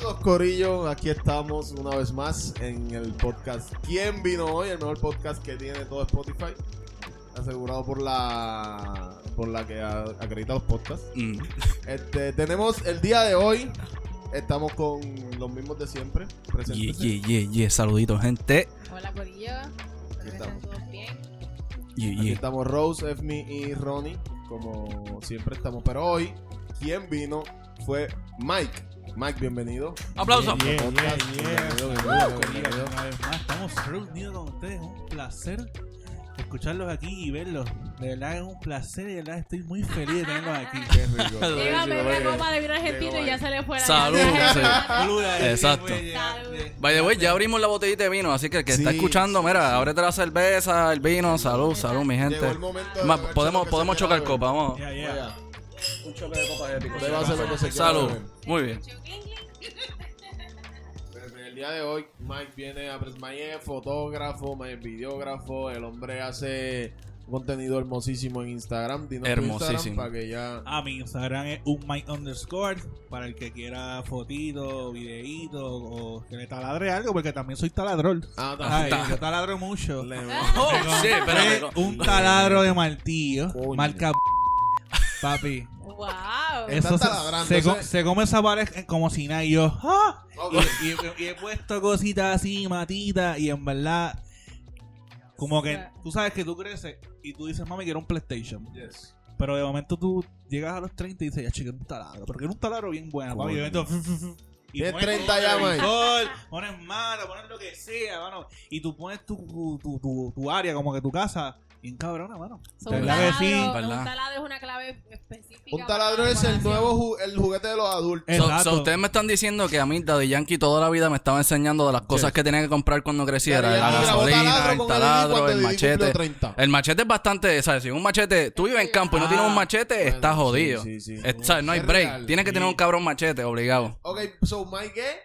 Saludos Corillo, aquí estamos una vez más en el podcast ¿Quién vino hoy? El mejor podcast que tiene todo Spotify Asegurado por la por la que acredita los podcasts Mm. este, Tenemos el día de hoy Estamos con los mismos de siempre Yeah, Preséntense. yeah, yeah, yeah. Saluditos, gente. Hola, Corillo. Estamos. todos bien. Yeah, Aquí estamos Rose, Efmi y Ronnie Como siempre estamos Pero hoy, quien vino fue Mike Mike, bienvenido Aplauso. Yeah, yeah, Podcast. yeah. Bienvenido, bienvenido, Saludos, bienvenido. Corillo, Una vez más, estamos reunidos con ustedes. Un placer escucharlos aquí y verlos. De verdad es un placer y de verdad estoy muy feliz de tenerlos aquí. Qué rico. Oye. copa de vino argentino y ya se le fue la Salud, sí. Salud ellos, Exacto. que fue, ya, Salud. de- By the way, ya abrimos la botellita de vino, así que el que está Sí, escuchando, sí, mira, sí. ábrete la cerveza, el vino, salud, salud, mi Llegó gente. el momento de Ma- beberse podemos podemos chocar beber. copa, vamos. Ya, ya. Vaya, Un choque de copa épico. bébase lo que se quiera Salud. Muy bien. En el día de hoy, Mike viene a Mike es fotógrafo, Mike es videógrafo. El hombre hace contenido hermosísimo en Instagram. Dinos tu Hermosísimo. Instagram para que ya. Ah, mi Instagram es un Mike underscore para el que quiera fotito, videíto o que le taladre algo, porque también soy taladrol. Ah, Ay, yo taladro mucho. Le- Oh, sí, espérate. Un taladro de martillo, Coño. marca papi. Wow. Está Eso se, se, co- se come esa pared como si nada y yo, ¡ah! Y, y- y he puesto cositas así, matitas, y en verdad, como que tú sabes que tú creces y tú dices, mami, quiero un PlayStation. Yes. Pero de momento tú llegas a los 30 y dices, ya chico, un taladro. Porque era un taladro bien bueno, papi. Y de momento, y Tienes pones 30 todo, ya, el pones mano, pones lo que sea, mano. Y tú pones tu, tu, tu, tu- tu área, como que tu casa, bien cabrona, mano. So, un, taladro, sí. un taladro es una clave específica. Un taladro es el nuevo ju- el juguete de los adultos. Eh, So, ustedes me están diciendo que a mí Daddy Yankee toda la vida me estaba enseñando de las cosas Yes. que tenía que comprar cuando creciera. La gasolina, taladro el taladro, el machete. 30. El machete es bastante, ¿sabes? Si un machete, tú vives en campo y no tienes un machete, Bueno, estás jodido. sí, sí. Es- ¿sabes? No hay break. real. Tienes que tener un cabrón machete, obligado. Ok, so Mike es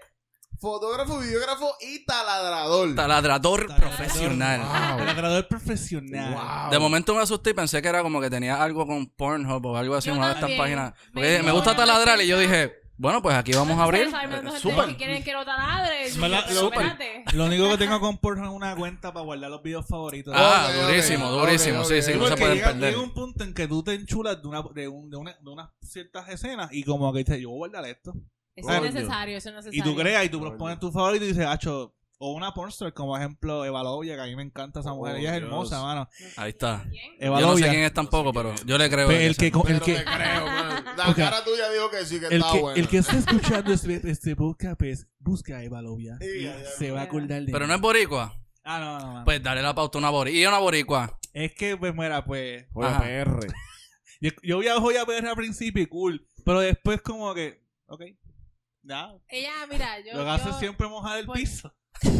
fotógrafo, videógrafo y taladrador. Taladrador Taladrador. profesional. Wow. Taladrador profesional. Wow. De momento me asusté y pensé que era como que tenía algo con Pornhub o algo así, Yo una de estas también. páginas. Me Porque me, gusta taladrar y yo dije, bueno, pues aquí vamos a abrir. Eh, Súper. quieren que lo taladre. espérate. Único que tengo con Pornhub es una cuenta para guardar los videos favoritos. Ah, Ok, ok. durísimo, durísimo. ok, Sí, sí, no se pueden llega, perder. llega un punto en que tú te enchulas de, una, de, un- de, una- de unas ciertas escenas y como que dices, yo voy a guardar esto. Eso es necesario, eso es necesario. Y tú creas y tú Coño. pones tu favorito y dices, hacho, o una pornstar como ejemplo Eva Lovia, que a mí me encanta esa Oh, mujer. Ella es Dios. hermosa, mano. Ahí está. ¿Quién? Eva Yo no sé quién es tampoco, pero yo le creo. Pero el que, el que, te creo, man. La cara tuya dijo que sí, que el está que, bueno. el que está escuchando este, este podcast, pues, busca a Eva Lovia. Sí, y ya, ya, se va a acordar de Pero no es boricua. Ah, no, no, no. Pues dale la pauta a una boricua. Y una boricua. Es que, pues, mira, pues... Ajá. PR. Yo, yo viajo a PR al principio y cool. Pero después como que, ok, ya. Ella, mira, yo. Lo que hace yo- siempre mojar el pues, piso.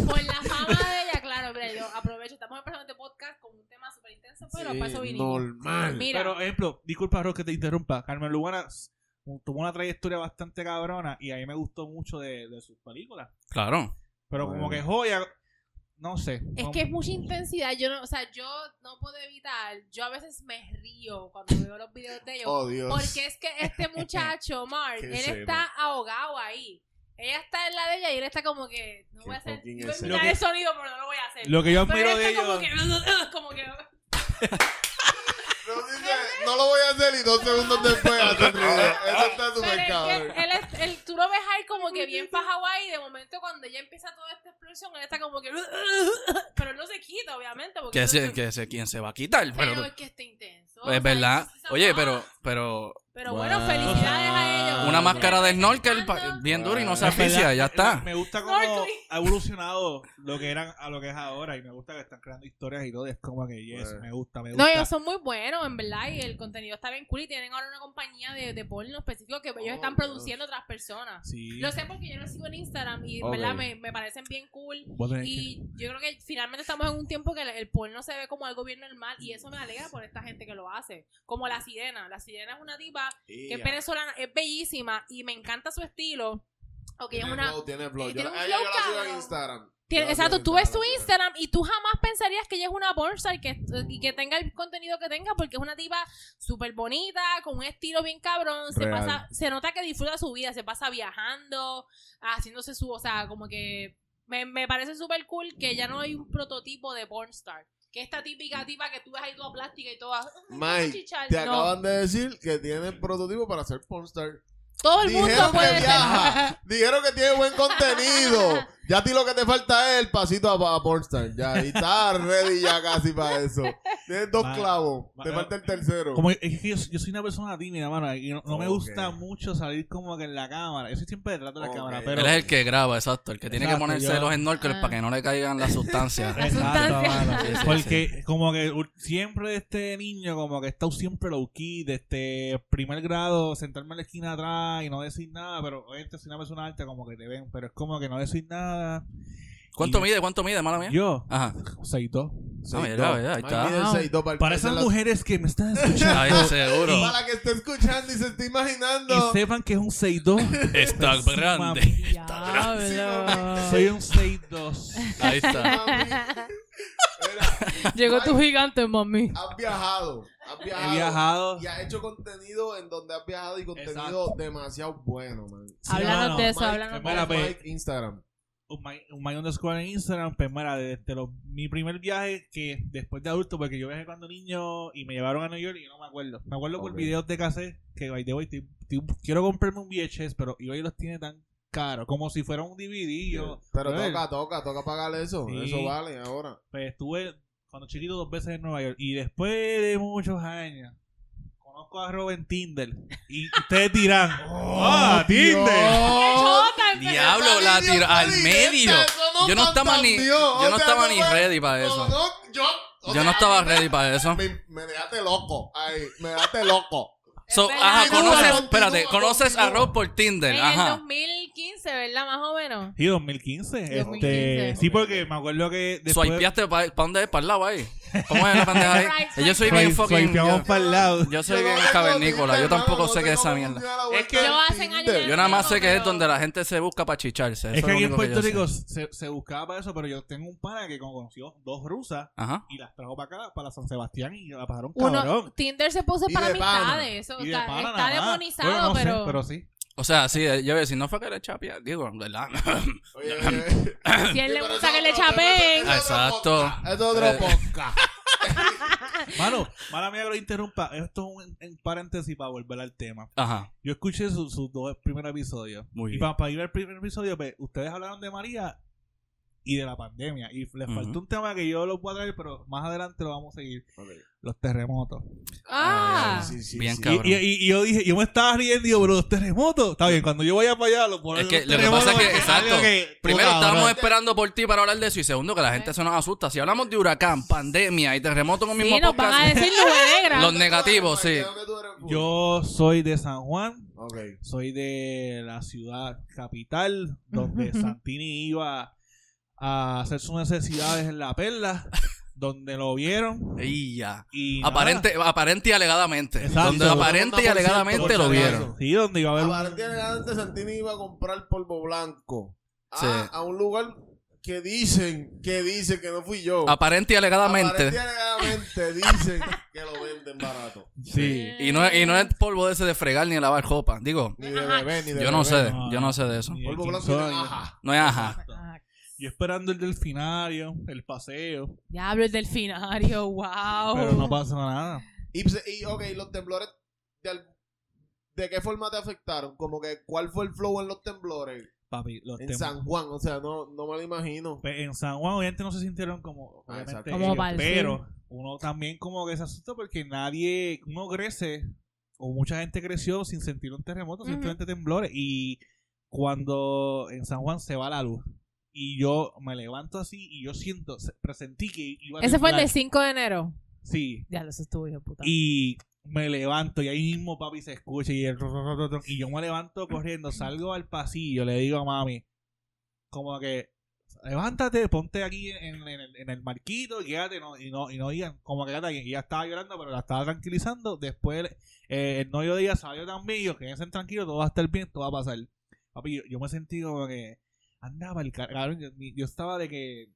Por la fama de ella, claro, mira, yo aprovecho. Estamos empezando este podcast con un tema súper intenso, pero Sí, para eso vinimos. normal. Mira, Pero, ejemplo, disculpa, Ro, que te interrumpa. Carmen Lugana tuvo una trayectoria bastante cabrona y a mí me gustó mucho de, de sus películas. Claro. Pero Bueno. como que joya, no sé. es no- que es mucha intensidad. Yo no, o sea, yo no puedo evitar. Yo a veces me río cuando veo los videos de ellos. Oh, Dios. Porque es que este muchacho, Mark, él está ahogado ahí. Ella está en la de ella y él está como que. No voy a hacer. Iba a que- el sonido, pero no lo voy a hacer. Lo que yo admiro él de como que. Como que. No, dice, no lo voy a hacer y dos segundos después hace ruido. Eso está Pero súper es cabrón. él es, él, tú lo ves ahí como que bien fajado ahí y de momento cuando ya empieza toda esta explosión, él está como que... Pero él no se quita, obviamente. Porque Que él se, se- que se, ¿Quién se va a quitar? Pero, Pero, es que está intenso. o sea, es verdad. es esa Oye, pero, pero Pero bueno, Wow. felicidades a ellos. una máscara de snorkel bien dura y no se asfixia, ya está. Me gusta cómo ha evolucionado lo que eran a lo que es ahora y me gusta que están creando historias y todo. y Es como que, yes, Bueno. me gusta, me No, gusta. ellos son muy buenos, en verdad, y el contenido está bien cool y tienen ahora una compañía de, de porno específico que ellos Oh, están Dios. produciendo otras personas. Sí. Lo sé porque yo los sigo en Instagram y en verdad me, me parecen bien cool. Que- Y yo creo que finalmente estamos en un tiempo que el, el porno se ve como algo bien normal y eso me alegra por esta gente que lo hace. Como la sirena. La sirena es una que es venezolana, es bellísima y me encanta su estilo. Ok, es Tiene una... flow, tiene flow. y Yo, un ella yo la sigo en. Instagram. Tiene- exacto, tú ves su. Instagram y tú jamás pensarías que ella es una pornstar que, y que tenga el contenido que tenga porque es una tipa súper bonita, con un estilo bien cabrón, se Real. pasa, se nota que disfruta su vida, se pasa viajando, haciéndose su, o sea, como que me, me parece súper cool que ya no hay un prototipo de pornstar. Que esta típica tipa que tú ves ahí toda plástica y toda... "Ay, Mike, chichar". te acaban de decir que tiene prototipo para ser pornstar. todo el mundo Dijeron que puede viaja. ser. Dijeron que tiene buen contenido. Ya a ti lo que te falta es el pasito a, a Pornstar. Ya, y estás ready ya casi para eso. Tienes dos clavos. Te falta el tercero. Como es que yo, yo soy una persona tímida, mano, y no, no me gusta mucho salir como que en la cámara. Yo soy siempre detrás de la cámara, Él pero... es el que graba, exacto. El que tiene que ponerse yo- los snorkels Ah. para que no le caigan las sustancias. La Exacto, sustancia. mano. Sí, sí, Porque como que siempre este niño como que estado siempre low key desde primer grado, sentarme en la esquina atrás y no decir nada, pero obviamente soy una persona alta como que te ven, pero es como que no decir nada. ¿Cuánto Y- mide? ¿Cuánto mide, mala mía? Yo, Ajá. 6'2". Ah, mira, mira, ahí está. Mide el 6'2" para, esas mujeres que me están escuchando Ahí seguro. Para la que esté escuchando y se esté y imaginando. sepan que es un 6'2", Está Sí, grande. Diablo. soy un 6'2". Ahí está. Mira, Llegó tu gigante, mami. Has viajado. Has viajado. He viajado. Y has hecho contenido en donde has viajado y contenido Exacto. demasiado bueno, man. Sí, Háblanos de eso, Mike, háblanos de eso. pues, Mike, Instagram. Un my, un my underscore en Instagram, pues mira, desde los- mi primer viaje que después de adulto, porque yo viajé cuando niño y me llevaron a New York y no me acuerdo. Me acuerdo por Ok. videos de cassette que by the way, quiero comprarme un VHS, pero eBay los tiene tan caros, como si fuera un DVD. Yo, Pero toca, toca, toca pagarle eso. Sí. Eso vale ahora. Pues estuve cuando chiquito dos veces en Nueva York y después de muchos años conozco a Robin Tinder y ustedes dirán, ¡Ah, Tinder! Diablo, la tiró al medio. Yo no estaba ni, yo no estaba ni ready para eso. Yo, no estaba ready para eso. Me, dejaste loco. Ay, me dejaste loco. So, ajá, conoces, espérate, conoces a. Rob por Tinder, En el ajá. 2015, ¿verdad? Más o menos. Sí, 2015. 2015. Este, sí, porque me acuerdo que después... Swipeaste para dónde es, para el lado ahí. ¿Cómo es la pendeja ahí? Yo soy bien fucking. Yo, para el lado. yo soy bien cavernícola. Yo tampoco sé qué es esa mierda. Es que- Yo años nada más sé que es donde la gente se busca para chicharse. Eso Es que aquí en Puerto. Rico se, se buscaba para eso, pero yo tengo un pana que conoció dos rusas Ajá. y las trajo para acá, para San Sebastián y la pasaron Uno, cabrón. Tinder se puso para amistades. Eso está, está demonizado, pero... pero sí. O sea, sí, yo iba a decir, no fue que le chapea, digo, ¿verdad? Oye, oye, Si a él le gusta que le chapeen. eso es otro Exacto. podcast. Es otro Eh. podcast. Mano, mala mía que lo interrumpa. Esto es un en paréntesis para volver al tema. Ajá. Yo escuché sus dos primeros episodios. Muy y bien. para, ir al primer episodio, pues, ustedes hablaron de María y de la pandemia. Y les Ujú. faltó un tema que yo lo a traer, pero más adelante lo vamos a seguir. Ok. Los terremotos. Ah. Ay, sí, sí, Bien sí. cabrón. Y, y- y yo dije, yo me estaba riendo y digo, pero los terremotos. Está bien, cuando yo vaya para allá, lo pongo Es que lo que pasa es que, exacto, primero Primero estábamos esperando por ti para hablar de eso y segundo que la gente se nos asusta. Si hablamos de huracán, pandemia y terremoto en el mismo nos van a decir los negativos, sí. Yo soy de San Juan, Ok. soy de la ciudad capital, donde Santini iba a hacer sus necesidades en la perla, donde lo vieron. Y ya. Y nada. Aparente, aparente y alegadamente. Exacto. Donde aparente y 90% alegadamente lo vieron. Sí, donde iba a haber un- Aparte, elegante Santini iba a comprar polvo blanco. A, Sí. a un lugar que dicen, que dicen que no fui yo. Aparente y alegadamente. Aparente y alegadamente dicen que lo venden barato. Sí. Y no, es- y no es polvo de ese de fregar ni de lavar ropa. Digo, Ni de bebé, ni de yo no sé, No, yo no sé de eso. Polvo blanco y de Soy. ajá. No es ajá. Yo esperando el delfinario, el paseo, Diablo, el delfinario, wow. pero no pasa nada. Y, se- y, ok, los temblores, de, al- ¿de qué forma te afectaron? Como que, ¿cuál fue el flow en los temblores? Papi, los En San Juan, o sea, no, no me lo imagino. Pues en San Juan obviamente no se sintieron como, Ah, obviamente. Como ellos, pero uno también como que se asusta porque nadie, uno crece o mucha gente creció sin sentir un terremoto, Ujú. simplemente temblores y cuando en San Juan se va la luz y yo me levanto así y yo siento, se- presentí que iba a Ese fue el del 5 de enero. Sí, Diablo, eso estuvo, hijo puta. y me levanto y ahí mismo papi se escucha y el y yo me levanto corriendo, salgo al pasillo, le digo a mami, como que levántate, ponte aquí en, en el, en el marquito y quédate no, y no y no digan, como que. Y ella estaba llorando, pero la estaba tranquilizando. Después eh, el novio de ella salió también y yo, quédense tranquilos, todo va a estar bien, todo va a pasar. Papi, yo, yo me sentí como que andaba el car- cabrón. Yo, yo estaba de que.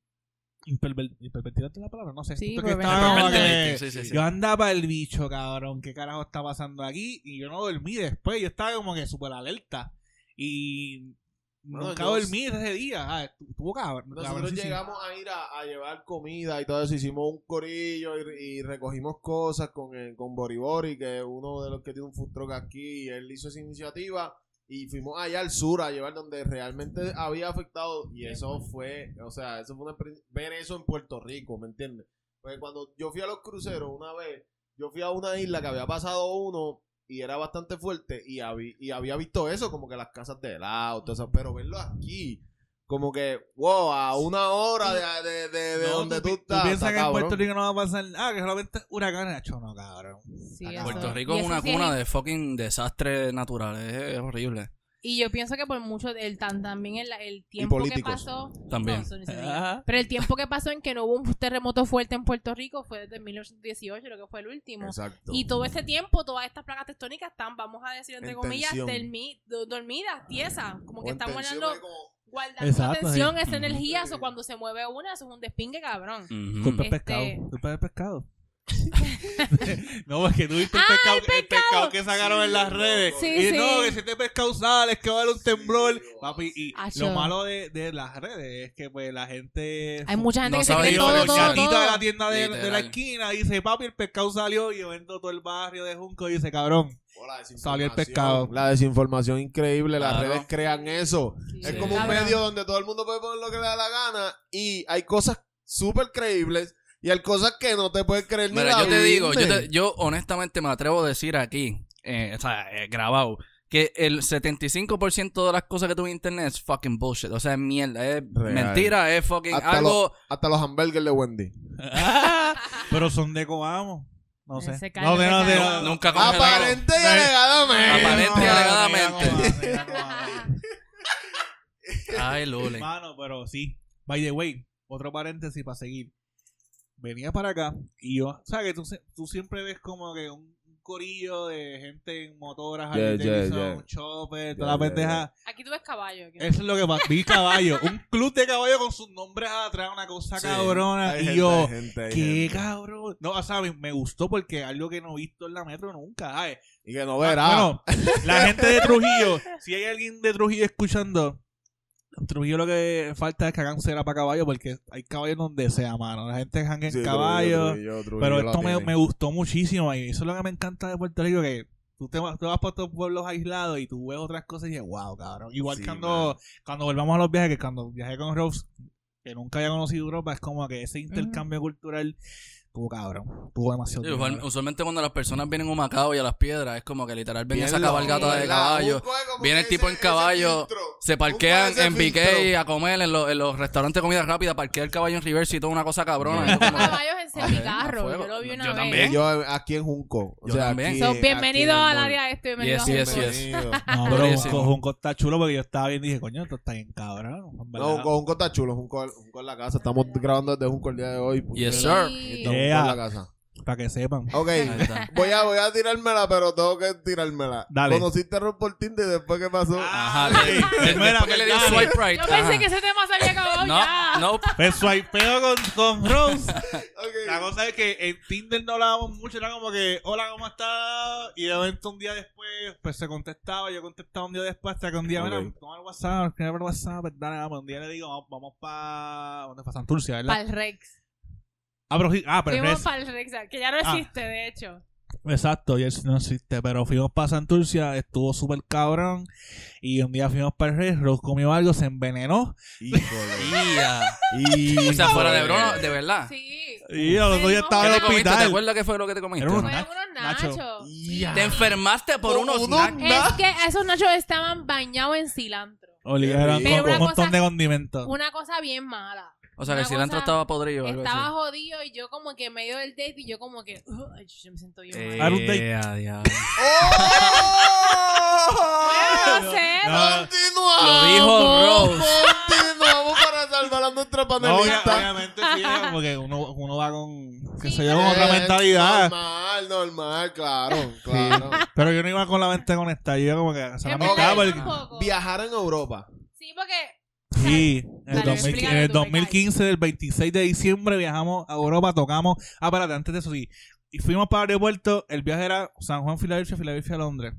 Imperver, hipervertido es la palabra, no sé. Sí, que estaba que- sí, sí, sí. Yo andaba el bicho, cabrón. ¿Qué carajo está pasando aquí? Y yo no dormí después. Yo estaba como que súper alerta. Y. Bueno, nunca yo- dormí ese día. Ah, estu- estuvo cabrón. Nosotros llegamos a ir a, a llevar comida y todo eso. Hicimos un corillo y, y recogimos cosas con, el- con Bori Bori, que es uno de los que tiene un food truck aquí. Y él hizo esa iniciativa. Y fuimos allá al sur a llevar donde realmente había afectado. Y eso fue, o sea, eso fue una experiencia- ver eso en Puerto Rico, ¿me entiendes? Porque cuando yo fui a los cruceros una vez, yo fui a una isla que había pasado uno y era bastante fuerte y, habí- y había visto eso, como que las casas de helado, todo eso, pero verlo aquí, como que, wow, a una hora de, de, de, de No, donde tú, pi- estás. piensas está que en Puerto. Rico no va a pasar Ah, que solamente huracanes. Acho, no, cabrón. Sí, eso- Puerto Rico es una sí cuna de fucking desastres naturales. Es, es horrible. Y yo pienso que por mucho, el, tan, también el, el tiempo que pasó. También. No. Pero el tiempo que pasó en que no hubo un terremoto fuerte en Puerto Rico fue desde 1918, creo que fue el último. Exacto. Y todo este tiempo, todas estas placas tectónicas están, vamos a decir entre En comillas, dormidas, tiesas. Como que O en están tensión, guardando, es como- guardando Exacto, tensión, sí. esa energía. O cuando se mueve una, eso es un despingue cabrón. Culpa del Este- pescado. Culpa del pescado. no, es que tú viste el Ah, pescado, el el pescado pescado. que sacaron en las redes. Sí, y sí. no, que si este pescado sale, es que va a haber un temblor. Sí, Papi, y Acho. lo malo de, de las redes es que pues la gente. Hay mucha gente No que se cree todo, el todo, todo. de la tienda de, de la esquina dice, papi, el pescado salió y yo vendo todo el barrio de Junco y dice, cabrón. Oh, la desinformación. Salió el pescado. La desinformación increíble, las Claro. redes crean eso. Sí, Es Sí. como un medio donde todo el mundo puede poner lo que le da la gana y hay cosas súper creíbles y hay cosas que no te puedes creer ni Mira, la yo te digo, yo, Virgen. te- yo honestamente me atrevo a decir aquí, eh, o sea, eh, grabado, que el 75% de las cosas que tú ves en internet es fucking bullshit. O sea, es mierda, es Real. mentira, es fucking Hasta, algo. los, hasta los hamburgers de Wendy. Pero son de Coamo. No sé. Ese No, no, no, Nunca congelado. Aparente y alegadamente. Aparente y alegadamente. Ay, Lule. Mano, pero sí. By the way, otro paréntesis para seguir. Venía para acá y yo, ¿sabes que tú, tú siempre ves como que un corillo de gente en motoras, Yeah, yeah, Davidson, yeah. chopper, Yeah, toda la yeah, pendeja. Aquí tú ves caballo. aquí. Eso es lo que pasa. Vi caballo. un club de caballo con sus nombres atrás, una cosa Sí, cabrona. hay y gente, yo, hay gente, hay qué gente. cabrón. No, o sea, me, me gustó porque algo que no he visto en la metro nunca. ¿sabes? Y que no verá. Bueno, la gente de Trujillo, si hay alguien de Trujillo escuchando, Trujillo lo que falta es que hagan cera para caballo porque hay caballos donde sea, mano. La gente hanga en Sí, caballo. Trujillo, Trujillo, pero esto me, me gustó muchísimo y eso es lo que me encanta de Puerto Rico, que tú te vas, tú vas por estos pueblos aislados y tú ves otras cosas y dices, wow, cabrón. Igual Sí, cuando, man. cuando volvamos a los viajes, que cuando viajé con Rose, que nunca había conocido Europa, es como que ese intercambio cultural tuvo cabrón, tuvo demasiado. Sí, usual- cabrón. usualmente cuando las personas vienen a un Macao y a las piedras, es como que literal ven esa cabalgata de caballo. Viene el tipo ese- en caballo. Se parquean en BK a comer en, los- en los restaurantes de comida rápida, parquea el caballo en reverse y toda una cosa cabrona. Caballos en. Yo lo vi una Yo vez. también. Yo aquí en Junco. O sea, también. aquí- So, bienvenido al área este. Bienvenido Yes, a yes, Junco. yes. No, pero con Junco está chulo porque yo estaba bien y dije, coño, esto está bien cabrón. No. Junco, Junco está chulo. Junco, Junco en la casa. Estamos grabando desde Junco el día de hoy. Yes, Sí. sir. En la casa. Para que sepan. Ok. Voy a, voy a tirármela, pero tengo que tirármela. Dale. ¿Conociste a Ron por Tinder y después qué pasó? Ajá. sí. le- Mira, Después que le dio swipe right. Yo pensé ajá. que ese tema se había acabado ya. No, no. Pues swipeo con, con Rose. Ok. La cosa es que en Tinder no hablábamos mucho, era como que, hola, ¿cómo estás? Y de momento un día después, pues se contestaba, yo contestaba un día después, hasta que un día, Ok. mira, toma el WhatsApp, escribe por WhatsApp, pues dale, vamos. Un día le digo, vamos, vamos para, ¿dónde fue? Santurcia, ¿verdad? Para el Rex. Ah, pero, ah, pero Fuimos para el Rex, que ya no Ah. existe, de hecho. Exacto, ya no existe, pero fuimos para Santurcia, estuvo súper cabrón. Y un día fuimos para el Rey, Rose comió algo, se envenenó. Híjole. Híjole. O sea, fuera de broma, de verdad. Sí. Y al otro día estaba ¿Qué en te el comiste? ¿Te hospital. acuerdas qué fue lo que te comiste? Era unos nacho. nachos. Ya. Te enfermaste por Unos unos nachos. nachos. Es que esos nachos estaban bañados en cilantro. Olivera, Pero con un montón cosa- de condimentos. Una cosa bien mala. O sea, que el cilantro estaba podrido. o algo Estaba así. jodido y yo como que en medio del date y yo como que... "Ugh, ay, yo me siento bien Eh, mal. Era un date. a diablo. No sé. No. Continuamos. Lo dijo Rose. Continuamos para salvar a nuestra No, obvia- panelista. obviamente sí, porque uno, uno va con, qué Sí, sé yo, con otra Eh, mentalidad. Normal, normal, claro, claro. Pero yo no iba con la mente conectada, yo iba como que a hacer Es amistad. verdad, porque- un poco. Viajar en Europa. Sí, porque Sí, en el, Dale, 2000 explícale en el tú, 2015, del 26 de diciembre, viajamos a Europa, tocamos. Ah, espérate, antes de eso sí. Y fuimos para el aeropuerto. El viaje era San Juan, Filadelfia, Filadelfia, Londres.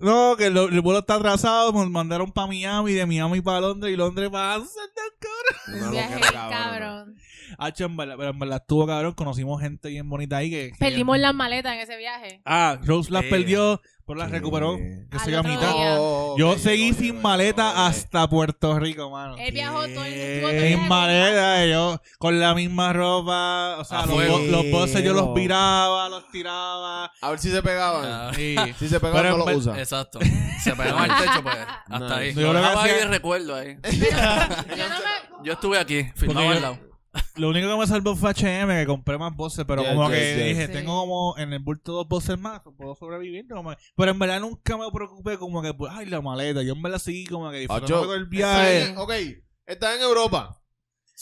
No, que lo- el vuelo está atrasado. Nos mandaron para Miami, de Miami para Londres y Londres para Amsterdam, cabrón. un Una viaje cabrona. cabrón. Hacho, en verdad, pero en verdad estuvo cabrón. Conocimos gente bien bonita ahí que. que- Perdimos las maletas en ese viaje. Ah, Rose las perdió, pero las Sí. recuperó. Que Al soy a otro mitad. día. Oh, Yo ok, seguí ok, sin ok, maleta ok. hasta Puerto Rico, mano. Él viajó todo el estuvo todo el viaje Sin con- maleta, yo con la misma ropa, o sea, A los, fuego. bo- los bolsos yo los viraba, los tiraba. A ver si se pegaban. Ah, Sí. Si se pegaban, Pero no en lo ver- usa. Exacto. Se pegaban al techo, pues. Hasta Nice. ahí. Yo Lo lo que dejaba ahí hacía- de recuerdo ahí. Yo no me... Yo estuve aquí, filmado yo- al lado. Lo único que me salvó fue H&M, que compré más bolsas, pero como que dije, Sí. tengo como en el bulto dos bolsas más, puedo sobrevivir. como- Pero en verdad nunca me preocupé como que, pues, ay, la maleta. Yo en verdad sí, como que disfrutando Ocho. todo el viaje. Ok, estás en Europa.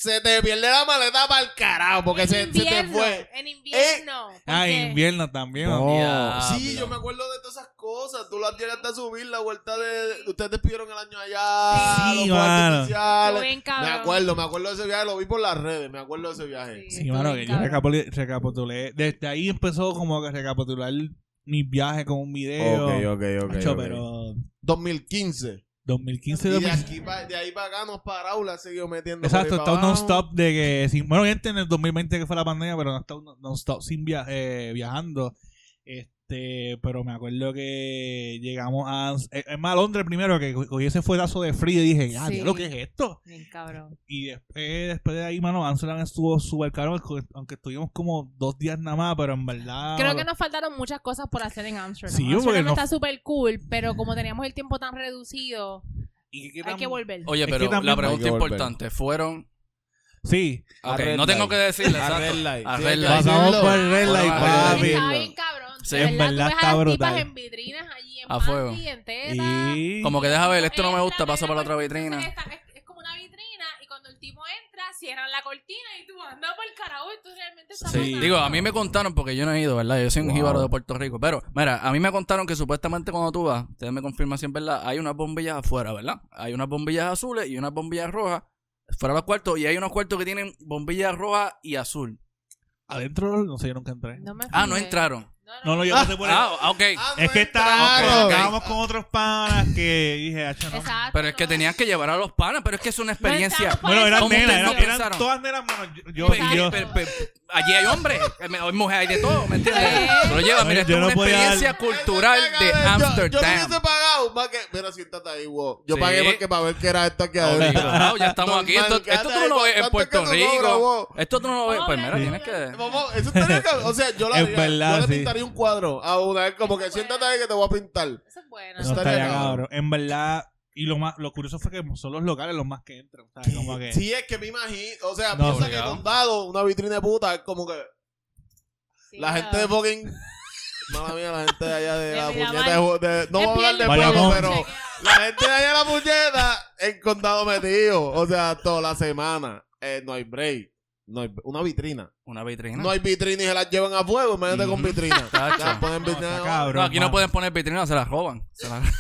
Se te pierde la maleta para el carajo porque en se, se te fue. En invierno. Ah, porque- invierno también. No. Diablo. Sí, yo me acuerdo de todas esas cosas. Tú las llegaste a subir, la vuelta de. Ustedes despidieron el año allá. Sí, los artificiales. Me acuerdo, me acuerdo de ese viaje. Lo vi por las redes. Me acuerdo de ese viaje. Sí, Sí, mano, que yo recapitulé, recapitulé. Desde ahí empezó como que recapitular mis viajes con un video. Ok, ok, ok. Macho, ok. pero 2015. 2015, Y de, 2016. aquí pa- de ahí para acá nos paramos, la seguido metiendo. Exacto, está un abajo. non-stop de que... Sin, bueno, obviamente en el 2020 que fue la pandemia, pero no está un non-stop sin via- eh, viajando. Este, pero me acuerdo que llegamos a... Es más, a Londres primero, que co- cogí ese fuetazo de frío y dije, ah, Sí. lo que es esto? Bien cabrón. Y después, después de ahí, mano, Amsterdam estuvo súper caro, aunque estuvimos como dos días nada más, pero en verdad... Creo que nos faltaron muchas cosas por hacer en Amsterdam. Sí, Amsterdam porque no- está súper cool, pero como teníamos el tiempo tan reducido, ¿Y qué hay que volver. Oye, Es que pero la pregunta que importante, ¿fueron? Sí, A no tengo Light. que decirle, A. Red Light. A Red Light. pasamos por el Red Light, papi. Estaba bien cabrón. Sí. En verdad, está a las brutal. tipas en vitrinas allí, en A fuego. panty, en teta. Y... Como que deja ver, esto no me gusta, paso para la otra vitrina. esta- Es, es como una vitrina y cuando el tipo entra, cierran la cortina y tú andas por el carajo y tú realmente estás Sí. pasando. Digo, a mí me contaron, porque yo no he ido, ¿verdad? Yo soy un Wow. jíbaro de Puerto Rico. Pero, mira, a mí me contaron que supuestamente cuando tú vas, ustedes me confirman si es verdad, hay unas bombillas afuera, ¿verdad? Hay unas bombillas azules y unas bombillas rojas fuera los cuartos. Y hay unos cuartos que tienen bombillas rojas y azul. Adentro, no sé, yo nunca entré. No me Ah, no entraron. No, no, yo pasé por el- Ah, ok. Ah, Es no que estábamos, entraron. ok. estábamos con otros panas que dije, "Acho, no". Exacto. Pero es que no. tenían que llevar a los panas, pero es que es una experiencia. entramos Bueno, eran ¿Cómo nenas, eran, no eran pensaron? todas nenas, mano. Yo, yo, yo- pero- pero- allí hay hombres, hay mujeres, hay de todo, ¿me entiendes? Pero lleva, mira, esto yo es no una experiencia dar- cultural de Yo- Yo, no Amsterdam. hubiese pagado más que. Mira, siéntate ahí, wow. Yo Sí. pagué porque para ver qué era esto aquí adentro. Obligado, ya estamos aquí. Esto, esto tú no lo ves en ¿cuánto Puerto que Rico. Esto tú no lo ves. Pues mira, tienes que. Vamos, eso estaría. O sea, yo la verdad, yo le sí. pintaría un cuadro a una vez como que siéntate ahí que te voy a pintar. Eso es bueno. no Eso estaría estaría cabrón. cabrón. En verdad, y lo más lo curioso fue que son los locales los más que entran. ¿sabes? Como que, Sí, es que me imagino. O sea, No, piensa que obligado. condado, una vitrina de puta, es como que Sí, la gente de fucking. Mala mía, la gente de allá de De la Miramar. puñeta. de ju- de- no voy a hablar de pero la gente de allá de la puñeta en condado metido. O sea, toda la semana. Eh, no hay break. No hay, una vitrina. Una vitrina. No hay vitrina y se las llevan a fuego. Imagínate con Ujú. vitrina. Tacho. Ya ponen No, vitrina. está cabrón. No, aquí no pueden poner vitrinas, se las roban. Se las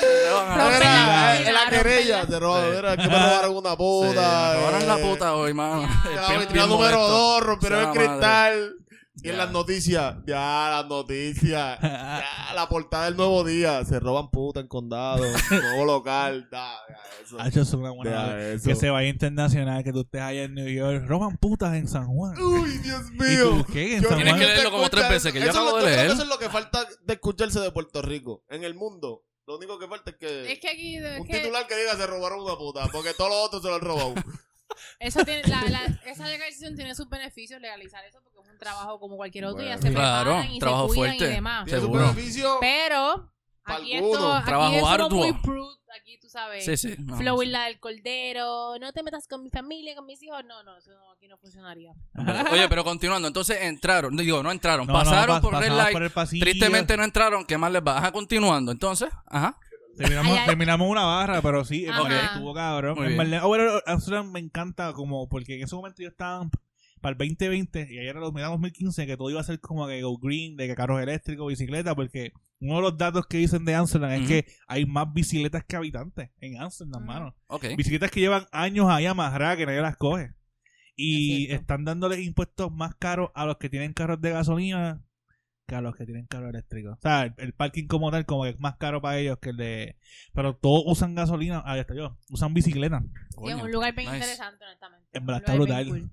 Rompen Mira, la eh, en la vitrina, querella roban. Sí. Mira, que me robaron una puta. robaron eh, la puta hoy, mano. Ya. La número. 2, rompieron el cristal. Y en Ya. las noticias, ya, las noticias. Ya, la portada del nuevo día. Se roban puta en condado. nuevo local. Da, deja eso. Hacho, es una buena. Que se vaya internacional, que tú estés allá en New York. Roban putas en San Juan. Uy, Dios ¿Y mío. tú qué? En Yo San Tienes Juan. que leerlo como tres veces, que yo Eso acabo de leer. Eso es lo que falta de escucharse de Puerto Rico. En el mundo. Lo único que falta es que. Es que aquí es un que titular que diga se robaron una puta. Porque todos los otros se lo han robado. eso tiene, la, la, esa legalización tiene sus beneficios legalizar eso porque es un trabajo como cualquier otro y ya se Claro, preparan y trabajo se cuidan fuerte. y demás. Tiene su Seguro. beneficio. Pero Pa' aquí algunos. esto, aquí Trabajo es arduo. muy prude, aquí tú sabes. Sí, sí. no. Flow la del cordero, no te metas con mi familia, con mis hijos. No, no, eso no, aquí no funcionaría. Oye, pero continuando, entonces entraron, digo, no entraron, No, no, pasaron pas- por Red Light, por el pasillo. tristemente no entraron, ¿qué más les va? Ajá, continuando, entonces, ajá. Terminamos, Ay, ay. terminamos una barra, pero sí, porque estuvo cabrón. En verdad- oh, bueno, me encanta como porque en ese momento yo estaba para el 2020 y ayer era los 2015 que todo iba a ser como que go green, de que carros eléctricos, bicicletas, porque uno de los datos que dicen de Amsterdam es que hay más bicicletas que habitantes en Amsterdam, Ujú. mano. Ok. Bicicletas que llevan años ahí amarradas que nadie las coge. Y Es están dándoles impuestos más caros a los que tienen carros de gasolina que a los que tienen carros eléctricos. O sea, el, el parking como tal, como que es más caro para ellos que el de... Pero todos usan gasolina, ahí está yo, usan bicicleta. Sí, es un lugar bien nice. interesante, honestamente. En verdad está brutal. cool.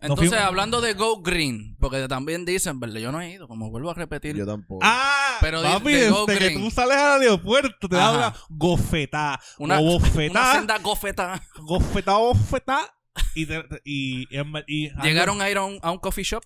Entonces, hablando de Go Green, porque también dicen, ¿verdad? Yo no he ido, como vuelvo a repetir. Yo tampoco. ¡Ah! Pero de- papi, de Go desde que Green. tú sales al aeropuerto te da una gofetá, una, o una bofetá, senda gofeta. gofetá, bofetá. Y, te- y, y, y- Llegaron a ir a un, a un coffee shop,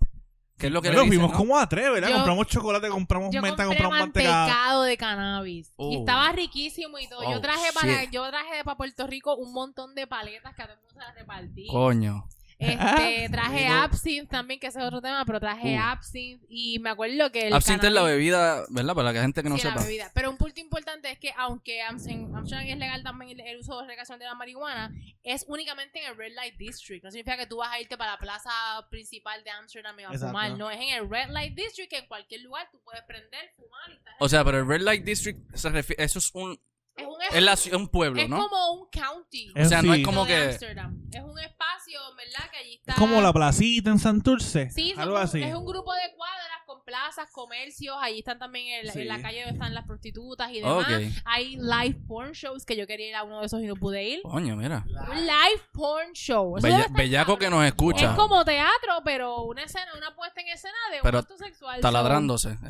que es lo que Bueno, le dicen, fuimos ¿no? como a tres, ¿verdad? Yo- compramos chocolate, compramos Yo menta, compré compramos mantecado. mantecado de cannabis. Y Oh. estaba riquísimo y todo. Oh, yo traje para yo traje para Puerto Rico un montón de paletas que a todo el mundo se las repartí. Coño. Este, traje Amigo. absinthe también, que ese es otro tema, pero traje Uh. absinthe y me acuerdo que el Absinthe es la bebida, ¿verdad? Para la gente que no Sí, la sepa. bebida. Pero un punto importante es que aunque en Amsterdam es legal también el, el uso de recreación de la marihuana, es únicamente en el Red Light District. No significa que tú vas a irte para la plaza principal de Amsterdam y vas a fumar. No, es en el Red Light District que en cualquier lugar tú puedes prender, fumar y estar O sea, pero el Red Light District se refiere, eso es un, es un, es la un pueblo, es ¿no? como un county. O sea, no Sí. es como que... Amsterdam. Es un espacio, ¿verdad? Que allí está. Es como la placita en Santurce. Sí, algo un- así. es un grupo de cuadras plazas, comercios. Allí están también en, la- Sí. en la calle donde están las prostitutas y demás. Hay live porn shows que yo quería ir a uno de esos y no pude ir. Coño, mira. Un live porn show. Bella- bellaco que nos escucha. Es como teatro, pero una escena, una puesta en escena de Pero un acto sexual. Taladrándose.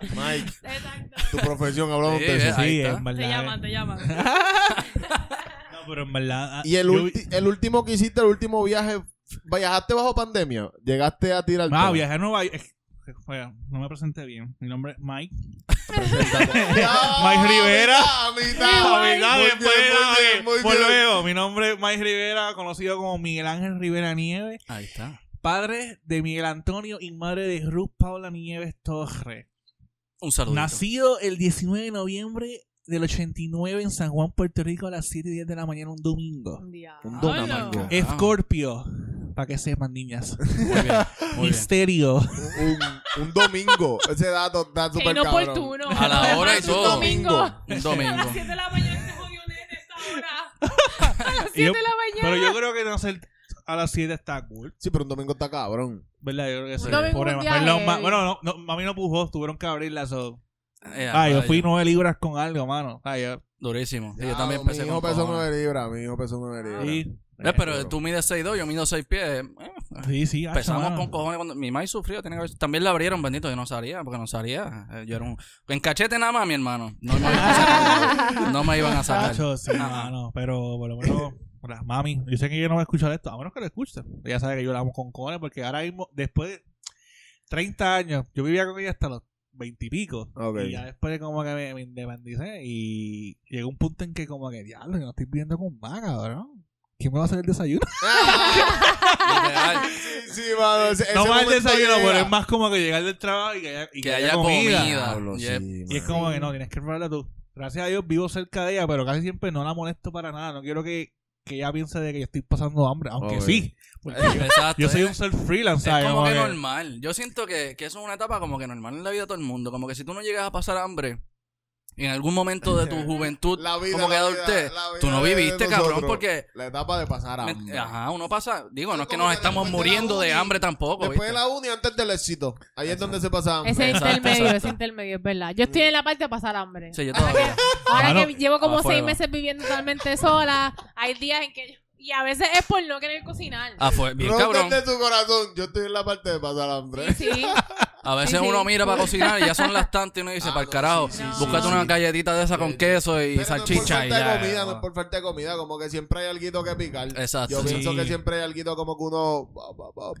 Mike, Exacto. tu profesión, hablamos Sí, de eso. Ahí Sí, verdad. Te llaman, te llaman. No, pero en verdad. ah, Y el, yo- ulti- el último que hiciste, el último viaje, ¿viajaste bajo pandemia? ¿Llegaste a tirar Ah, viajé a Nueva York. Es- Oiga, no me presenté bien. Mi nombre es Mike. Mike Rivera. por bien. luego, mi nombre es Mike Rivera, conocido como Miguel Ángel Rivera Nieves, Ahí está. padre de Miguel Antonio y madre de Ruth Paula Nieves Torres. Un saludo. Nacido el 19 de noviembre del 89 en San Juan, Puerto Rico, a las 7 y 10 de la mañana, un domingo. Un Diablo. domingo. Escorpio, para que sepan, niñas. Muy bien. Muy. Misterio. Un, un domingo. Ese dato está súper cabrón. inoportuno. A la hora y todo. Un domingo. Un A domingo. las 7 de la mañana este jodido nene esta hora. A las 7 Y yo- de la mañana. Pero yo creo que nacer a las 7 está cool. Sí, pero un domingo está cabrón. ¿Verdad? Yo creo que sí. domingo, Por un perdón, heavy. ma- bueno, no, no, mami no pujó, tuvieron que abrirla. So. Eh, Ah, yo rayo. fui 9 libras con algo, mano. Ah, yo- Durísimo. Sí, yo Ya, también Mi empecé hijo con pesó cojones. 9 libras. Mi hijo pesó 9 libras. Sí. Eh, pero tú mides 6'2", yo mido 6 pies. Eh, Sí, sí, Empezamos mano. con cojones. Cuando... Mi madre sufrió. Tiene que haber- También la abrieron, bendito. Yo no salía, porque no salía. Eh, Yo era un... En cachete nada más, mi hermano. No me iban a sacar. no me iban a sacar. Sí. Pero por lo menos, las mami, yo sé que ella no va a escuchar esto, a menos que lo escuche. Ella sabe que yo la amo con cojones, porque ahora mismo, después de 30 años, yo vivía con ella hasta los 20 y pico. Ok. Y ya después de como que me, me independicé y llegó un punto en que como que, diablo, yo no estoy viviendo con más, cabrón. ¿Quién me va a hacer el desayuno? Sí, sí, mano. ese- no ese más el momento desayuno, llega. pero es más como que llegar del trabajo y que haya, y Que haya comida. Diablo, sí, es- Y es mano. como que no, tienes que prepararla tú. Gracias a Dios vivo cerca de ella, pero casi siempre no la molesto para nada. No quiero que, que ella piense de que yo estoy pasando hambre, aunque Ok. sí. Porque yo, Exacto. yo soy es- un self freelance, Es Como que que- normal. Yo siento que, que eso es una etapa como que normal en la vida de todo el mundo. Como que si tú no llegas a pasar hambre en algún momento de tu juventud, La vida, como que la vida, adultez, la vida tú no viviste, cabrón, nosotros. porque... La etapa de pasar me- hambre. Ajá, uno pasa... Digo, no es que nos estamos muriendo de hambre tampoco, Después de la uni, antes del éxito. Ahí es donde se pasa hambre. Ese Exacto, intermedio, exacto. ese intermedio, es verdad. Yo estoy en la parte de pasar hambre. Sí, yo todavía. Ahora que llevo como seis meses viviendo totalmente sola, hay días en que... Y a veces es por no querer cocinar. Ah, fue bien cabrón. tu corazón. Yo estoy en la parte de pasar hambre. Sí, sí. A veces Sí, sí. uno mira para cocinar y ya son las tantas y uno dice, Ah, para el no, carajo, sí, sí, búscate sí, una sí. galletita de esa con Sí, queso y Pero salchicha no y es por falta ya. de comida, no es por falta de comida, como que siempre hay algo que picar. Exacto. Yo sí. pienso que siempre hay algo como que uno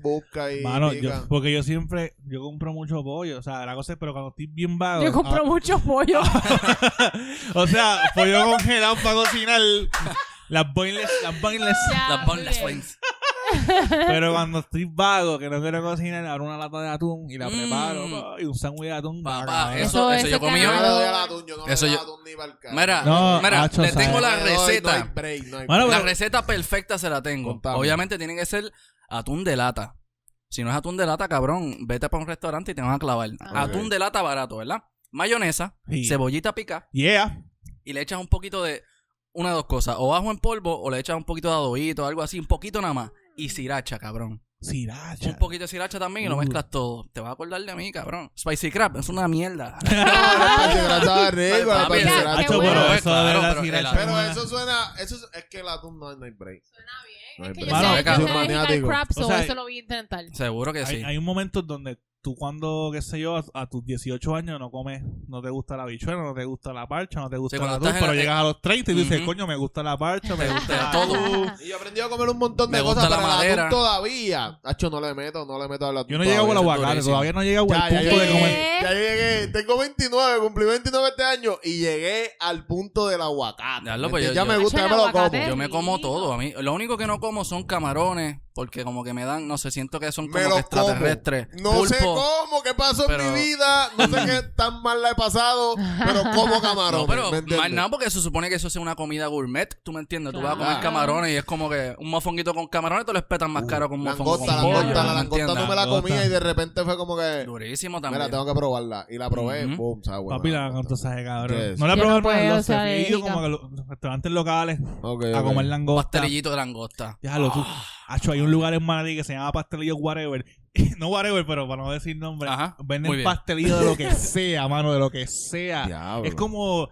busca y Mano, pica. yo, porque yo siempre, yo compro mucho pollo, o sea, la cosa es, pero cuando estoy bien vago. Yo compro mucho pollo. ah, o sea, pollo congelado para cocinar. Las boneless, las boneless. Ya, Las muy boneless bien. wings. Pero cuando estoy vago, que no quiero cocinar, abro una lata de atún y la Mm. preparo. pa, Y un sándwich de atún. Papá, bacán. eso, Eso- eso yo comí. Yo no Claro. le doy al atún, yo no Eso le doy yo- al atún ni para el carajo. Mira, No, mira, hacho, le tengo la No le doy, receta. No hay break, no hay Bueno, break. La receta perfecta se la tengo. Contame. Obviamente tiene que ser atún de lata. Si no es atún de lata, cabrón, vete para un restaurante y te van a clavar. Ah. Atún de lata barato, ¿verdad? Mayonesa, Sí. cebollita pica Yeah. y le echas un poquito de una de dos cosas. O bajo en polvo o le echas un poquito de adobito, algo así, un poquito nada más. Y sriracha, cabrón. Sriracha. Un poquito de sriracha también y lo Uh. mezclas todo. Te vas a acordar de mí, cabrón. Spicy crab es una mierda. No, la rico, la Papi, bueno. pero Es eso de la sriracha. Pero eso suena, eso es, es que el atún no, no hay break. Suena bien. No Es hay que yo break. Mano, es que- soy al maniático. crab, so O sea, eso lo voy a intentar. Seguro que sí. Hay, hay un momento donde tú cuando, qué sé yo, a, a tus 18 años no comes, no te gusta la bichuela, no te gusta la parcha, no te gusta Sí, estás en pero la- llegas a los 30 y tú dices, Ujú. coño, me gusta la parcha, me gusta gusta todo. Y yo aprendí a comer un montón de Me cosas, gusta la pero el madera. todavía. Hacho, no le meto, no le meto al atún Yo no llego todavía. aguacate, durísimo. todavía no llego Ya, al ya punto de llegué. comer. Ya llegué, tengo 29, cumplí 29 este año y llegué al punto del aguacate. Diablo, ¿me pues yo- ya me yo- gusta, Hacho, ya el me lo aguacate como. Yo me como todo. A mí, lo único que no como son camarones, porque como que me dan, no sé, siento que son como que extraterrestres. como. No sé cómo, qué pasó Pero- en mi vida, no sé qué tan mal la he pasado, pero como camarones, No, pero más nada porque se supone que eso sea una comida gourmet, ¿tú me entiendes? Tú vas a comer Claro. camarones y es como que un mofonguito con camarones te lo espetan más caro que un mofongo langosta, con pollo. langosta, la ¿me langosta no me la comía y de repente fue como que, Durísimo también. mira, tengo que probarla. Y la probé, Ujú. boom, sabe buena Papi, la langosta. langosta sabe ¿Qué cabrón. es? No la he Yo probado no puedo, en los he ido como a los restaurantes locales a comer langosta. Pastelillito de langosta. Déjalo tú. Hacho, hay un lugar en Manatí que se llama Pastelillo Whatever. no Whatever, pero para no decir nombre. Ajá, Venden bien. pastelillo de lo que sea, mano, de lo que sea. Diablo. Es como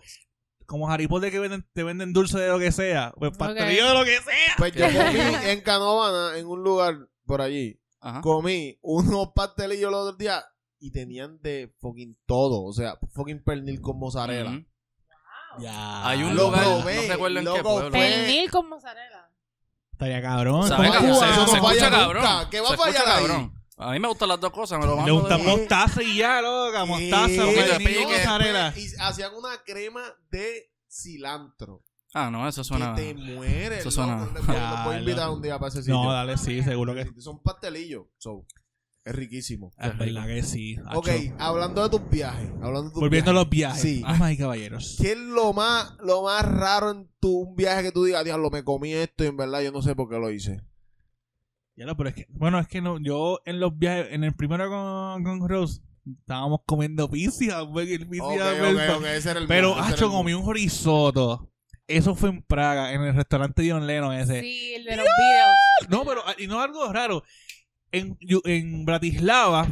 como Harry Potter que venden, te venden dulce de lo que sea. Pues pastelillo de lo que sea. Pues yo comí en Canovana, en un lugar por allí, Ajá. comí unos pastelillos los otros días y tenían de fucking todo. O sea, fucking pernil con mozzarella. Ya. Hay un Lo lugar, probé, no recuerdo en qué loco, pueblo. Pernil con mozzarella. Estaría cabrón. ¿Sabe ¿Cómo qué? tú Se- se falla escucha cabrón. ¿Qué va Se a fallar cabrón. A mí me gustan las dos cosas, me lo Le mando. gusta mostaza y ya, loca. Mostaza, mozzarella. Y hacían una crema de cilantro. Ah, no, eso suena. Que te mueres. Eso suena- loco. Te a invitar un día para ese sitio. No, dale, sí, seguro que Son pastelillos. So, es riquísimo. Es verdad que sí. Ok, hablando de tus viajes. Hablando de tus Volviendo a los viajes. Sí. Damas y caballeros. ¿Qué es lo más, lo más raro en tu un viaje que tú digas, diablo, me comí esto y en verdad yo no sé por qué lo hice? Ya lo, pero es que, bueno, es que no, yo en los viajes, en el primero con, con Rose, estábamos comiendo pizza, ese era el Pero, mío, mío. comí un risotto. Eso fue en Praga, en el restaurante John Lennon ese. Sí, el de los videos. No, pero, y no algo raro. En, en Bratislava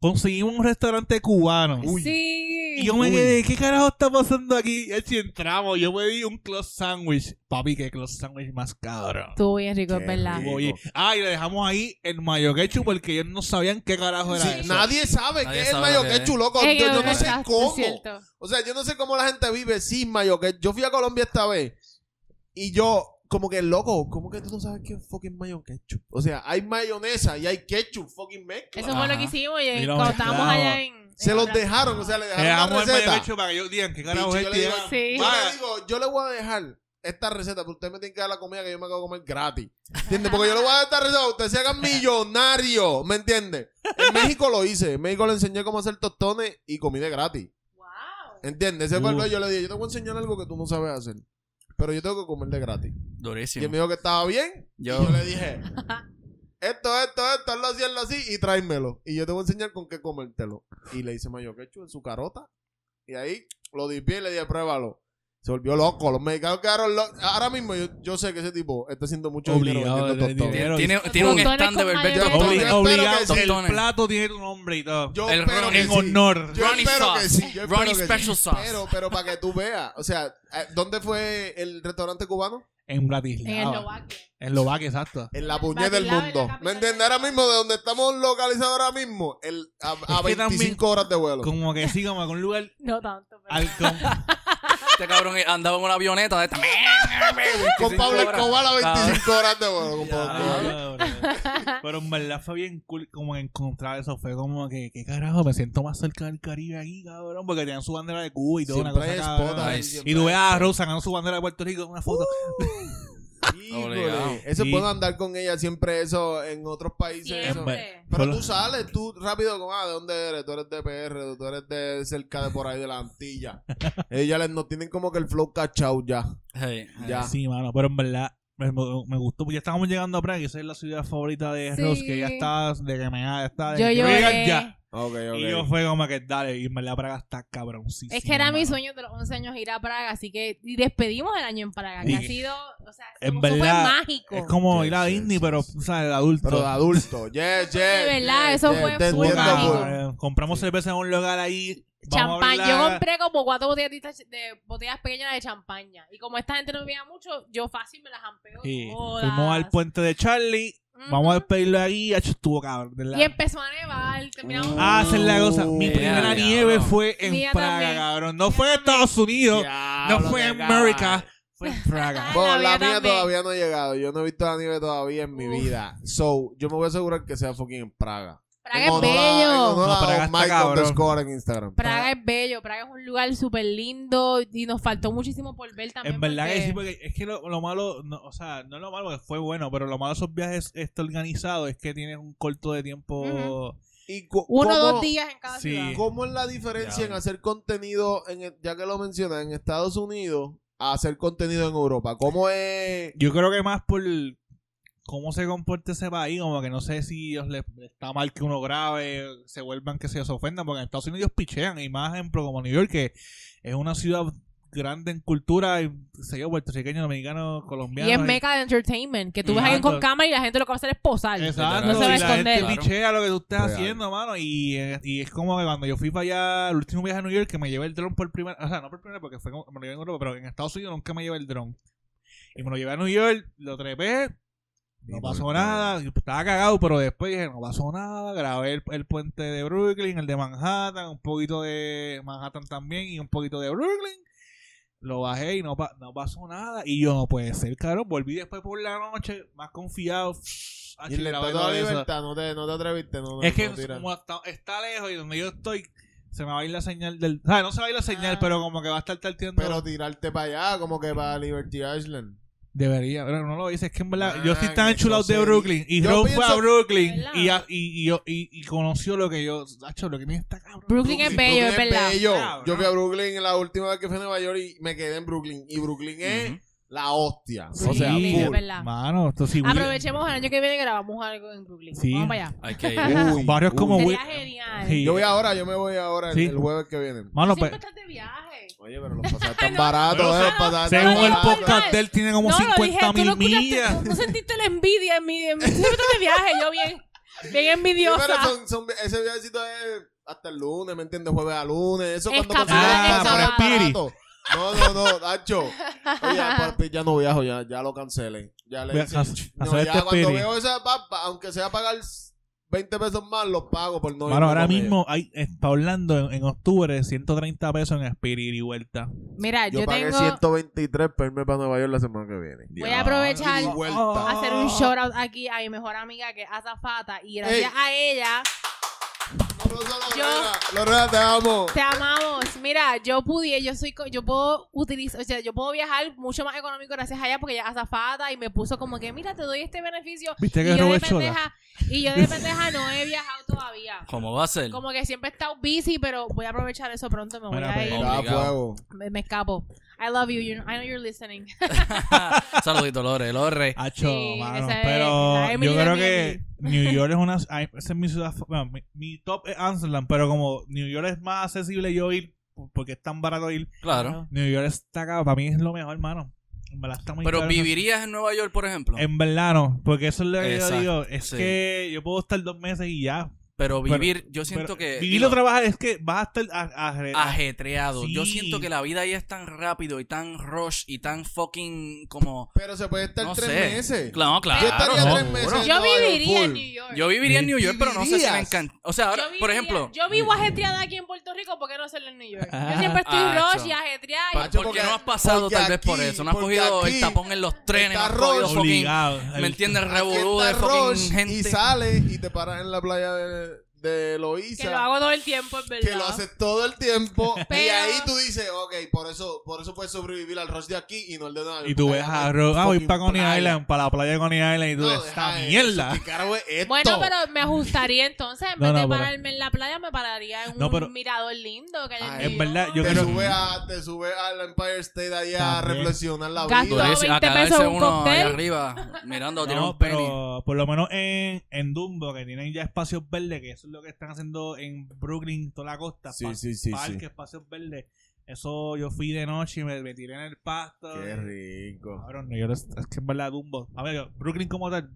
conseguimos un restaurante cubano. Sí. Y yo me quedé, ¿qué carajo está pasando aquí? Y así entramos, yo pedí un close sandwich. Papi, qué close sandwich más cabrón. Estuvo bien rico, es verdad. Oye, ah, y le dejamos ahí el mayo ketchup porque ellos no sabían qué carajo era Sí, eso. nadie sabe Nadie qué es el mayo lo que es. ketchup, loco. Ey, yo, yo no sé cómo. O sea, yo no sé cómo la gente vive sin mayo ketchup. Yo fui a Colombia esta vez y yo, como que loco, ¿cómo que tú no sabes qué es fucking mayo ketchup? O sea, hay mayonesa y hay ketchup, fucking mezcla. Eso fue lo Ajá. que hicimos y cuando estábamos allá en... Se en los dejaron, o sea, le dejaron el mayo receta. ketchup para que ellos digan qué carajo es yo, este. le digo, Sí. yo le digo, yo le voy a dejar esta receta, pero ustedes me tienen que dar la comida que yo me acabo de comer gratis. ¿Entiendes? Porque yo le voy a dar esta receta, ustedes se hagan millonarios, ¿me entiendes? En México lo hice, en México le enseñé cómo hacer tostones y comí de gratis. Wow. ¿Entiendes? Ese fue el que yo le dije, yo te voy a enseñar algo que tú no sabes hacer. Pero yo tengo que comer de gratis. Y Durísimo. él me dijo que estaba bien. Yo- Y yo le dije, esto, esto, esto, hazlo así, hazlo así y tráemelo. Y yo te voy a enseñar con qué comértelo. Y le hice mayo ketchup en su carota. Y ahí lo dipié y le dije, pruébalo. Se volvió loco. Los mexicanos quedaron locos. Ahora mismo yo, yo sé que ese tipo está haciendo mucho dinero Obligado vendiendo dinero. Tiene, tiene un stand de mayonesa. tostones. Obli- Obli- obligado, el plato tiene tu nombre y todo. Yo El espero que en sí. honor. Yo Ronnie espero sauce. que sí. Yo Ronnie que special sí. sauce. Pero, pero para que tú veas. O sea, eh, ¿dónde fue el restaurante cubano? En Bratislava. En Eslovaquia. En Eslovaquia, exacto. En la En puñeta del mundo. ¿Me entiendes? Ahora mismo, de donde estamos localizados ahora mismo, el, a, a Es que 25 también- horas de vuelo. Como que sí, como que un lugar No tanto, pero... al Este cabrón andaba en una avioneta de esta. Con Pablo. Escobar a 25 horas de vuelo. con Pablo Escobar. Pero en verdad fue bien cool como encontrar eso. Fue como que, ¿qué carajo? Me siento más cerca del Caribe aquí, cabrón. Porque tenían su bandera de Cuba y todo. Siempre Una cosa spot ahí, Y tú ves a spot. Rose sacando su bandera de Puerto Rico en una foto. Híjole. Eso Y- puedo andar con ella siempre eso en otros países. eso. Pero tú sales, tú rápido como, ah, ¿de dónde eres? Tú eres de PR, tú eres de cerca de por ahí de la Antilla. Ellas les, no tienen como que el flow cachao ya. Hey. Ya. Sí, mano, pero en verdad me, me gustó. Ya estábamos llegando a Praga, y esa es la ciudad favorita de Sí. Rose, que ya está de que me está de Yo que ya. Ok, ok. Y yo fue como que dale, y en verdad Praga está cabroncísimo. Es que era mi sueño de los 11 años ir a Praga, así que y despedimos el año en Praga, que Y- ha sido, o sea, fue verdad, mágico. Es como Yes, ir a Disney, yes. pero, o sea, de adulto. Pero de adulto. Yes, yes. De verdad, yes, eso yes. fue entiendo, mágico. Eh, compramos cerveza en un lugar ahí. a abrir Yo compré como cuatro botellas de, botellas pequeñas de champaña. Y como esta gente no bebía mucho, yo fácil me las ampeo Sí. todas. Fuimos al puente de Charlie. Vamos a despedirlo ahí. Hacho, estuvo cabrón. de verdad. Y empezó a nevar. Terminamos. Ah, esa es la cosa. Mi Uh, primera nieve fue en Praga, cabrón. No fue en. Estados Unidos. No fue en. América. Fue en Praga. Bueno, La la mía mía también. todavía no ha llegado. Yo no he visto la nieve todavía en mi Uf. vida. So, yo me voy a asegurar que sea fucking en Praga. Praga es bello. No, a Praga está cabrón. underscore en Instagram. Praga es bello. Praga es un lugar súper lindo. Y nos faltó muchísimo por ver también. En verdad que sí, porque es que lo, lo malo, no, o sea, no lo malo, que fue bueno, pero lo malo de esos viajes este organizado es que tienes un corto de tiempo. ¿Y Uno o dos días en cada Sí. ciudad. ¿Cómo es la diferencia en hacer contenido, en el- ya que lo mencionas, en Estados Unidos a hacer contenido en Europa? ¿Cómo es? Yo creo que más por cómo se comporta ese país, como que no sé si ellos les les está mal que uno grabe, se vuelvan que se se ofendan, porque en Estados Unidos pichean, y más ejemplo como New York, que es una ciudad grande en cultura, y sé yo, puertorriqueño, dominicano, colombiano. Y es meca de entertainment. Que tú ves a alguien con cámara y la gente lo que va a hacer es posar. Exacto, No se va a y la gente esconder. pichea lo que tú estés Real. haciendo, mano. Y, y es como que cuando yo fui para allá, el último viaje a New York, que me llevé el dron por primera o sea, no por primera porque fue como, me lo llevé en Europa, pero en Estados Unidos nunca me llevé el dron. Y me lo llevé a New York, lo trepé, no pasó nada, estaba cagado, pero después dije, no pasó nada, grabé el, el puente de Brooklyn, el de Manhattan, un poquito de Manhattan también y un poquito de Brooklyn. Lo bajé y no, pa- no pasó nada. Y yo, no puede ser, cabrón. Volví después por la noche, más confiado. Y todo de la. Libertad, no te, no te atreviste. No, Es que no como está, está lejos y donde yo estoy, se me va a ir la señal del... No se va a ir la señal, Ah. pero como que va a estar tarteando... Pero tirarte para allá, como que para Liberty Island. Debería, pero no lo hice. Es que en verdad, yo tan eso enchulado de Brooklyn. Y Yo fue a Brooklyn y, a- y, y, yo- y, y conoció lo que yo... Hacho, lo que tiene está cabrón. Brooklyn es bello, es Brooklyn verdad. bello. Cabrón. Yo fui a Brooklyn la última vez que fui a Nueva York y me quedé en Brooklyn. Y Brooklyn es la hostia. Sí, o sea, es verdad. Mano, esto sí... Aprovechemos el año que viene y grabamos algo en Brooklyn. Sí. Vamos para allá. Hay que ir. Uy, Barrios como. Sería genial. Sí. Yo voy ahora, yo me voy ahora el, Sí. el jueves que viene. Mano, pues... siempre estás de viaje. Oye, pero los pasajes están no. baratos, Pero eh, se- los pasajes Según el no, baratos. podcast de él, tiene como no, lo 50 dije, tú mil no millas. tú no sentiste la envidia en mi... En mi de viaje, yo bien, bien Sí, pero envidiosa. son- son- ese viajecito es hasta el lunes, ¿me entiendes? Jueves a lunes. Eso cuando consigues los escapada. pasajes baratos. No, no, no, Nacho. Oye, ya no viajo, ya, ya lo cancelé. Ya le hacer- No, hacer ya este cuando veo esa papa, aunque sea pagar 20 pesos más, los pago por no irme ahora mismo hay, está Orlando en, en octubre 130 pesos en Spirit y vuelta. Mira, yo, Yo, pagué tengo... 123 para irme para Nueva York la semana que viene. Voy a aprovechar Y vuelta. hacer un shout out aquí a mi mejor amiga que es Azafata y gracias Ey. a ella Yo- Lorena, te amo. te amamos. Mira, yo pude, yo soy, yo puedo utilizar, o sea, yo puedo viajar mucho más económico gracias a ella porque ella es azafata y me puso como que, mira, te doy este beneficio. ¿Viste Y que yo, de pendeja, y yo de pendeja no he viajado todavía. ¿Cómo va a ser? Como que siempre he estado busy, pero voy a aprovechar eso pronto. Me voy Mira, a pues, ir. Obligado. Fuego. Me, me escapo. I love you. I know you're listening. Saludito, Lore, Lore. Sí, mano, es pero yo creo que New York es una... Esa es mi ciudad... bueno, mi, mi top es Amsterdam, pero como New York es más accesible yo ir, porque es tan barato ir, Claro. New York está acá, para mí es lo mejor, hermano. En verdad está muy Pero vivirías en Nueva York, por ejemplo. En verdad no, porque eso es lo que Exacto, yo digo, es sí. que yo puedo estar dos meses y ya. Pero Pero- vivir, yo siento Pero que. Vivir o trabajar es que vas a estar ajetreado. Yo siento que la vida ahí es tan rápido y tan rush y tan fucking como. Pero se puede estar No tres sé. meses. Claro, claro. Yo estaría no, tres meses. Yo viviría en. New York. Yo viviría en New York, pero no sé si me encanta. O sea, ahora, Yo por viviría- ejemplo, Yo vivo ajetreada aquí en Puerto Rico, ¿por qué no hacerlo en New York? Yo siempre estoy Ah, rush y ajetreada. Pacho, porque porque- no has pasado tal vez por eso. No has cogido aquí el tapón en los trenes, no está has cogido rush. fucking. obligado. ¿Me entiendes? Revolú de fucking Rush gente. Y sale y te paras en la playa de, de Que Loisa. lo hago todo el tiempo, es verdad. que lo haces todo el tiempo y Pero- ahí tú dices, ok, por eso, por eso puedes sobrevivir al rush de aquí y no el de York, Y tú ves allá a no hay Ro- ah, voy para Coney playa. Island, para la playa de Coney Island y tú No, esta eso, mierda. ¿Qué carajo es esto? Bueno, pero me ajustaría entonces. En No, vez no, de pero- pararme en la playa, me pararía en No, un pero- mirador lindo que hay Ay, en en New verdad, yo te creo- sube a te sube al Empire State ahí a reflexionar la Gasto vida. A 20 pesos un uno cóctel. allá arriba, mirando, tiene No, un penny. pero por lo menos en, en Dumbo, que tienen ya espacios verdes, que eso es lo que están haciendo en Brooklyn, toda la costa. Sí, sí, sí, Parque, sí. espacios verdes. Eso yo fui de noche y me, me tiré en el pasto. Qué rico. Cabrón, York es, es que en verdad Dumbo. A ver, Brooklyn como tal.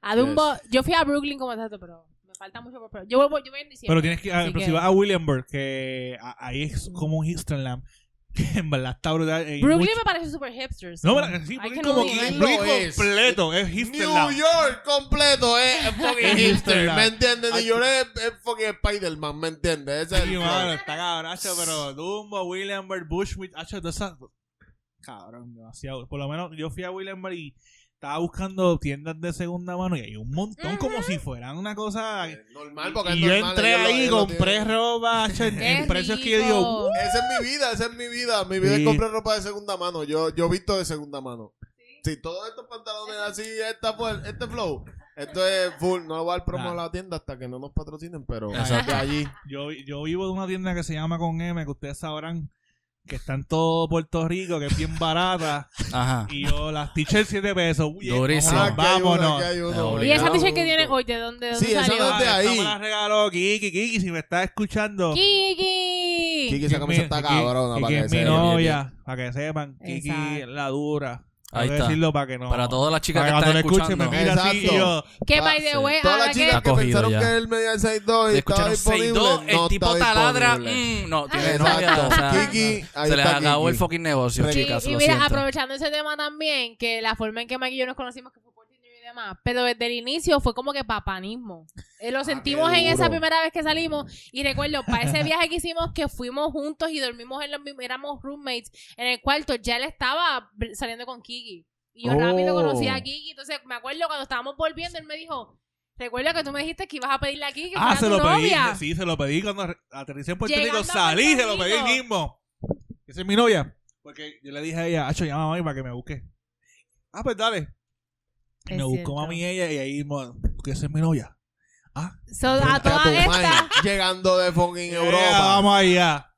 A Dumbo, yo fui a Brooklyn como tanto, pero me falta mucho por pero Yo voy, yo voy en diciembre. Pero tienes que, a- así pero que- si vas a Williamburg, que a- ahí es como un Histerland, que en verdad está brutal. y Brooklyn mucho- me parece super hipster. No, pero sí, Brooklyn como que. Brooklyn es. completo, es New Histerland. York completo es fucking hipster. ¿me entiendes? New York es, es fucking Spider-Man, ¿me entiendes? Es Sí, mano, está cabracho, pero Dumbo, Williamburg, Bushwick, hacho, todas esas... Cabrón, demasiado. Por lo menos yo fui a Williamburg y estaba buscando tiendas de segunda mano y hay un montón como si fueran una cosa... Eh, Normal, porque es Y yo normal, entré ahí, compré ropa, en, precios que yo digo... "Uh". Esa es mi vida, esa es mi vida. Mi vida Sí. es comprar ropa de segunda mano. Yo, yo visto de segunda mano. Sí, todos estos pantalones así, esta este flow. Esto es full. No voy a dar promo a la tienda hasta que no nos patrocinen, pero Exacto. allí. Yo, yo vivo de una tienda que se llama Con M, que ustedes sabrán que está en todo Puerto Rico, que es bien barata. Ajá. y yo, las t-shirts 7 pesos. Uy, Durísimo. vámonos, aquí hay uno, vámonos. aquí hay uno. Y esa t-shirt que tienen hoy, ¿de dónde, de dónde Sí, esa salió? no es de Ah, ahí. esta me la regaló Kiki, Kiki, si me estás escuchando. Kiki. Kiki, esa camisa está cabrona, Kiki para que es mi sepan. novia, para que sepan. Kiki Exacto. es la dura. Ahí está. decirlo para que no. Para todas las chicas que están le escuchen me escuchando. mira así y Exacto. yo. Que by the way, Todas ahora las que... chicas Está que cogido pensaron ya. que él medía el 6'2 y Se estaba escucharon disponible. 6'2, el no tipo está taladra. disponible. mm, no, tiene Exacto. novia. O sea, Kiki, ahí se les está acabó Kiki. el fucking negocio, Sí, chicas. y lo mira, siento. aprovechando ese tema también, que la forma en que Mike y yo nos conocimos, que fue pero desde el inicio fue como que papanismo. Eh, lo sentimos qué en esa primera vez que salimos y recuerdo, para ese viaje que hicimos, que fuimos juntos y dormimos en los mismos, éramos roommates en el cuarto, ya él estaba saliendo con Kiki. Y yo Oh. rápido conocí a Kiki, entonces me acuerdo cuando estábamos volviendo, él me dijo... Recuerda que tú me dijiste que ibas a pedirle a Kiki que Ah, fuera se tu lo pedí. Sí, se lo pedí cuando aterricé en Puerto Llegando Rico. Salí, se lo pedí mismo. Esa es mi novia. Porque yo le dije a ella, Hacho, llama a mami para que me busque. Ah, pues dale. Y Es me buscó mami y ella y ahí que esa es mi novia. Ah, So, a todas estas... Llegando de fucking Europa. vamos allá.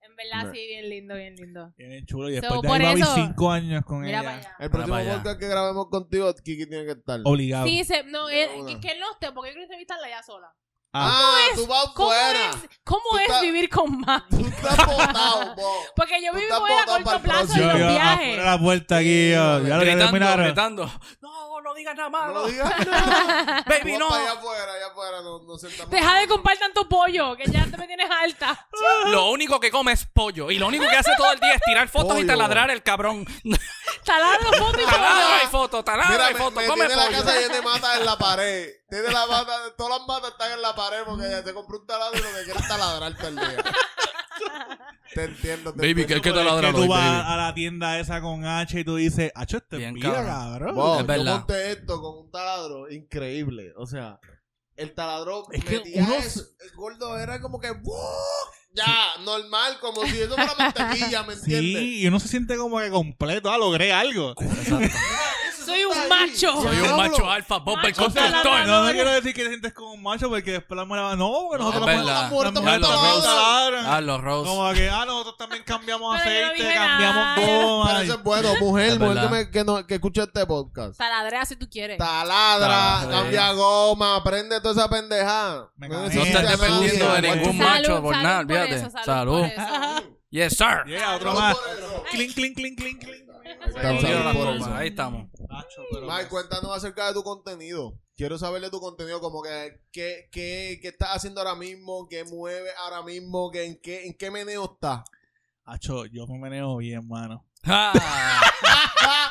En verdad, sí, bien lindo, bien lindo. Bien chulo. Y So, después de ahí va eso- cinco años con Mira ella. El próximo podcast que grabemos contigo, Kiki tiene que estar. Obligado. Sí, se, no, una. que él no esté, porque yo quiero entrevistarla ya sola. Ah, tú vas ¿Cómo fuera. es, cómo Tú es estás- vivir con Mike? Tú estás botado, bo. Porque yo vivo a corto plazo en Yo, los yo viajes. de la puerta aquí, yo, ya Gritando, gritando. No, no digas nada No malo. lo digas nada. Baby, no. para allá afuera, allá afuera. No, no sentamos. Deja de comprar tanto pollo, que ya te me tienes alta. Lo único que come es pollo. Y lo único que hace todo el día es tirar fotos y Pollo. taladrar el cabrón. Talando fotos y Taladra y pollo. foto, taladra Mira, y me, foto. me Come tiene la pollo. casa llena de matas en la pared. Tiene la mata, todas las matas están en la pared porque ella te compró un taladro y lo que quiere es taladrar todo el día. te entiendo, te Baby, que entiendo. hay que taladrar que tú hoy, vas baby. a la tienda esa con H y tú dices, Hacho, este Bien es cabrón. cabrón. Wow, Es yo verdad. monté esto con un taladro increíble. O sea, el taladro Es que metía uno- eso, el gordo era como que. Ya, normal, como si eso fuera mantequilla, ¿me entiendes? Sí, y uno se siente como que completo, ah, logré algo. Exacto. Soy un macho. Soy un macho alfa, Bob el constructor. no, no quiero decir que te sientes como un macho porque después la mujer va, no, porque No, nosotros las por mujeres taladro. taladran. Ah, los Rose. Como que, ah, nosotros también cambiamos aceite, cambiamos goma. Pero eso es bueno, mujer, mujer que, verdad. me, que, no, que escucha este podcast. Taladrea si tú quieres. Taladra, Taladra. cambia goma, prende toda esa pendejada. No estás a dependiendo de ningún macho por salud nada, eso, salud. Yes, sir. Yeah, otro más. Clink, clink, clink, clink, clink. Ahí estamos. Mike, cuéntanos acerca de tu contenido. Quiero saber de tu contenido, como que qué, qué, qué estás haciendo ahora mismo, qué mueves ahora mismo, que en qué, en qué meneo estás. Hacho, yo me meneo bien, mano. Ah.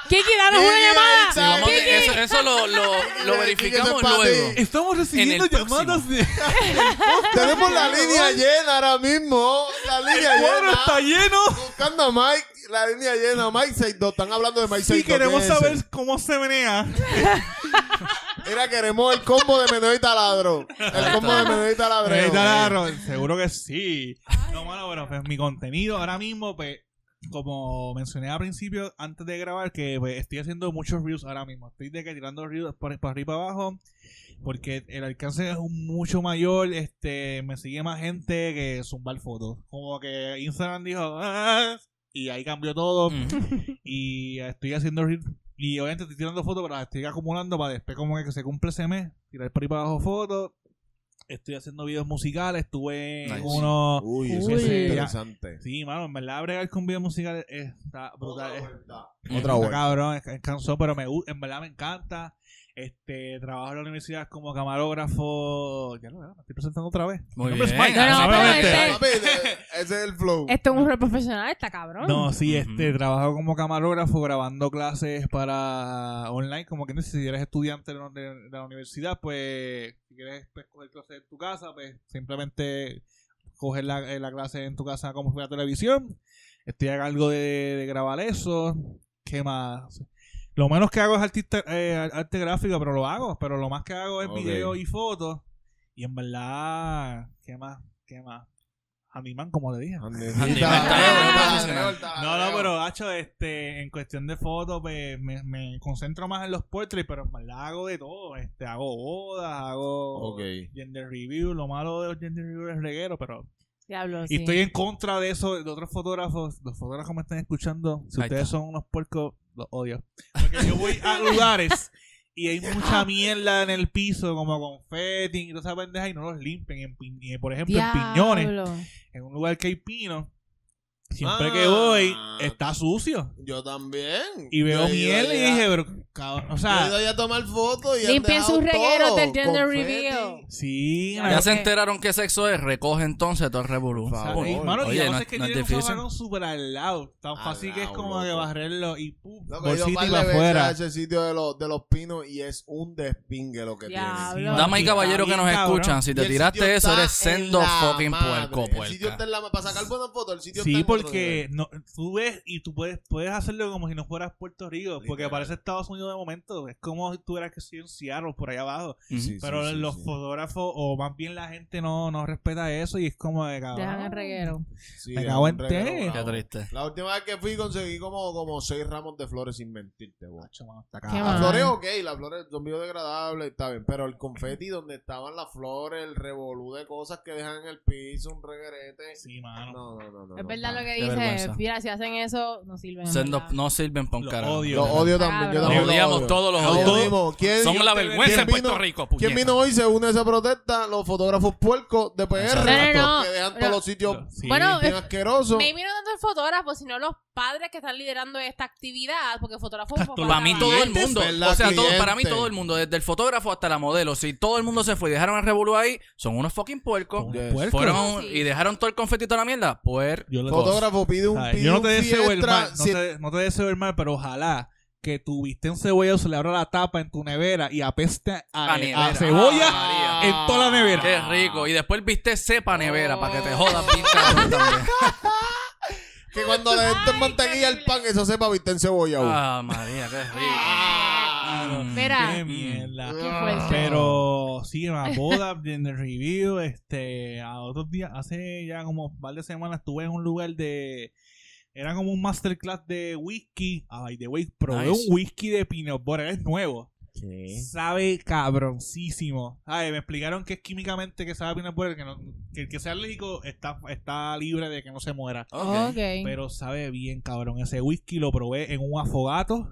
Kiki, danos una Kiki, llamada. Sí, vamos a- Kiki. eso, eso lo, lo, lo Kiki, verificamos eso es para luego. Estamos recibiendo En el próximo. llamadas de... Tenemos la línea llena ahora mismo. La línea El cuadro llena. está lleno. Buscando a Mike, la línea llena. Mike 62. Están hablando de Mike 62. Sí, queremos ¿quién es saber ese? cómo se menea. Mira, queremos el combo de meneo y taladro. El combo de meneo y taladro. Ahí está, Ro- Seguro que sí. No, mano, pero pues mi contenido ahora mismo, pues, como mencioné al principio, antes de grabar, que pues, estoy haciendo muchos reviews ahora mismo. Estoy de que tirando reviews por, por arriba y para abajo. Porque el alcance es un- mucho mayor, este, me sigue más gente que zumbar fotos. Como que Instagram dijo, "Ah", y ahí cambió todo. Mm. Y estoy haciendo re- y obviamente estoy tirando fotos, pero las estoy acumulando para después como que se cumple ese mes, tirar por ahí para abajo fotos. Estoy haciendo videos musicales, estuve en Nice. uno... Uy, eso Uy. es interesante. Sí, mano, en verdad bregar con videos musicales está brutal. Otra es- vuelta. Otra Está vuelta. cabrón, es, es cansón, pero me, en verdad me encanta. Este, trabajo en la universidad como camarógrafo. Ya lo veo, me estoy presentando otra vez. Muy nombre es bien. Mike, No, no, este- Papi, ese- es el flow. Esto es un rol profesional, está cabrón. No, sí, este, trabajo como camarógrafo grabando clases para online, como que si eres estudiante de, la- de la universidad, pues si quieres pues, coger clases en tu casa, pues simplemente coger la, eh, la clase en tu casa como si fuera televisión. Estoy a cargo de, de grabar eso. ¿Qué más? Lo menos que hago es artista, eh, arte gráfico, pero lo hago. Pero lo más que hago es Ok. video y fotos. Y en verdad, ¿qué más? ¿Qué más? Handyman, como le dije. No, no, pero hacho, este, en cuestión de fotos, pues, me, me concentro más en los portraits, pero en verdad hago de todo. Este, hago bodas, hago gender review. Lo malo de los gender review es reguero, pero. Diablo, Y sí. estoy en contra de eso, de otros fotógrafos. Los fotógrafos que me están escuchando, si Ahí ustedes está. son unos puercos, los odio. Porque yo voy a lugares y hay mucha mierda en el piso, como confeti y toda esa pendeja, y no los limpian. En por ejemplo, en piñones, en un lugar que hay pino, siempre Ah. que voy, está sucio. Yo también. Y veo miel y dije, pero cabrón, o Yo he sea, ido allá a tomar fotos y Limpien sus regueros del gender reveal. sí, Ya se enteraron qué sexo es, recoge entonces todo el revolú. Sea, mano, Oye, no, no sé es- que no es tiene un súper al lado. Tan fácil que es como loco. que barrerlo y pum, bolsita y para afuera. ese sitio de los, de los pinos y es un despingue lo que tiene. Damas y Está caballeros que nos escuchan, si te tiraste eso, eres sendo fucking puerco, El sitio está en la Para sacar buenas fotos, el sitio está porque no, tú ves y tú puedes, puedes hacerlo como si no fueras Puerto Rico, porque parece Estados Unidos de momento. Es como si tú eras que sí en Seattle, por allá abajo. Sí, Pero sí, los sí. fotógrafos, o más bien la gente, no, no respeta eso y es como de cabrón. Dejan el reguero. Sí, Me cago en té. Qué bravo. triste. La última vez que fui conseguí como, como seis ramos de flores sin mentirte, cabrón. Las flores ok, las flores son biodegradables, está bien, pero el confeti donde estaban las flores, el revolú de cosas que dejan en el piso, un reguerete. Sí, mano. No, no, no, no. Es no, verdad lo que dice. Mira, si hacen eso, no sirven. no sirven para un carajo. odio. Lo odio también, yo también odiamos odio. todos los Lo odiamos. ¿Quién- Son la quién vergüenza en vino- Puerto Rico, ¿Quién puñeta. vino hoy se une a esa protesta? Los fotógrafos puercos de PR. No, no, no. Que dejan No. todos los sitios Sí. Bueno, bien asquerosos. Maybe no tanto el fotógrafo, sino los padres que están liderando esta actividad, porque fotógrafo es un papá Para mí todo el mundo, o sea, todo, para mí todo el mundo, desde el fotógrafo hasta la modelo, si todo el mundo se fue y dejaron el revolú ahí, son unos fucking puercos. Fueron Sí. y dejaron todo el confeti y toda la mierda. Pues Yo Fotógrafo pide un, Yo no un te deseo el mal, no, si- te, no te deseo el mal, pero ojalá que tuviste un cebollado, se le abra la tapa en tu nevera y apeste a, A a nevera. cebolla Ah, en toda la nevera. qué rico. Y después viste cepa nevera para que te jodas bien también. Que cuando le den mantequilla al pan, eso sepa viste en cebolla. Ah, María, qué rico. Ah. Mm. Mira. Qué mierda. Qué fuerte. Pero sí, en la boda, en el review, este, a otros días, hace ya como un par de semanas estuve en un lugar de, era como un masterclass de whisky. Ay, de way, probé Nice. un whisky de peanut butter, es nuevo. Sabe cabroncísimo. Ay, me explicaron que es químicamente que sabe peanut butter, que, no, que el que sea alérgico está, está libre de que no se muera. Ok. Ok. Pero sabe bien, cabrón. Ese whisky lo probé en un afogato.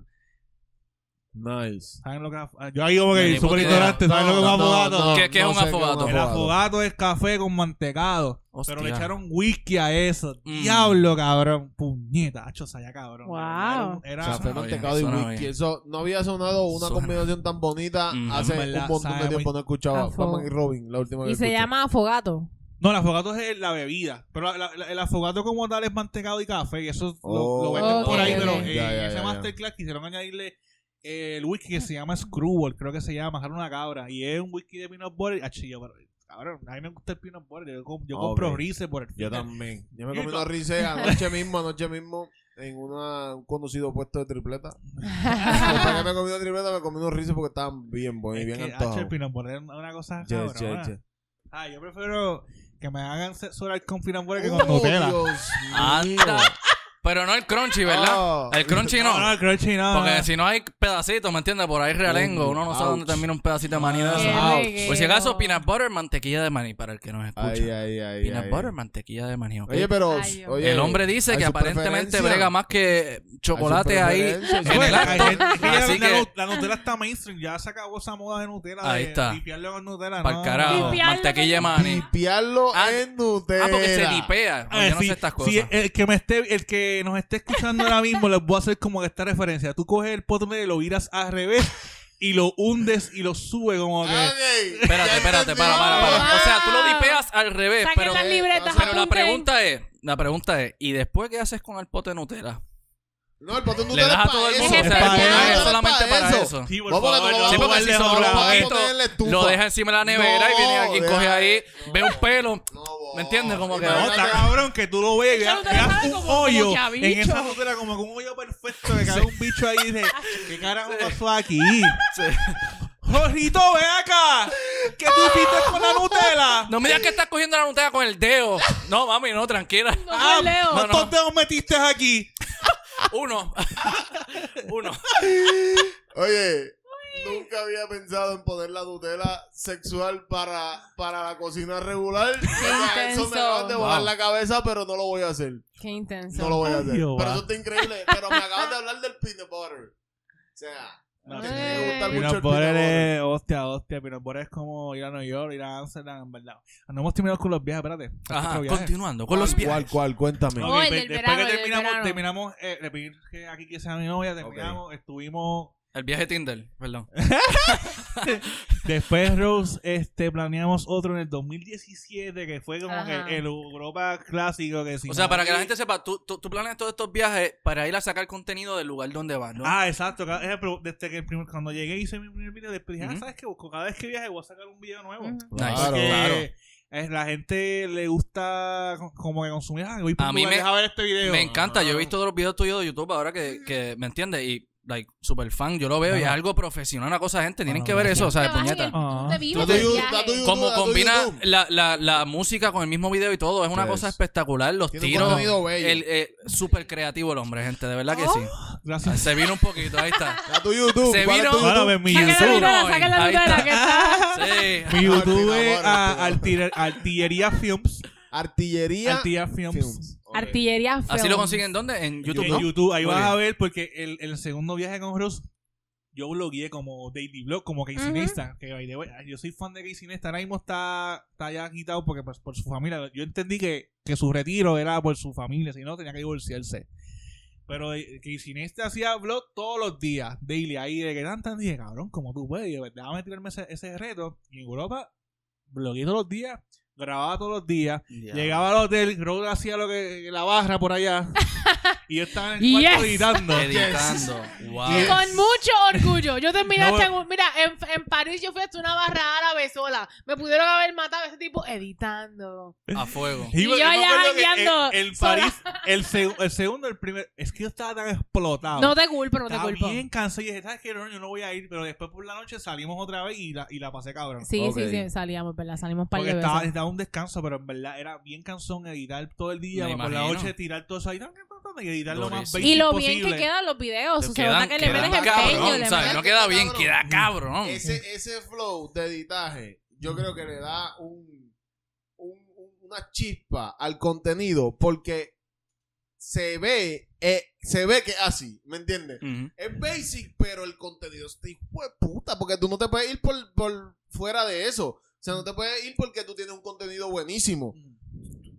Nice. ¿Saben lo que Yo ahí como que súper ignorante. ¿Saben lo que es un afogato? ¿Qué- qué es un afogato? El afogato es café con mantecado. Hostia. Pero le echaron whisky a eso. Mm. Diablo, cabrón. Puñeta, hacho, allá, cabrón. Wow. Era, era- Café, Suena mantecado y suena whisky. bien. Eso no había sonado una Suena- combinación tan bonita Mm, hace en verdad, un montón sabe de tiempo. No escuchaba Batman y Robin, la última Y vez se llama afogato. No, el afogato es la bebida. Pero la- la- el afogato como tal es mantecado y café. Y eso lo, lo venden Oh, por ahí. Pero ok. eh, Ya, ya, en ese ya, masterclass quisieron añadirle el whisky que se llama Screwball. Creo que se llama. Dejaron una cabra. Y es un whisky de peanut butter. Ach, yo, pero, cabrón, a mí me gusta el peanut butter. Yo, com- yo Ok. compro Rice por el Yo final. también. Yo me comí unos rices anoche mismo, anoche mismo. en una, un conocido puesto de tripleta. Después que me comí una tripleta, me comí unos rizos porque estaban bien buenos y bien antojados. el peanut butter es una cosa yes, yes. Ah, yo prefiero que me hagan sexo oral con peanut butter que Oh, con Nutella. Dios mío. Anda. Pero no el crunchy, ¿verdad? Ah. el crunchy No, no. no, el crunchy no. Porque si no hay pedacitos, ¿me entiendes? Por ahí realengo. Uno no sabe Ouch. dónde termina un pedacito de maní de Qué eso. Por si acaso, peanut butter, mantequilla de maní, para el que nos escucha. Ay, ay, ay. peanut ay. butter, mantequilla de maní. Oye, pero. Oye, el hombre dice que aparentemente brega más que chocolate ahí en el acto. Así la, que, la Nutella está mainstream. Ya se acabó esa moda de Nutella. Ahí de está. Limpiarlo con Nutella. para no. el carajo, mantequilla de maní. Limpiarlo Ah, en Nutella. Ah, porque se dipea. Ah, Yo no sé estas cosas. el que me esté, el que nos esté escuchando ahora mismo, les voy a hacer como que esta referencia. Tú coges el pote y lo viras al revés y lo hundes y lo sube como que. Ok, Espérate, espérate, para, para, para. Ah. O sea, tú lo dipeas al revés, Saquen pero, las libretas, pero la pregunta es, la pregunta es, ¿y después qué haces con el pote de Nutella? No, el potón Le Nutella das a es todo el para mundo, eso. o sea, Es solamente para eso. Sí, por favor, no Sí, a porque si de sobra un poquito, lo deja encima de la nevera y viene alguien coge ahí, ve un pelo, No, ¿me entiendes? Como que... No, está cabrón que tú lo veas y veas un como- como hoyo en esa Nutella como que un hoyo perfecto que cae un bicho ahí y dice, ¿qué carajo pasó aquí? Jorrito, ven acá. ¿Qué tú hiciste con la Nutella? No me digas que estás cogiendo la Nutella con el dedo. No, mami, no, tranquila. No Leo. no, no. ¿Cuántos dedos metiste aquí? Uno. Uno. Oye, nunca había pensado en poner la Nutella sexual para, para la cocina regular. O sea, eso me intenso. acabas de volar Wow. la cabeza, pero no lo voy a hacer. Qué intenso. No lo voy a hacer. Pero eso está increíble. Pero me acabas de hablar del peanut butter. O sea, No, que sí. me gusta mucho Peanut butter es, hostia, hostia, peanut butter es como ir a Nueva York, ir a Amsterdam, en verdad. No hemos terminado con los viajes, espérate. Ajá, Otro viaje. continuando con los ¿Cuál, viajes. cuál? Cuéntame. Ok, Oh, el del después verano, que terminamos, terminamos eh, le pedí que aquí que sea mi novia, terminamos, estuvimos El viaje Tinder, perdón. Después, Rose, este, planeamos otro en el 2017, que fue como Ajá. que el Europa clásico. Que O sea, para que la gente sepa, tú, tú, tú planeas todos estos viajes para ir a sacar contenido del lugar donde vas, ¿no? Ah, exacto. cada- ejemplo, desde que el primer- cuando llegué hice mi primer video, después dije, Ujú. ah, ¿sabes qué? Busco cada vez que viaje voy a sacar un video nuevo. Ujú. Nice, Claro. Porque claro. es, la gente le gusta co- como que consumir. Ah, voy por A un mí lugar, me- deja ver este video. Me encanta, yo he visto todos los videos tuyos de YouTube ahora que, que ¿me entiendes? Y, like, super fan, yo lo veo y es algo profesional, una cosa, gente, tienen Ah, que ver eso, o sea, de puñeta. Ah. Como combina la, la, la música con el mismo video y todo, es una cosa espectacular, los tiros, el, eh, súper creativo el hombre, gente, de verdad que sí. Gracias. Se vino un poquito, ahí está. Da tu YouTube. Se ¿cuál es vino- tu Bueno, YouTube? mi YouTube. Mi YouTube es a- artillería. Artiller- Artillería Films. Artillería. Artillería Films. Films. Artillería Así lo Films. consiguen ¿dónde? En YouTube, en ¿no? YouTube, ahí Muy vas bien. a ver, porque el, el segundo viaje con Ross, yo blogueé como daily blog, como Casey. Neistat, que by the way, yo soy fan de Casey Neistat, ahora mismo está, está ya quitado porque pues, por su familia, yo entendí que, que su retiro era por su familia, si no tenía que divorciarse. Pero eh, Casey Neistat hacía blog todos los días, daily, ahí de que tan tan dije, cabrón, como tú puedes, déjame tirarme ese, ese reto, y en Europa, blogueé todos los días, grababa todos los días, Ya. Llegaba al hotel, Road hacía lo que la barra por allá. y yo estaba en el cuarto Yes. editando. Editando. Wow. Y con mucho orgullo. Yo terminé No, en Mira, en, en París yo fui hasta una barra árabe sola. Me pudieron haber matado a ese tipo editando. A fuego. Y yo que jangueando El, el. París, el, seg- el segundo, el primer. Es que yo estaba tan explotado. No te culpo, no te estaba culpo. bien cansado y dije, ¿sabes qué? No, yo no voy a ir. Pero después por la noche salimos otra vez y la, y la pasé cabrón. Sí, sí, sí, salíamos, ¿verdad? Salimos un par Un descanso, pero en verdad era bien cansón editar todo el día. Por la noche tirar todo eso ahí. Y editar lo más Durísimo. basic Y lo bien posible. que quedan los videos. Te Se quedan- nota que le metes cabrón, empeño. le ¿sabes? metes- No queda bien, Cabrón. queda cabrón. Ese, ese flow de editaje, yo creo que le da un, un- un- una chispa al contenido porque se ve, eh, se ve que es así, ¿me entiendes? Es basic, pero el contenido está hijo de puta, porque tú no te puedes ir por, por fuera de eso. O sea, no te puedes ir porque tú tienes un contenido buenísimo.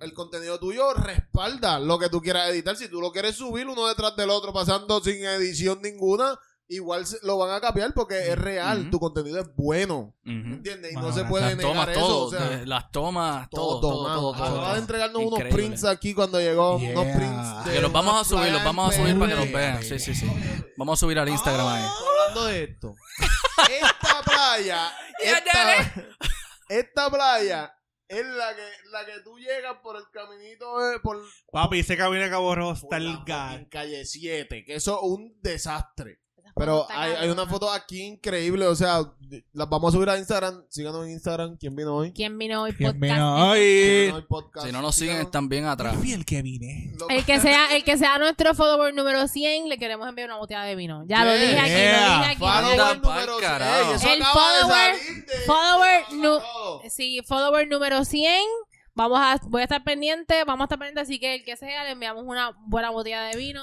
El contenido tuyo respalda lo que tú quieras editar. Si tú lo quieres subir uno detrás del otro, pasando sin edición ninguna, igual lo van a capear porque es real. Ujú. Tu contenido es bueno. ¿Me Ujú. entiendes? Y Bueno, no se puede Las negar tomas, eso. todo. o sea, de- las tomas, todo, todo, todo, todo. todo, Acaba de entregarnos unos prints aquí cuando llegó. Yeah. Unos prints. de Que los vamos a subir, los vamos a subir para que los vean. Sí, sí, sí. Vamos a subir al Instagram ahí. Ah, Hablando de esto. Esta playa. esta, esta playa es la que, la que tú llegas por el caminito, eh, por Papi, ese camino de Cabo Rojo está el gas. fucking calle 7, que eso es un desastre. Pero hay, hay una foto aquí increíble, o sea, las vamos a subir a Instagram. Síganos en Instagram. ¿Quién vino hoy? ¿Quién vino hoy? ¿Quién Podcast? vino ¿Quién hoy? vino hoy podcast? Si no nos siguen, están bien atrás. Qué fiel que vine. El que sea, el que sea nuestro follower número 100, le queremos enviar una botella de vino. Ya lo Yeah. dije aquí, lo Yeah. dije aquí. Follower Anda lo dije- pa'l número carajo. 6. Eso El acaba de follower- salir de- follower. Sí, follower número 100. Vamos a, voy a estar pendiente, vamos a estar pendiente, así que el que sea, le enviamos una buena botella de vino.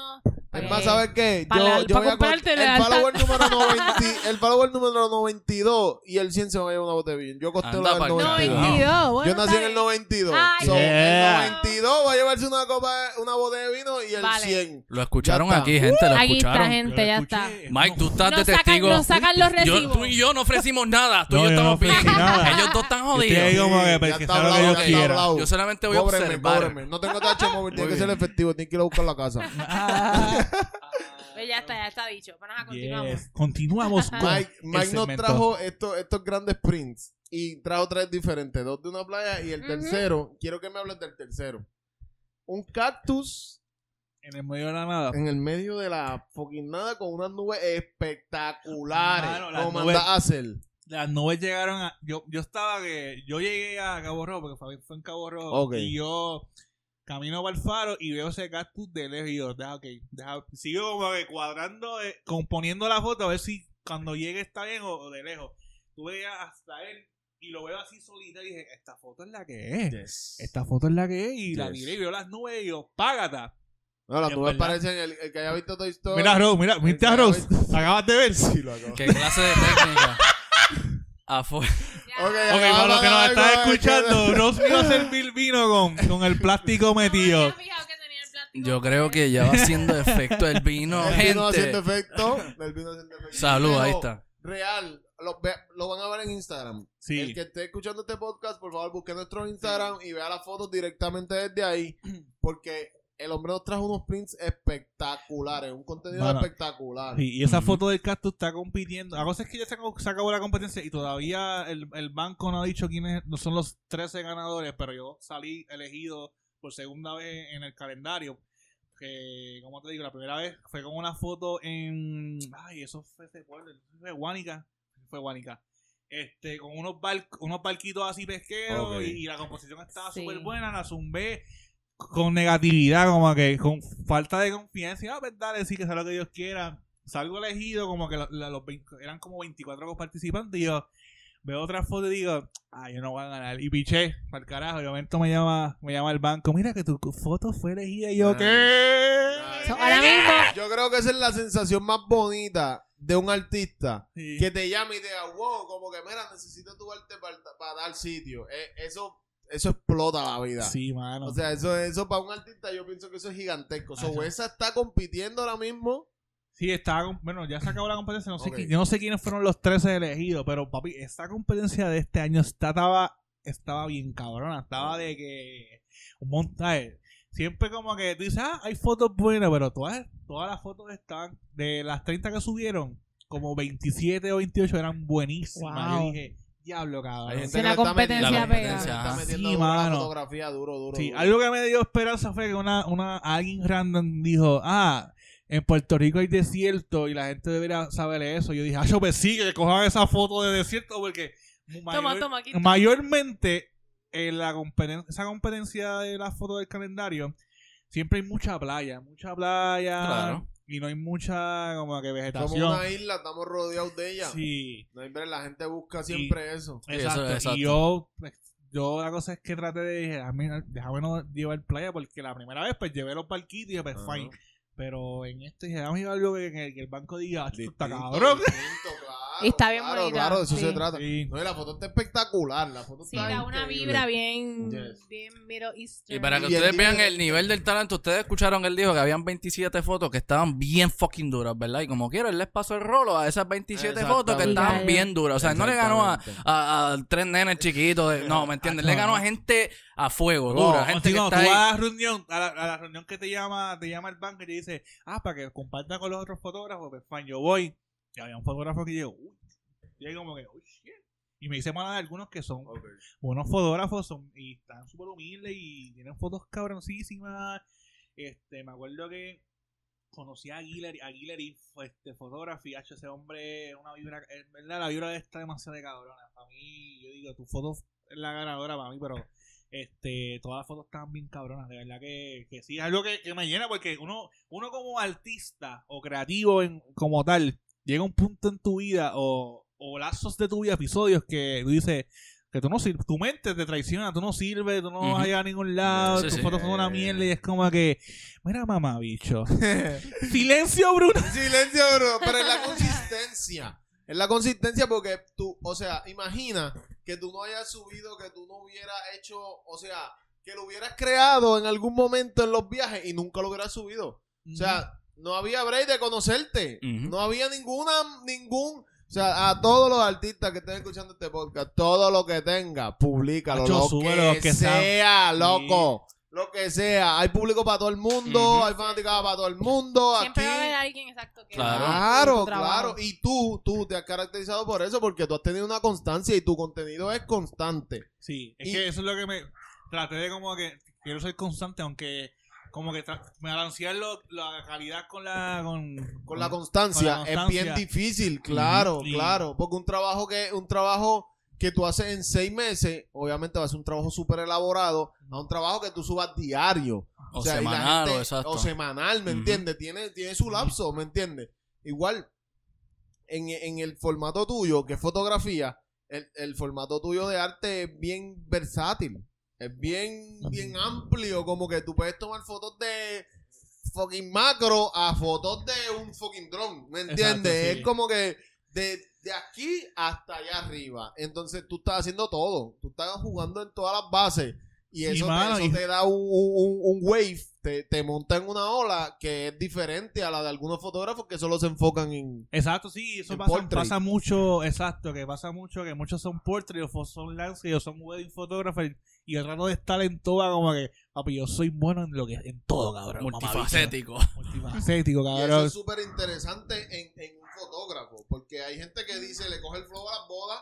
Es Eh, más, ¿sabes qué? Yo, la- yo voy a comprarte el alta. follower número 90, el follower número 92 y el 100 se va a llevar una botella de vino. Yo costé pa'l 92. carajo. 92, bueno, Yo nací está en el bien. 92. Ay, So, Yeah. El 92 va a llevarse una copa, una botella de vino y el Vale. 100. Lo escucharon está. aquí, gente, lo Aquí está, escucharon. gente, ya está. Mike, tú estás de sacan, testigo. nos sacan los Yo, tú y yo no ofrecimos nada. Tú y No, yo estamos bien. Ellos dos están Yo jodidos. como que, ya pues, que está sea lo que hablado, yo está. Yo solamente voy a observar. No tengo TH móvil, tiene que ser efectivo, tiene que ir a buscar la casa. Pues ya está, ya está dicho. Bueno, ajá, continuamos. Yes. Continuamos con Mike, el Mike nos segmento. trajo estos, estos grandes prints y trajo tres diferentes, dos de una playa y el Ujú. tercero, quiero que me hables del tercero. Un cactus en el medio de la nada. en el medio de la fucking nada con unas nubes espectaculares. Mano, las como nubes- manda a hacer. Las nubes llegaron a. Yo, yo estaba que. Yo llegué a Cabo Rojo, porque Fabián fue en Cabo Rojo. Ok. Y yo camino para el faro y veo ese cactus de lejos. Y yo, deja, ok, deja. Sigo como que cuadrando, eh, componiendo la foto a ver si cuando llegue está bien o, o de lejos. Tú veías hasta él y lo veo así solita y dije, esta foto es la que es. Esta foto es la que es. Y la miré y veo las nubes y yo, págata. No, las Es nubes parecen el, el que haya visto Toy Story. Mira, Rose, mira, ¿viste a Rose? Acabas de ver. Sí, lo acabo. ¿Qué clase de técnica? Afuera. Ya. Ok, para los que nos están escuchando, Rose vino a servir vino con, con el plástico metido. Yo creo que ya va haciendo efecto el vino, El vino haciendo gente. efecto. El vino haciendo efecto. Salud, Pero, ahí está. Real. Lo, ve- lo van a ver en Instagram. Sí. El que esté escuchando este podcast, por favor, busque nuestro Instagram y vea las fotos directamente desde ahí. Porque el hombre nos trajo unos prints espectaculares. Un contenido Bueno. espectacular. Sí, y esa foto del cactus está compitiendo. La cosa es que ya se acabó, se acabó la competencia y todavía el, el banco no ha dicho quiénes no son los 13 ganadores, pero yo salí elegido por segunda vez en el calendario. Que, como te digo, la primera vez fue con una foto en. Ay, eso fue ese pueblo, fue Guánica. Fue Guánica. Este, con unos, bar- unos barquitos así pesqueros y, y la composición estaba Sí. súper buena. La zumbé con negatividad, como que con falta de confianza. Ah, pues dale, sí, que sea lo que Dios quiera. Salgo elegido, como que los 20 eran como 24 participantes. Y yo veo otra foto y digo, ah, yo no voy a ganar. Y piché, para el carajo. Y de momento me llama, me llama el banco, mira que tu foto fue elegida. Y yo. ¿qué? So, ahora mismo, Yo creo que esa es la sensación más bonita de un artista. Sí. Que te llame y te diga, wow, como que mira, necesito tu arte para, para dar sitio. Eh, eso, eso explota la vida. Sí, mano. O sea, eso, eso para un artista yo pienso que eso es gigantesco. So, Ajá. esa está compitiendo ahora mismo. Sí, estaba. con- Bueno, ya se acabó la competencia. No sé Ok. qui- yo no sé quiénes fueron los 13 elegidos, pero papi, esta competencia de este año está- estaba, estaba bien cabrona. Estaba de que. Un montaje. Siempre como que tú dices, ah, hay fotos buenas, pero todas, todas las fotos estaban. De las 30 que subieron, como 27 o 28 eran buenísimas. Wow. Yo dije, diablo, cabrón. Hay gente Si que la le está competencia metiendo- pega. está Ajá. metiendo Sí, duro la mano. fotografía duro, duro. Sí, duro. algo que me dio esperanza fue que una, una, alguien random dijo, ah, en Puerto Rico hay desierto y la gente debería saber eso. Yo dije, ah, yo pues sí, que cojan esa foto de desierto porque toma, mayor- toma, aquí. mayormente en la competen- esa competencia de la foto del calendario siempre hay mucha playa, mucha playa Claro. Y no hay mucha como que Somos vegetación. una isla, estamos rodeados de ella. Sí, No hay la gente busca siempre eso. Exacto. exacto. Y yo, pues, yo la cosa es que traté de dije, "Ah, mira, déjame no llevar playa porque la primera vez pues llevé los barquitos y dije, pues Ajá. fine. Pero en esto dije, vamos a llevar algo que, en el, que el banco diga, "Ah, esto está cabrón. distinto, Y está bien claro, bonita, Claro, de eso sí. se trata. Sí. No, y la foto está espectacular. La foto Sí, está da una increíble. vibra bien, Yes. bien Middle Eastern. Y para que Y ustedes vean el nivel del talento, ustedes escucharon que él dijo que habían 27 fotos que estaban bien fucking duras, ¿verdad? Y como quiera, él les pasó el rolo a esas 27 fotos que estaban bien duras. O sea, él no le ganó a, a, a tres nenes chiquitos. de- no, ¿me entiendes? Le ganó a gente a fuego, No, dura. Gente si que no, está tú ahí. vas a la reunión, a la, a la reunión que te llama, te llama el banco y te dice, ah, para que compartan con los otros fotógrafos, pues fine, yo voy. Y había un fotógrafo que llegó, uy, y ahí como que, uy, shit. Y me hice mala de algunos que son buenos fotógrafos son, y están súper humildes y tienen fotos cabroncísimas. Este, me acuerdo que conocí a Guilherme, a Guilherme este, Photography, H, ese hombre, una vibra, en verdad la vibra está demasiado de cabrona. Para mí, yo digo, tu foto es la ganadora para mí, pero este, todas las fotos están bien cabronas, de verdad que, que sí, es algo que, que me llena porque uno, uno como artista o creativo en, como tal, llega un punto en tu vida o, o lazos de tu vida, episodios que tú dices que tú no sirves, tu mente te traiciona, tú no sirves, tú no Ujú. vas a llegar a ningún lado, Sí, tus sí. fotos son una mierda y es como que, mira mamá, bicho. Silencio, Bruno. Silencio, bro. Pero es la consistencia. Es la consistencia porque tú, o sea, imagina que tú no hayas subido, que tú no hubieras hecho, o sea, que lo hubieras creado en algún momento en los viajes y nunca lo hubieras subido. O sea, no había break de conocerte. No había ninguna, ningún. O sea, a todos los artistas que estén escuchando este podcast, todo lo que tenga, públicalo. Lo que, que sea- loco. Lo que sea. Hay público para todo el mundo, hay fanaticada para todo el mundo. Siempre aquí. va a haber alguien exacto que Claro. Claro. Y tú, tú te has caracterizado por eso, porque tú has tenido una constancia y tu contenido es constante. Sí, es Y- que eso es lo que me traté de como que quiero ser constante, aunque como que balancear lo- la calidad con la con, Con la constancia, con la es bien difícil, claro, claro. Porque un trabajo que, un trabajo que tú haces en seis meses, obviamente va a ser un trabajo súper elaborado, a un trabajo que tú subas diario. O, la semanal, gente- o exacto. o semanal, ¿me entiendes? Tiene, tiene su lapso, ¿me entiendes? Igual, en, en el formato tuyo, que es fotografía, el, el formato tuyo de arte es bien versátil. Es bien, bien amplio, como que tú puedes tomar fotos de fucking macro a fotos de un fucking drone, ¿me entiendes? Exacto, sí. Es como que de, de aquí hasta allá arriba. Entonces tú estás haciendo todo. Tú estás jugando en todas las bases. Y eso, te- mano, eso y- te da un, un- un wave, te, te monta en una ola que es diferente a la de algunos fotógrafos que solo se enfocan en... Exacto, sí, eso pasa, mucho, exacto, que pasa mucho, que muchos son portrait o son landscape o son wedding photographers y yo trato de estar en toda como que, papi, yo soy bueno en lo que en todo, cabrón. Multifacético. Multifacético, Y eso cabrón. es súper interesante en, en un fotógrafo, porque hay gente que dice, le coge el flow a las bodas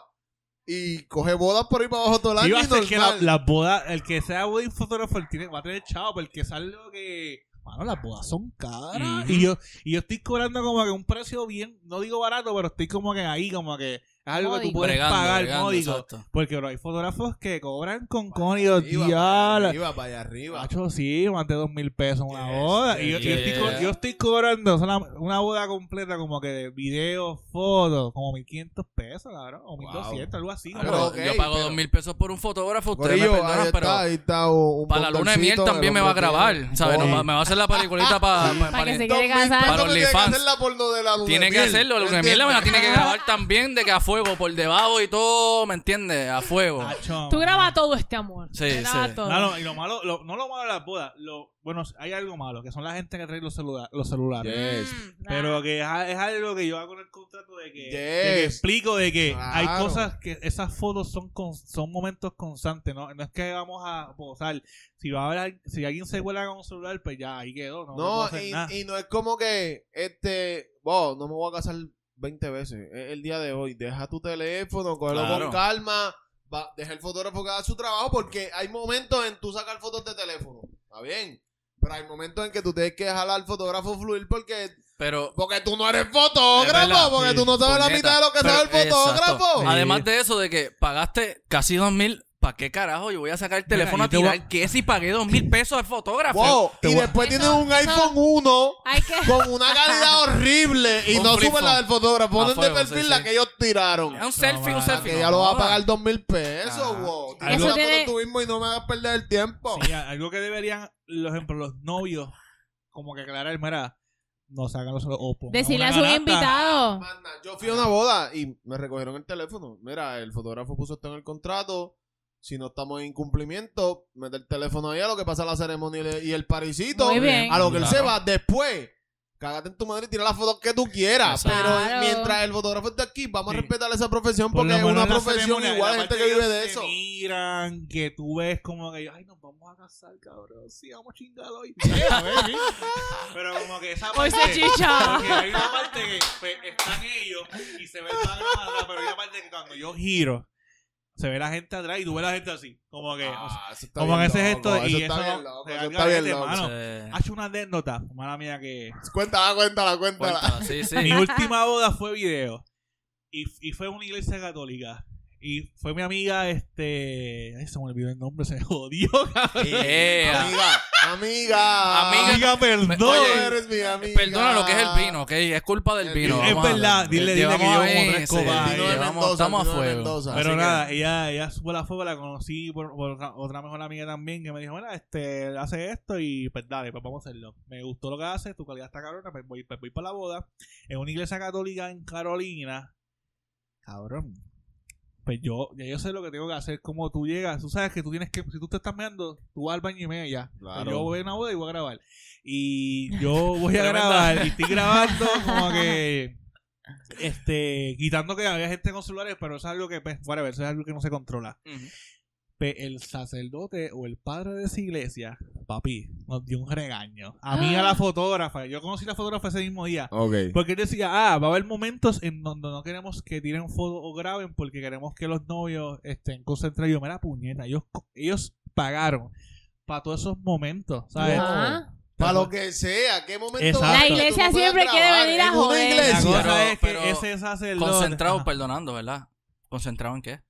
y coge bodas por ahí para abajo todo el año Iba a ser que la, las bodas, el que sea wedding photographer tiene, va a tener chavo, porque es algo que, mano, las bodas son caras. Y yo, y yo estoy cobrando como que un precio bien, no digo barato, pero estoy como que ahí, como que algo que tú puedes Bregando, pagar bregando, módico. exacto. Porque bro, hay fotógrafos que cobran con códigos, Arriba, para allá diablo. arriba, para allá arriba. Macho, sí, más de dos mil pesos una Yes, boda. y yo, yes, yo estoy, yo estoy cobrando una boda completa como que de videos, fotos, como 1500 pesos, cabrón. O 1200, algo así. Ah, Pero, pero ok, yo pago dos mil pesos por un fotógrafo, ustedes Corillo, me ahí perdonan, está, pero ahí está un, un para la luna de miel también me va a grabar. ¿sabes? No, me va a hacer la peliculita para Para que se mil casar. Para que OnlyFans. hacer la porno de la luna Tiene que hacerlo, la luna de ¿me miel me la tiene que grabar también de que a fuego, por debajo y todo, ¿me entiendes? A fuego. Macho. Tú grabas todo este amor. Sí, Tú grabas sí. todo. No, no, y lo malo, lo- no lo malo de las bodas, lo, bueno, hay algo malo, que son la gente que trae los, celula- los celulares. Yes. Mm, Pero que es, es algo que yo hago en el contrato de que, Yes. de que explico de que hay Claro. cosas que esas fotos son con- son momentos constantes, ¿no? No es que vamos a posar. Si va a haber, si alguien se cuela con un celular, pues ya ahí quedó, no, no puedo No, hacer y, nada. y no es como que, este, wow, no me voy a casar 20 veces. Es el día de hoy. Deja tu teléfono, cógelo Claro. con calma. Va, deja el fotógrafo que haga su trabajo porque hay momentos en tú sacar fotos de teléfono. Está bien. Pero hay momentos en que tú tienes que dejar al fotógrafo fluir porque, Pero porque tú no eres Es fotógrafo. verdad, porque sí, tú no sabes la mitad de lo que Pero- sabe el fotógrafo. exacto. Además de eso, de que pagaste casi dos mil, ¿para qué carajo yo voy a sacar el Mira, teléfono yo a te voy a- tirar? ¿Qué si pagué dos mil pesos al fotógrafo? Wow. te Y voy a- después Eso- tienes un eso- iPhone 1 Hay que... con una calidad horrible y Un no flip suben la phone. del fotógrafo. A Ponen de fuego, perfil sí, la sí. que ellos tiraron. Es un selfie, un mano, selfie. Que no ya lo vas a pagar dos mil pesos, Ah. wow. Eso Tienes la foto tiene- tú mismo y no me hagas perder el tiempo. Sí, algo que deberían, por ejemplo, los novios, como que aclarar, mira, no sacan los o pongan Decirle una a sus canasta. invitados. Manda, Yo fui a una boda y me recogieron el teléfono. Mira, el fotógrafo puso esto en el contrato. Si no estamos en incumplimiento, mete el teléfono ahí a lo que pasa la ceremonia y el- parisito. Muy bien. A lo que él se va después. Cágate en tu madre y tira las fotos que tú quieras. Exacto. Pero mientras el fotógrafo esté aquí, vamos Sí. a respetar esa profesión Por porque es una profesión igual, hay gente que vive de ellos eso. se miran, que tú ves como que, ay, nos vamos a casar, cabrón. Sí, vamos a chingar hoy. Pero como que esa Hoy parte... se chicha. Porque hay una parte que pues, están ellos y se ve el background atrás, pero hay una parte que cuando yo giro se ve la gente atrás y tú ves la gente así. Como que. Ah, eso está como bien que ese gesto loco, y eso está eso bien no- loco, se eso da está bien garete, loco. mano. Sí. Ha hecho una anécdota, mala mía que. Cuéntala, cuéntala, cuéntala. Cuéntala, sí, sí. Mi última boda fue video. Y, y fue en una iglesia católica. Y fue mi amiga, este. Ay, se me olvidó el nombre, se me jodió, cabrón. Yeah. Amiga, amiga. Amiga, Amiga, perdón. No Oye, eres mi amiga. Perdona lo que es el vino, ¿ok? Es culpa del El vino. vino. Es verdad, dile, dile que ahí, como tres copas. Estamos a fuego. Mendoza. Pero nada, ella, ella supo la foto, la conocí por, por otra, otra mejor amiga también que me dijo, mira, este, hace esto y pues dale, pues vamos a hacerlo. Me gustó lo que hace, tu calidad está cabrona, pues voy, pues voy para la boda. En una iglesia católica en Carolina. Cabrón. Pues yo, ya yo sé lo que tengo que hacer, como tú llegas, tú sabes que tú tienes que, si tú te estás meando, tú vas al baño y media ya. Pues Claro. yo voy a una boda y voy a grabar. Y yo voy a grabar y estoy grabando como que este quitando que había gente con celulares, pero eso es algo que pues, whatever, eso es algo que no se controla. Pe- el sacerdote o el padre de esa iglesia, papi, nos dio un regaño. A mí a la fotógrafa, yo conocí a la fotógrafa ese mismo día. Porque él decía, ah, va a haber momentos en donde no queremos que tiren fotos o graben porque queremos que los novios estén concentrados. Yo, mira, puñeta, ellos, ellos pagaron para todos esos momentos, ¿sabes? Ajá. Para lo que sea, ¿qué momento? Exacto. La iglesia siempre quiere venir a joder. La iglesia. cosa Pero- es que pero ese sacerdote... Concentrado, Ajá. perdonando, ¿verdad? ¿Concentrado en qué?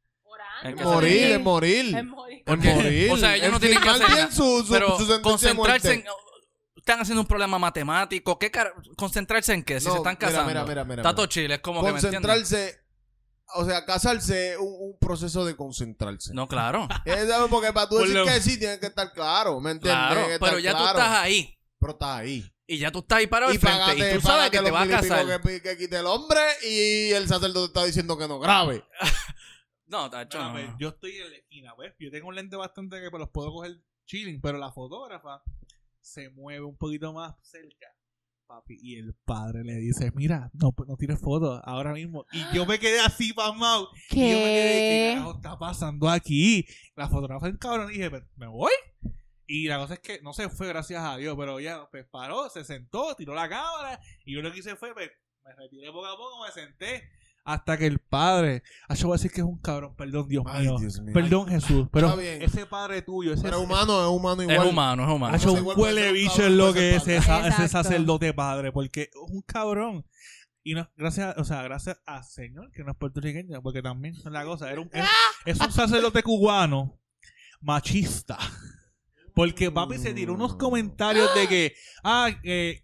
Que Morir, en morir. En morir. Porque- morir. o sea, ellos no tienen que hacer su, su, Pero concentrarse en... Están haciendo un problema matemático. ¿Qué car- ¿Concentrarse en qué? Si No, se están casando. mira, mira, mira, todo chile. Es como que me entiendes. Concentrarse, o sea, casarse es un, un proceso de concentrarse. No, claro. Es, porque para tú decir lo- que sí, tienes que estar claro, ¿me entiendes? Claro, pero ya tú claro. estás ahí. Pero estás ahí. Y ya tú estás ahí parado Y al frente. págate, y tú sabes que te los vas a casar. Que, que quite el hombre y el sacerdote está diciendo que no grabe. No, tacho, no. pues, yo estoy en la esquina, pues. Yo tengo un lente bastante que pues, los puedo coger chilling, pero la fotógrafa se mueve un poquito más cerca. Papi, y el padre le dice, mira, no, no tires fotos ahora mismo. Y yo me quedé así pasmado. Y yo me quedé, ¿qué ¿Qué? carajo está pasando aquí? La fotógrafa en cabrón y dije, "Pues, ¿me voy? Y la cosa es que no se fue, gracias a Dios, pero ella pues, paró, se sentó, tiró la cámara. Y yo lo que hice fue, pues, me retiré poco a poco, me senté. Hasta que el padre, ah, yo voy a decir que es un cabrón, perdón, Dios Ay, mío. Dios mío. Perdón, Jesús. Pero ese padre tuyo, ese Pero es humano, es humano igual. Es humano, es humano. ha hecho Ese un huele bicho en lo que es ese, sacerdote padre, porque es un cabrón. Y no, gracias, o sea, gracias a Señor, que no es puertorriqueño, porque también es la cosa, era un, es, es un sacerdote cubano machista. Porque papi se tiró unos comentarios de que, ah, es,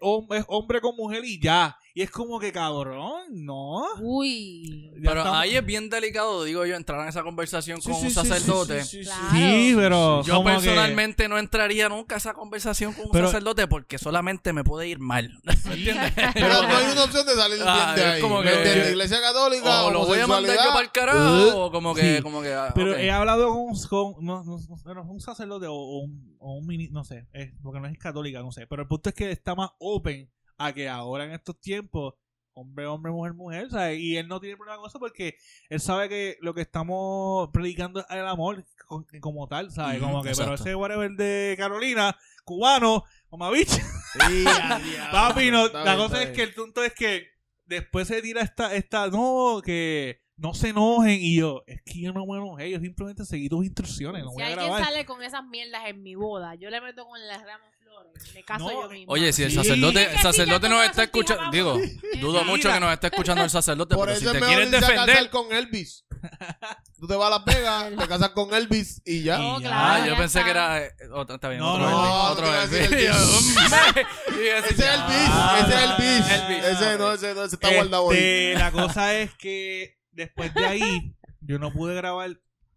hom- es hombre con mujer y ya. Y es como que cabrón, ¿no? Uy. Ya Pero estamos- ahí es bien delicado, digo yo, entrar en esa conversación Sí, con sí, un sí, sí, sacerdote. sí, sí, sí. Claro. Sí, pero Yo que- personalmente no entraría nunca a esa conversación con un Pero- sacerdote porque solamente me puede ir mal. ¿Me entiendes? Pero no hay una opción de salir Ah, bien de es ahí. como ¿Me que- entiendes? Iglesia católica, o lo voy a mandar yo para el carajo, o como que, Sí. como que, ah, Pero he hablado con, con no, no, no, bueno, un sacerdote o, o un, o un mini, no sé, es, porque no es católica, no sé. Pero el punto es que está más open a que ahora en estos tiempos, hombre, hombre, mujer, mujer, ¿sabes? Y él no tiene problema con eso porque él sabe que lo que estamos predicando es el amor co- como tal, ¿sabes? Como que, pero ese whatever de Carolina, cubano, mamabicho, Sí. Papi, no, Está la bien, cosa es que el punto es que después se tira esta, esta, no, que no se enojen y yo, es que yo no me enojé, yo simplemente seguí tus instrucciones, no Si voy a alguien grabar. sale con esas mierdas en mi boda, yo le meto con las ramos flores. Me caso No, yo mismo. Oye, si el sacerdote, el sí, sacerdote nos está escuchando, digo, dudo mucho que nos esté escuchando el sacerdote, Por pero si eso te es mejor quieres irse a defender, casar con Elvis. Tú te vas a Las Vegas, te casas con Elvis y ya. No, claro, Ah, yo ya pensé está. que era eh, otro, está bien, No, otro no, Elvis, no, otro te iba a Elvis. decir Y yo, Elvis. y yo Ese es Elvis, ese es Elvis. Elvis. Ese no, ese no, ese está guardado ahí. Este, la cosa es que después de ahí, yo no pude grabar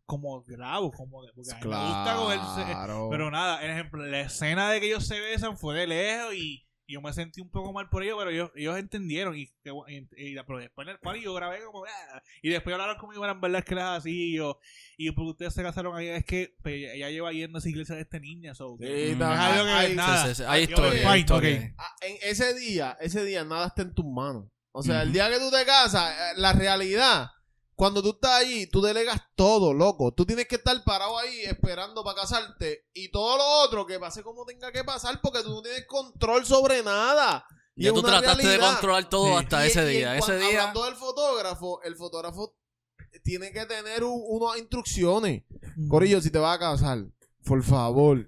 como grabo, como que- porque a mí me gusta cogerse. Claro. Pero nada, por ejemplo, la escena de que ellos se besan fue de lejos y, y yo me sentí un poco mal por ellos, pero ellos, ellos entendieron. Y, que- y- y- pero después en el party yo grabé como. "Ah", y después hablaron conmigo, eran verdad que las así. Y yo, y porque ustedes se casaron ahí, es que pues, ella lleva yendo a esa iglesia de esta niña. So, Sí, no, hay- nada. Sí, sí, sí, Hay Yo, historia, fine, hay historia. ok. Ah, en ese día, ese día nada está en tus manos. O sea, el día que tú te casas, eh, la realidad, cuando tú estás allí, tú delegas todo, loco. Tú tienes que estar parado ahí esperando para casarte y todo lo otro que pase como tenga que pasar porque tú no tienes control sobre nada. Y Ya tú trataste de controlar todo Sí. hasta Y- ese y día. Ese día. Hablando del fotógrafo, el fotógrafo tiene que tener un- unas instrucciones. Mm. Corillo, si te vas a casar, por favor,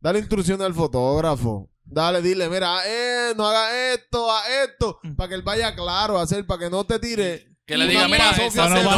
dale instrucciones al fotógrafo. Dale, dile, mira, eh, no haga esto, haz esto, Mm. para que él vaya claro a hacer, para que no te tire. Que le diga, mira, para no sacerdote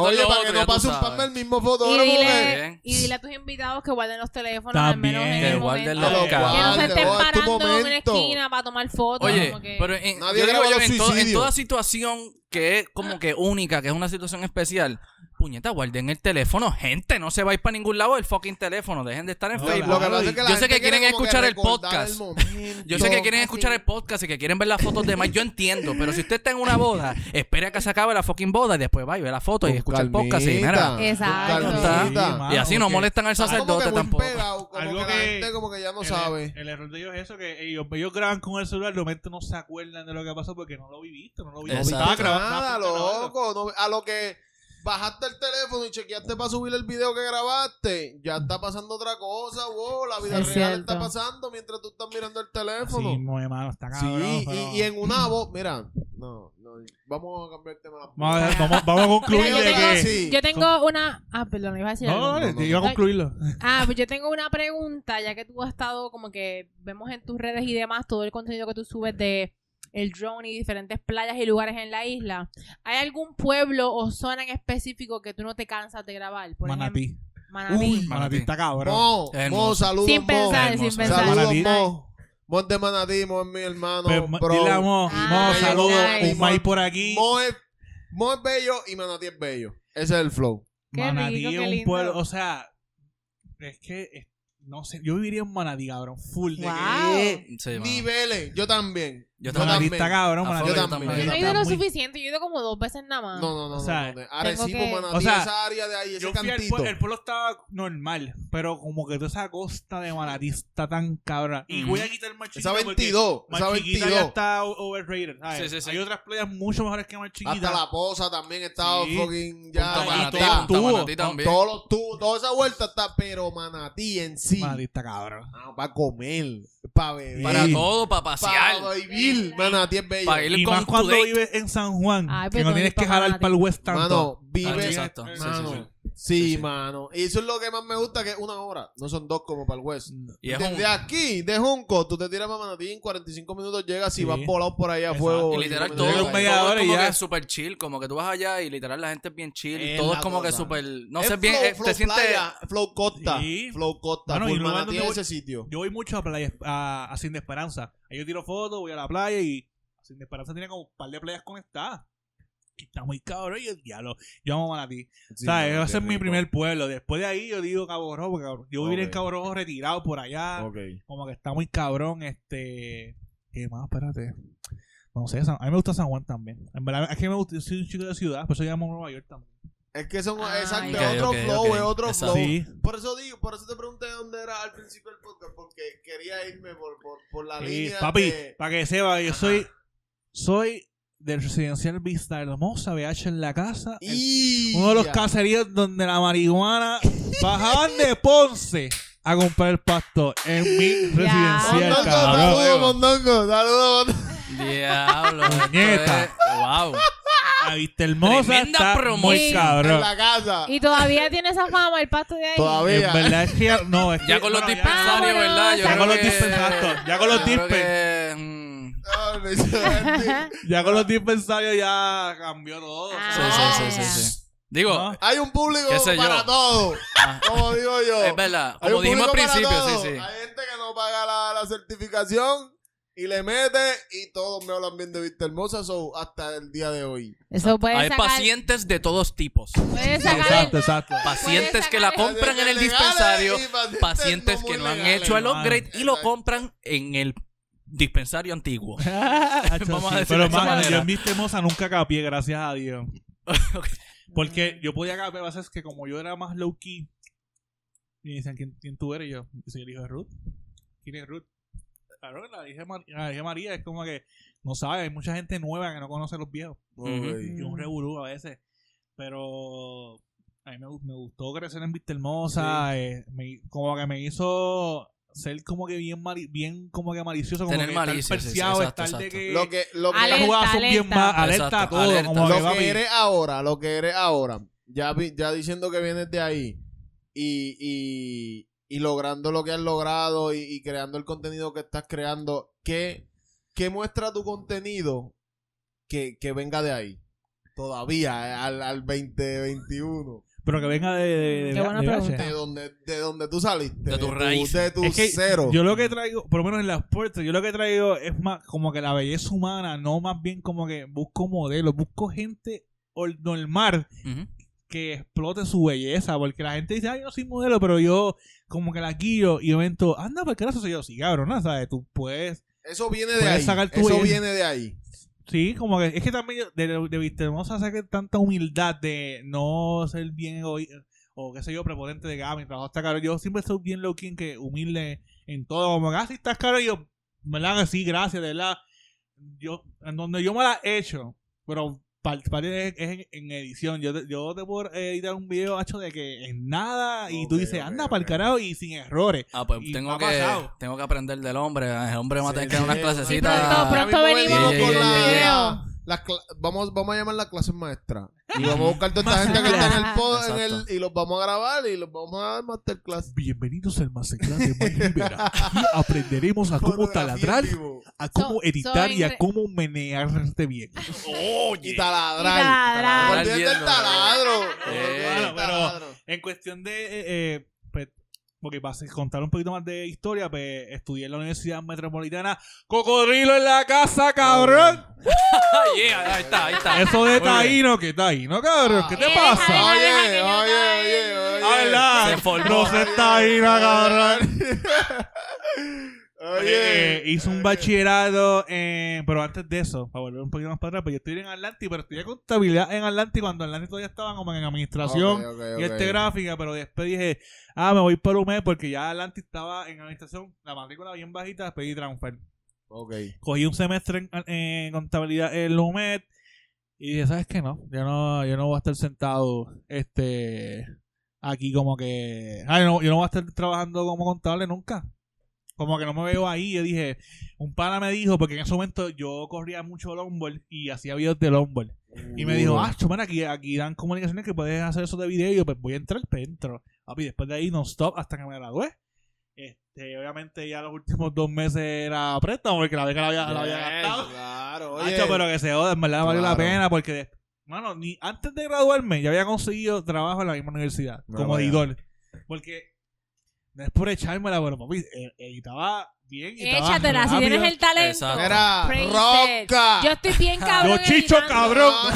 Oye, para que no pase un pan del mismo Y fotógrafo. dile, que- Bien. y dile a tus invitados que guarden los teléfonos al También. menos en Que el guarden momento. Que no se estén parando en una esquina para tomar fotos. Oye, como que- pero en, Nadie yo digo en, to- en suicidios. toda situación que es como que única, que es una situación especial, puñeta, guarden el teléfono. Gente, no se va a ir para ningún lado el fucking teléfono. Dejen de estar en No, Facebook. Lo que Claro, pasa es que la yo sé que quieren que escuchar el podcast. el. Yo sé que quieren Así. escuchar el podcast y que quieren ver las fotos de Mike. Yo entiendo, pero si usted está en una boda, espere a que se acabe la fucking boda y después va y ve la foto y escucha el podcast. Y, mira, Exacto. y así no molestan al sacerdote tampoco. pegado, como Algo que, la que- gente como que ya no el, sabe. El error de ellos es eso, que ellos, ellos graban con el celular, de momento no se acuerdan de lo que pasó porque no lo viviste, no lo viviste. Estaba grabando, Nada, loco. no- a lo que bajaste el teléfono y chequeaste para subir el video que grabaste, ya está pasando otra cosa, wow, la vida Es real cierto. está pasando mientras tú estás mirando el Sí, teléfono. no, hermano, está Sí, cabrón. y, pero- y en una voz, mira, no, no, vamos a cambiar el tema. Vamos a, vamos, vamos a concluir Mira, yo tengo- que... Sí. Yo tengo una... Ah, perdón, iba a decir No, algo. no, No, iba a concluirlo. Ah, pues yo tengo una pregunta, ya que tú has estado como que vemos en tus redes y demás todo el contenido que tú subes de el drone y diferentes playas y lugares en la isla. ¿Hay algún pueblo o zona en específico que tú no te cansas de grabar? Por Manatí. ejemplo, Manatí. Uy, Manatí está cabrón. Mo, Mo, saludos, sin Mo. pensar, Hermoso. sin pensar. Saludos, Manatí. Mo. Mo es de Manatí, Mo es mi hermano, ma- bro. dile a Mo, Ah, Mo, saludos, nice. un maíz por aquí. Mo es, Mo es bello y Manatí es bello. Ese es el flow. Qué Manatí rico, es qué un lindo. pueblo, o sea, es que, no sé, yo viviría en Manatí, cabrón, full de Wow. que... Sí, mano. Niveles, yo también. Yo Manatí también. está cabrón, A Manatí fuego, yo está- también. Yo no he ido está lo suficiente, yo he ido como dos veces nada más. No, no, no. O sea, no, no. Arecibo, que- Manatí, O sea, esa área de ahí, ese Yo fui al cantito. el pueblo estaba normal, pero como que toda esa costa de Manatí está tan cabrón. Y voy a quitar Mar Chiquita esa porque 22, esa Mar Chiquita 22. ya está overrated. Sí, sí, sí. Hay otras playas mucho mejores que Mar Chiquita. Hasta la posa también estaba Sí. fucking ya. Punta y Manatí, todo está. Punta tubo. Manatí también. Todos los tubos, toda esa vuelta está, pero Manatí en sí. Manatí está cabrón. para comer, para beber, Para todo, para para pasear. Vivir. Manatí es bello. Para ir Y con más cuando vives en San Juan, Ay, que pero no tienes que jalar para el West tanto. Mano, vive. Exacto. Sí, sí, Mano, sí. sí, Sí, sí. mano. Y eso es lo que más me gusta, que es una hora. No son dos como para el West. Y es Desde un- aquí, de Junco, tú te tiras para Manatí en 45 minutos llegas Sí. y vas volado por ahí a Exacto. fuego. Y literal, 45 todo, media hora es y como ya. que es súper chill. Como que tú vas allá y literal la gente es bien chill. Es todo es como que súper. No Es sé bien. flow, eh, flow te sientes. playa, flow costa. Sí. Flow costa. Mano, y Manatí ese sitio. Yo voy mucho a playa, a, a Sin de Esperanza. Ahí yo tiro fotos, voy a la playa y Sin de Esperanza tiene como un par de playas conectadas. Y está muy cabrón y el diablo. Yo amo Manatí. Sí, o sea, ese ser mi primer pueblo. Después de ahí yo digo Cabo Rojo, porque cabrón, yo vivir en Ok. Cabo Rojo retirado por allá. Ok. Como que está muy cabrón. Este. ¿Qué más? Espérate. No sé, a mí me gusta San Juan también. En verdad, es que me gusta, yo soy un chico de ciudad, por eso llamo Nueva York también. Es que son, Ah, exacto, es otro flow, es otro Exacto. flow. Sí. Por eso digo, por eso te pregunté dónde era al principio del podcast, porque quería irme por, por, por la Sí, línea papi, de... para que sepa, yo Ajá. soy. Soy del residencial Vista Hermosa, BH en la casa. el- Y uno de los ya. caseríos donde la marihuana bajaban de Ponce a comprar el pasto en mi residencial, saludos, Mondongo, saludos, Mondongo. Diablo. Puñeta. Wow. La Vista Hermosa Tremenda está promoción. muy En cabrón. la casa. Y todavía tiene esa fama el pasto de ahí. Todavía. En verdad es que ya- no, es que Ya con los bueno, dispensarios, Ah, ¿verdad? Yo ya creo con los que- dispensarios, ya con los yo Ya con los dispensarios ya cambió todo. Sí, Ah, sí, sí, sí, sí. Digo, ¿No? Hay un público para todo, ah, como digo yo. es verdad. Como dijimos al principio, sí, sí. Hay gente que no paga la, la certificación y le mete y todos me hablan bien de Vista Hermosa, so, hasta el día de hoy. Eso puede Hay sacar... pacientes de todos tipos. Sacar... Exacto, exacto. Pacientes que la compran en el dispensario, pacientes pacientes no que no han hecho el upgrade y lo Exacto. compran en el dispensario antiguo. Vamos a sí, decirlo Pero de esa mano, manera. yo en Vista Hermosa nunca capié, gracias a Dios. Porque yo podía capiar, lo que pasa es que como yo era más low key, y me dicen, ¿quién, quién tú eres? Y yo, yo soy el hijo de Ruth. ¿Quién es Ruth? Claro, la Mar- la hija María es como que no sabe, hay mucha gente nueva que no conoce a los viejos. Ujú. Y un reburú a veces. Pero a mí me, me gustó crecer en Vista Hermosa. eh, me- como que me hizo ser como que bien mali- bien como que malicioso, como Tener que malicia, estar sí, sí, perseado, exacto, estar de que Lo que, lo que, las Alerta, jugadas son bien más alerta a todo, alerta. como que lo que eres ahora, lo que eres ahora, ya, vi- ya diciendo que vienes de ahí y, y, y logrando lo que has logrado y, y creando el contenido que estás creando, ¿qué, qué muestra tu contenido que, que venga de ahí? Todavía, eh, al, al 2021. Pero que venga de, de, de- Qué buena de pregunta. H. De donde, de donde tú saliste. De tu- raíces. De tu Es que cero. yo lo que traigo, por lo menos en las puertas, yo lo que traigo es más como que la belleza humana, no más bien como que busco modelos, busco gente or- normal Ujú. que explote su belleza, porque la gente dice, ay, yo no soy modelo, pero yo como que la guío y evento, anda, ¿por qué no soy yo? Sí, cabrón, ¿no? ¿Sabes? Tú puedes, Eso viene de Puedes ahí. sacar tu Eso belleza. viene de ahí. Sí, como que es que también de, de, de- tenemos a sacar tanta humildad de no ser bien egoísta o qué sé yo, prepotente de que ah, mi trabajo está caro. Yo siempre soy bien low que humilde en todo, como que ah, estás caro, yo, ¿verdad? Que sí, gracias, de verdad. Yo, en donde yo me la he hecho, pero parte es, es en, en edición. Yo te, yo te puedo editar un video hecho de que en nada y tú Ok, dices, anda para el carajo y sin errores. Ah, pues Y tengo que, pasado. tengo que aprender del hombre. El hombre va a tener Sí, que dar unas sí, clasecitas. pronto, pronto venimos con cla- vamos, vamos a llamar las clases maestras. Y vamos a buscar toda esta gente que está en el pod en el, y los vamos a grabar y los vamos a dar masterclass. Bienvenidos al Masterclass de Mike Rivera. Aquí aprenderemos a cómo taladrar, a cómo So- editar so y a entre- cómo menearte bien. Y taladrar. Y taladrar. No olvides del taladro. No Eh, olvides del bueno, pero- taladro. En cuestión de, eh, eh, pues, porque para contar un poquito más de historia, pues estudié en la Universidad Metropolitana. ¡Cocodrilo en la casa, cabrón! Ah, yeah, ahí está, ahí está. Eso de taíno, ¿qué taíno, cabrón? ¿Qué te pasa? Oye, que oye, oye, oye. Ah, ¿verdad? Se formó. No se taíno, cabrón. Oye. Eh, hice un bachillerato, en- pero antes de eso, para volver un poquito más para atrás, pues yo estudié en Atlantic, pero estudié contabilidad en Atlantic cuando Atlantic todavía estaba como en administración y este gráfica, pero después dije, ah, me voy por un mes porque ya Atlantic estaba en administración, la matrícula bien bajita, después di transfer. Cogí un semestre en, en contabilidad en LUMED y dije, ¿sabes qué? No, yo no, yo no voy a estar sentado este aquí como que... Ay, no, yo no voy a estar trabajando como contable nunca. Como que no me veo ahí. Yo dije, un pana me dijo, porque en ese momento yo corría mucho longboard y hacía videos de longboard. Y me dijo, ah, chumana, aquí, aquí dan comunicaciones que puedes hacer eso de video. Y yo, pues voy a entrar, pues entro. Papi, después de ahí non-stop hasta que me gradué. Este, obviamente ya los últimos dos meses era préstamo porque la beca la había, la había gastado. Claro, oye. Hacho, pero que se joda, en verdad valió la pena porque, mano, ni antes de graduarme ya había conseguido trabajo en la misma universidad No, como editor. Porque no es por echármela, pero papi, eh, editaba bien y estaba Échatela, si rápido. tienes el talento. Exacto. Era Praise it. roca. Yo estoy bien cabrón. Yo chicho, editando. cabrón.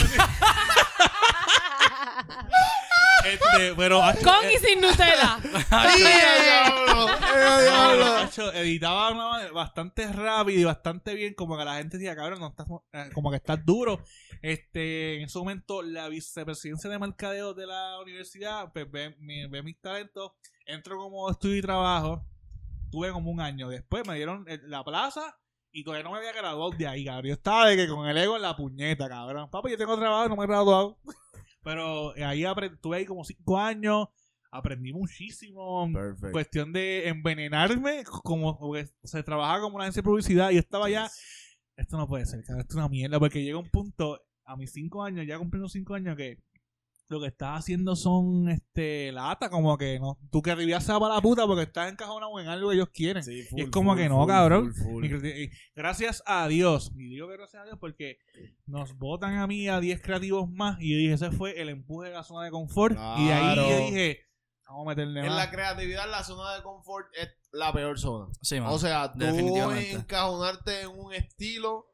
Este, pero hacho, Con eh, y sin Nutella. ¡Sí, diablo! ¡Eh, diablo! hacho, editaba de una manera bastante rápido y bastante bien, como que la gente decía, cabrón, no estás, eh, como que estás duro. Este, en ese momento, la vicepresidencia de mercadeo de la universidad, pues ve, mi- ve mis talentos, entro como estudio y trabajo, tuve como un año. Después me dieron eh, la plaza y todavía no me había graduado de ahí, cabrón. Yo estaba de que con el ego en la puñeta, cabrón. Papi, yo tengo trabajo, no me he graduado. Pero eh, ahí tuve ahí como cinco años, aprendí muchísimo. Perfecto. Cuestión de envenenarme, como porque se trabajaba como una agencia de publicidad y estaba ya. Esto no puede ser, cabrón, esto es una mierda. Porque llega un punto, a mis cinco años, ya cumpliendo cinco años, que lo que estás haciendo son este lata, como que no. Tú que se para la puta porque estás encajonado en algo que ellos quieren. Sí, y es como full, que no, full, cabrón. full, full. Y criti- y gracias a Dios, y digo que gracias a Dios porque nos votan a mí a 10 creativos más y yo dije, ese fue el empuje de la zona de confort y de ahí yo dije, vamos a meterle En más. la creatividad, la zona de confort es la peor zona. Sí. O sea, tú definitivamente. encajonarte en un estilo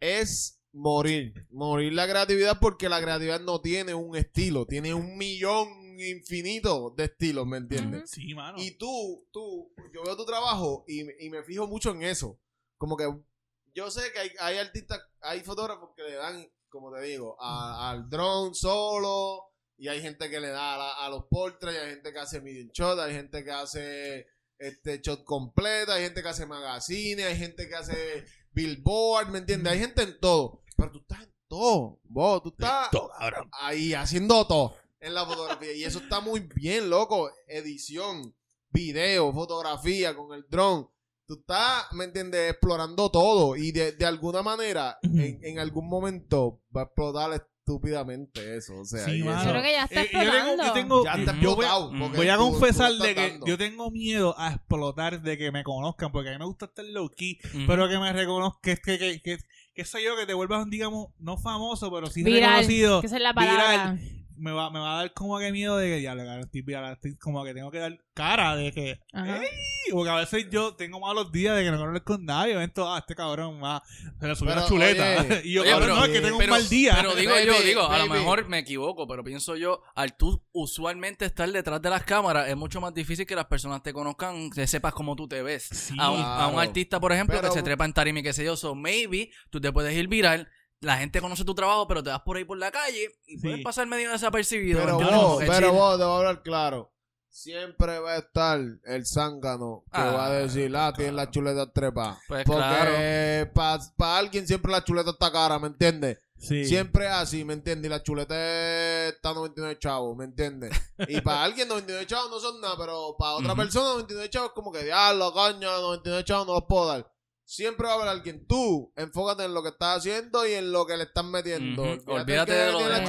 es morir. Morir la creatividad porque la creatividad no tiene un estilo, tiene un millón infinito de estilos, ¿me entiendes? Sí, mano. Y tú, tú, yo veo tu trabajo y, y me fijo mucho en eso. Como que yo sé que hay, hay artistas, hay fotógrafos que le dan, como te digo, a- al drone solo. Y hay gente que le da a, la- a los portraits, hay gente que hace medium shot, hay gente que hace este shot completo, hay gente que hace magazine, hay gente que hace billboard, ¿me entiendes? Hay gente en todo. Pero tú estás en todo, vos, tú estás ahí haciendo todo en la fotografía. Y eso está muy bien, loco. Edición, video, fotografía, con el dron. Tú estás, ¿me entiendes? Explorando todo y de, de alguna manera, en, en algún momento va a explotar estúpidamente eso. O sea, Sí, y mano. eso- Yo creo que ya está Eh, yo tengo, explotando. yo tengo- ya está yo voy, explotado. Porque voy a tú- tú confesar estás de que dando. yo tengo miedo a explotar, de que me conozcan, porque a mí me gusta estar low key, Ujú. pero que me reconozcan, que, que, que, que, que soy yo, que te vuelvas, digamos, no famoso, pero sí Viral, reconocido. que esa es la palabra. viral. Me va, me va a dar como que miedo de que ya, le estoy viral, estoy como que tengo que dar cara de que. ¡Ey! Porque a veces yo tengo malos días de que no quiero hablar con nadie. Ven todo, ah, este cabrón va, se le subió la chuleta. oye, y yo, oye, cabrón, pero- no, es que tengo pero- un mal día. Pero digo Baby, yo, digo, a lo mejor me equivoco, pero pienso yo, al tú usualmente estar detrás de las cámaras, es mucho más difícil que las personas te conozcan, que sepas cómo tú te ves. Sí. a, un, a un Claro. artista, por ejemplo, Pero- que se trepa en tarima y qué sé yo, so maybe tú te puedes ir viral, la gente conoce tu trabajo, pero te vas por ahí por la calle y Sí. puedes pasar medio desapercibido. Pero vos, pero vos, te voy a hablar claro. Siempre va a estar el zángano que Ah, va a decir, ah, tiene la chuleta trepa. Pues Porque para alguien siempre la chuleta está cara, ¿me entiendes? Sí. Siempre es así, ¿me entiendes? Y la chuleta está 99 chavos, ¿me entiendes? Y para alguien 99 chavos no son nada, pero para otra persona 99 chavos es como que, diablo, coño, 99 chavos no los puedo dar. Siempre va a haber alguien. Tú, enfócate en lo que estás haciendo y en lo que le estás metiendo. Olvídate que de lo la de-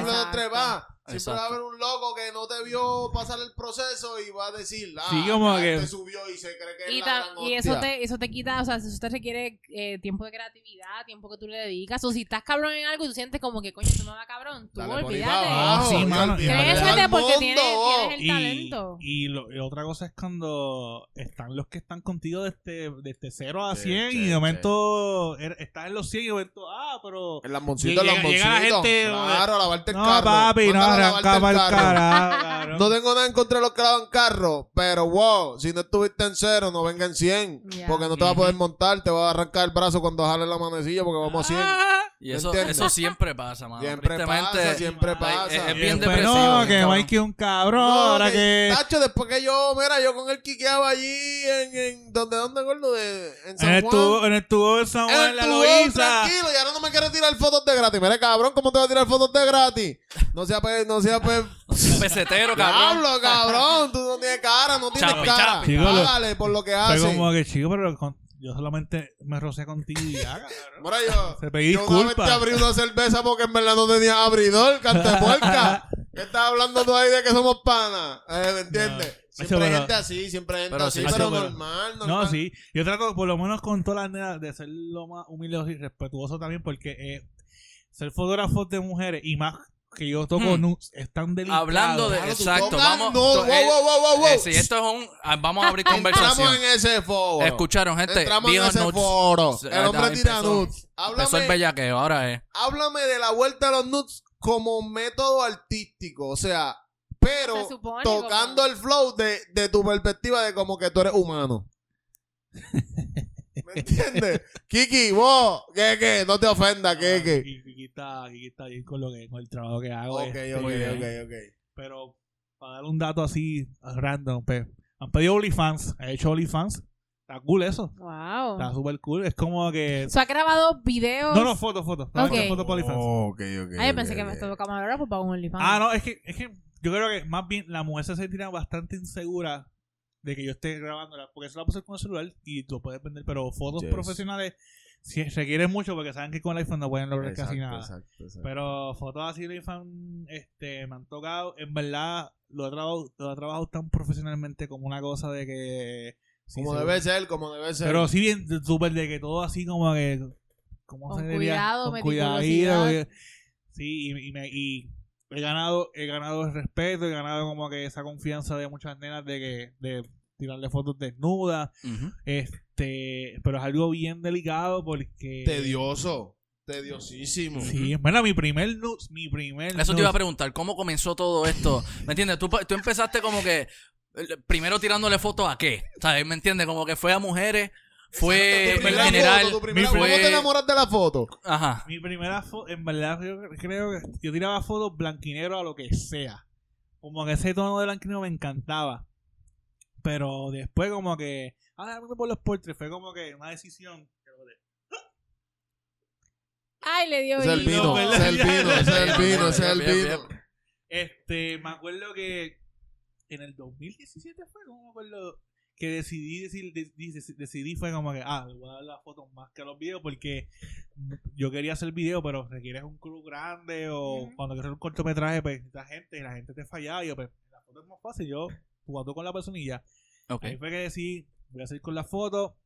Exacto. Siempre va a haber un loco que no te vio pasar el proceso y va a decir, ah, Sí, como que- este subió y se cree que es Y, la ta- gran y eso te eso te quita, o sea, eso te requiere eh, tiempo de creatividad, tiempo que tú le dedicas. O si estás cabrón en algo y tú sientes como que, coño, tú no vas cabrón, tú Dale olvídate. abajo, Sí, y mano. Créesete porque tienes, tienes el y, talento. y, lo- y otra cosa es cuando están los que están contigo desde, desde 0 a Sí, 100 sí, y sí. de momento er- estás en los 100 y de momento, ah, pero... El lamboncito, el Llega- llega la lamboncito. gente, Claro, lavarte el No, carro. papi, no, El carajo. No tengo nada en contra de los que lavan carro, pero wow, si no estuviste en cero, no venga en 100. Ya. Porque no te vas a poder montar, te va a arrancar el brazo cuando jale la manecilla porque vamos a 100. Y eso, ¿Entiendes? eso siempre pasa, mano. Siempre pasa, siempre pasa. Es, bien después, depresivo. No, que cabrón. Mike es un cabrón, No, ahora que- que... Tacho, después que yo, mira, yo con él quiqueaba allí en, en ¿dónde, dónde, gordo? De, en En San el Juan. tubo, en el tubo de San En Juan, el la tubo, Loíza. tranquilo, y ahora no me quiere tirar fotos de gratis. Mira, cabrón, ¿cómo te va a tirar fotos de gratis? No sea pe, no sea pe, Un pesetero, cabrón. Diablo, cabrón, tú no tienes cara, no tienes Chapi, cara. chapi. Págale por lo que Fue hace. como que, chico, pero con- yo solamente me rocé contigo y ya, cabrón. Mira, yo, Te pedí yo una vez disculpas. te abrí una cerveza porque en verdad no tenía abridor, cantepuerca. ¿Qué estás hablando tú ahí de que somos panas? Eh, ¿Me entiendes? No. Siempre hay pero- gente así, siempre hay gente pero así, sí, pero sí, pero- normal, normal. No, sí. Yo trato, por lo menos con todas las nenas, de ser lo más humilde y respetuoso también, porque eh, ser fotógrafo de mujeres y más que yo toco Hmm. nudes es tan delicado. Hablando de. Exacto, vamos. No, to- wow, eh, wow, wow, wow, wow. eh, sí, esto es un. ah, Vamos a abrir conversación. Entramos en ese foro. Escucharon, gente. Entramos en ese nudes. foro. Se- El hombre tira empezó. nudes. Empezó el Háblame, bellaqueo, ahora es. háblame de la vuelta a los nudes como método artístico. O sea, pero Se supone tocando como- el flow de, de tu perspectiva de como que tú eres humano. ¿Me entiendes? Kiki, vos, que que, no te ofendas, que Ah, que. Kiki Kiki está, Kiki está bien con, lo que, con el trabajo que hago. Ok, este, ok, bien. ok, ok. Pero para dar un dato así random, pues, han pedido OnlyFans. He hecho OnlyFans. Está cool eso. Wow. Está súper cool. Es como que. ¿Se ha grabado videos? No, no, fotos, fotos. No, Ok. fotos para OnlyFans. Ok, ok. Ah, yo pensé ok, que me estaba camarógrafo para un OnlyFans. Ah, no, es que, es que yo creo que más bien la mujer se sentirá bastante insegura de que yo esté grabándola, porque eso la puedo hacer con el celular y lo puedes vender, pero fotos Yes. profesionales sí, requieren mucho porque saben que con el iPhone no pueden lograr Exacto, casi nada. exacto, exacto. Pero fotos así de iPhone este, me han tocado, en verdad lo he, trabajado, lo he trabajado tan profesionalmente como una cosa de que... sí, como se- debe ser, como debe ser. Pero sí bien súper de que todo así como que... ¿Cómo Con se diría? cuidado, Con que- Sí, y, y me- y he ganado he ganado el respeto, he ganado como que esa confianza de muchas nenas de que de tirarle fotos desnudas, este, pero es algo bien delicado porque Tedioso. Tediosísimo. Sí, bueno, mi primer nudes, mi primer Eso te iba a preguntar, ¿cómo comenzó todo esto? ¿Me entiendes? Tú, tú empezaste como que eh, primero tirándole fotos a qué? ¿Sabes? ¿Me entiendes? Como que fue a mujeres, fue en general. foto, tu primera- fue- ¿Cómo te enamoras de la foto? Ajá. Mi primera foto, en verdad, yo creo que yo tiraba fotos blanquinero a lo que sea. Como que ese tono de blanquinero me encantaba. Pero después, como que, ah, déjame por los portres, fue como que una decisión. Ay, le dio es el vino, es el vino, es el vino, ese es el vino. Este, me acuerdo que en el 2017 fue, como me acuerdo. Que decidí, decir- de- de- decidí fue como que, ah, le voy a dar las fotos más que los videos porque yo quería hacer video, pero requieres un crew grande o cuando quieres un cortometraje, pues necesitas gente y la gente te falla y yo, pues la foto es más fácil, yo jugando con la personilla. Ok. Ahí fue que decidí, voy a seguir con la foto.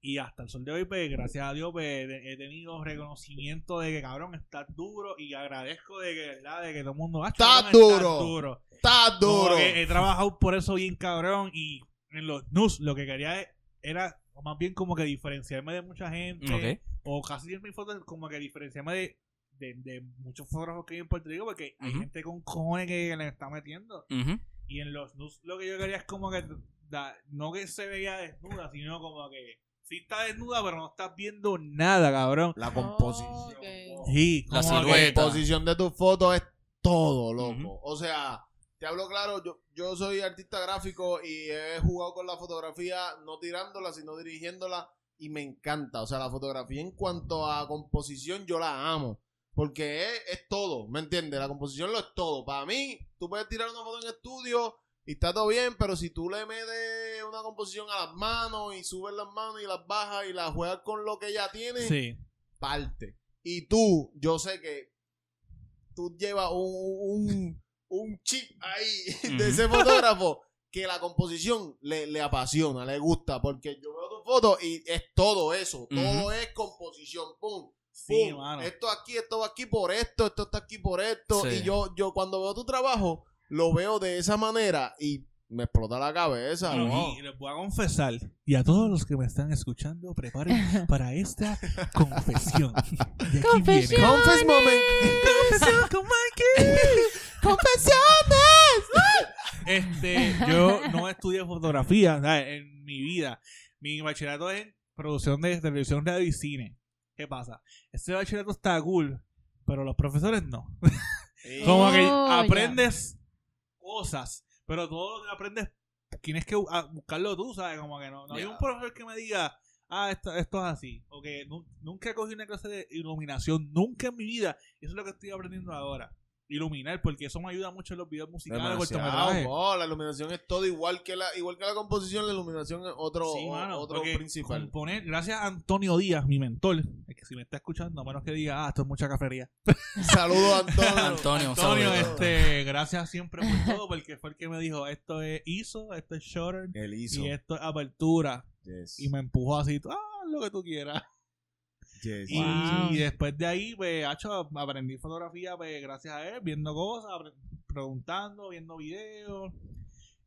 Y hasta el sol de hoy, pues, gracias a Dios, pues, he tenido reconocimiento de que, cabrón, estás duro. Y agradezco de que, ¿verdad? De que todo el mundo, "Ah, Estás duro". duro. Está duro. he trabajado por eso bien, cabrón. Y en los news, lo que quería era más bien como que diferenciarme de mucha gente. Ok. O casi en mis fotos, como que diferenciarme de, de, de muchos fotógrafos que hay en Puerto Rico. Porque hay gente con cojones que le está metiendo. Y en los news lo que yo quería es como que da- no que se veía desnuda, sino como que sí está desnuda, pero no estás viendo nada, cabrón. La composición. Ok. Sí, La que-. La composición de tu foto es todo, loco. O sea, te hablo claro, yo, yo soy artista gráfico y he jugado con la fotografía, no tirándola, sino dirigiéndola, y me encanta. O sea, la fotografía en cuanto a composición, yo la amo. Porque es, es todo, ¿me entiendes? La composición lo es todo. Para mí, tú puedes tirar una foto en estudio y está todo bien, pero si tú le metes una composición a las manos y subes las manos y las bajas y las juegas con lo que ella tiene, Sí. parte. Y tú, yo sé que tú llevas un, un, un chip ahí de ese fotógrafo que la composición le, le apasiona, le gusta, porque yo veo tu foto y es todo eso, todo es composición, pum. Sí, pum. mano. Esto aquí, esto va aquí por esto, esto está aquí por esto. Sí. Y yo, yo cuando veo tu trabajo, lo veo de esa manera y me explota la cabeza. Y- ¿no? Y les voy a confesar, y a todos los que me están escuchando, preparen para esta confesión. Confesión. Confesión con Mikey. Confesiones. Este, yo no estudié fotografía ¿sabes? en mi vida. Mi bachillerato es en producción de televisión, radio y cine. ¿Qué pasa? Este bachillerato está cool, pero los profesores no. Como que Oh, aprendes cosas, pero todo lo que aprendes tienes que bu- a- buscarlo tú, ¿sabes? Como que no, no hay un profesor que me diga, ah, esto, esto es así. O que nu- nunca he cogido una clase de iluminación, nunca en mi vida. Y eso es lo que estoy aprendiendo ahora. Iluminar, porque eso me ayuda mucho en los videos musicales, po, la iluminación es todo igual que la igual que la composición, la iluminación es otro, Sí, o- mano, otro principal. componer, gracias a Antonio Díaz, mi mentor, es que si me está escuchando, a menos que diga, ah, esto es mucha cafetería. Saludos Antonio. Antonio, Antonio, este, gracias siempre por todo, porque fue el que me dijo, esto es ISO, esto es shutter Él hizo. y esto es apertura. Yes, Y me empujó así, ah, lo que tú quieras. Yes. Y Wow. después de ahí, pues, hacho, aprendí fotografía, pues, gracias a él, viendo cosas, preguntando, viendo videos.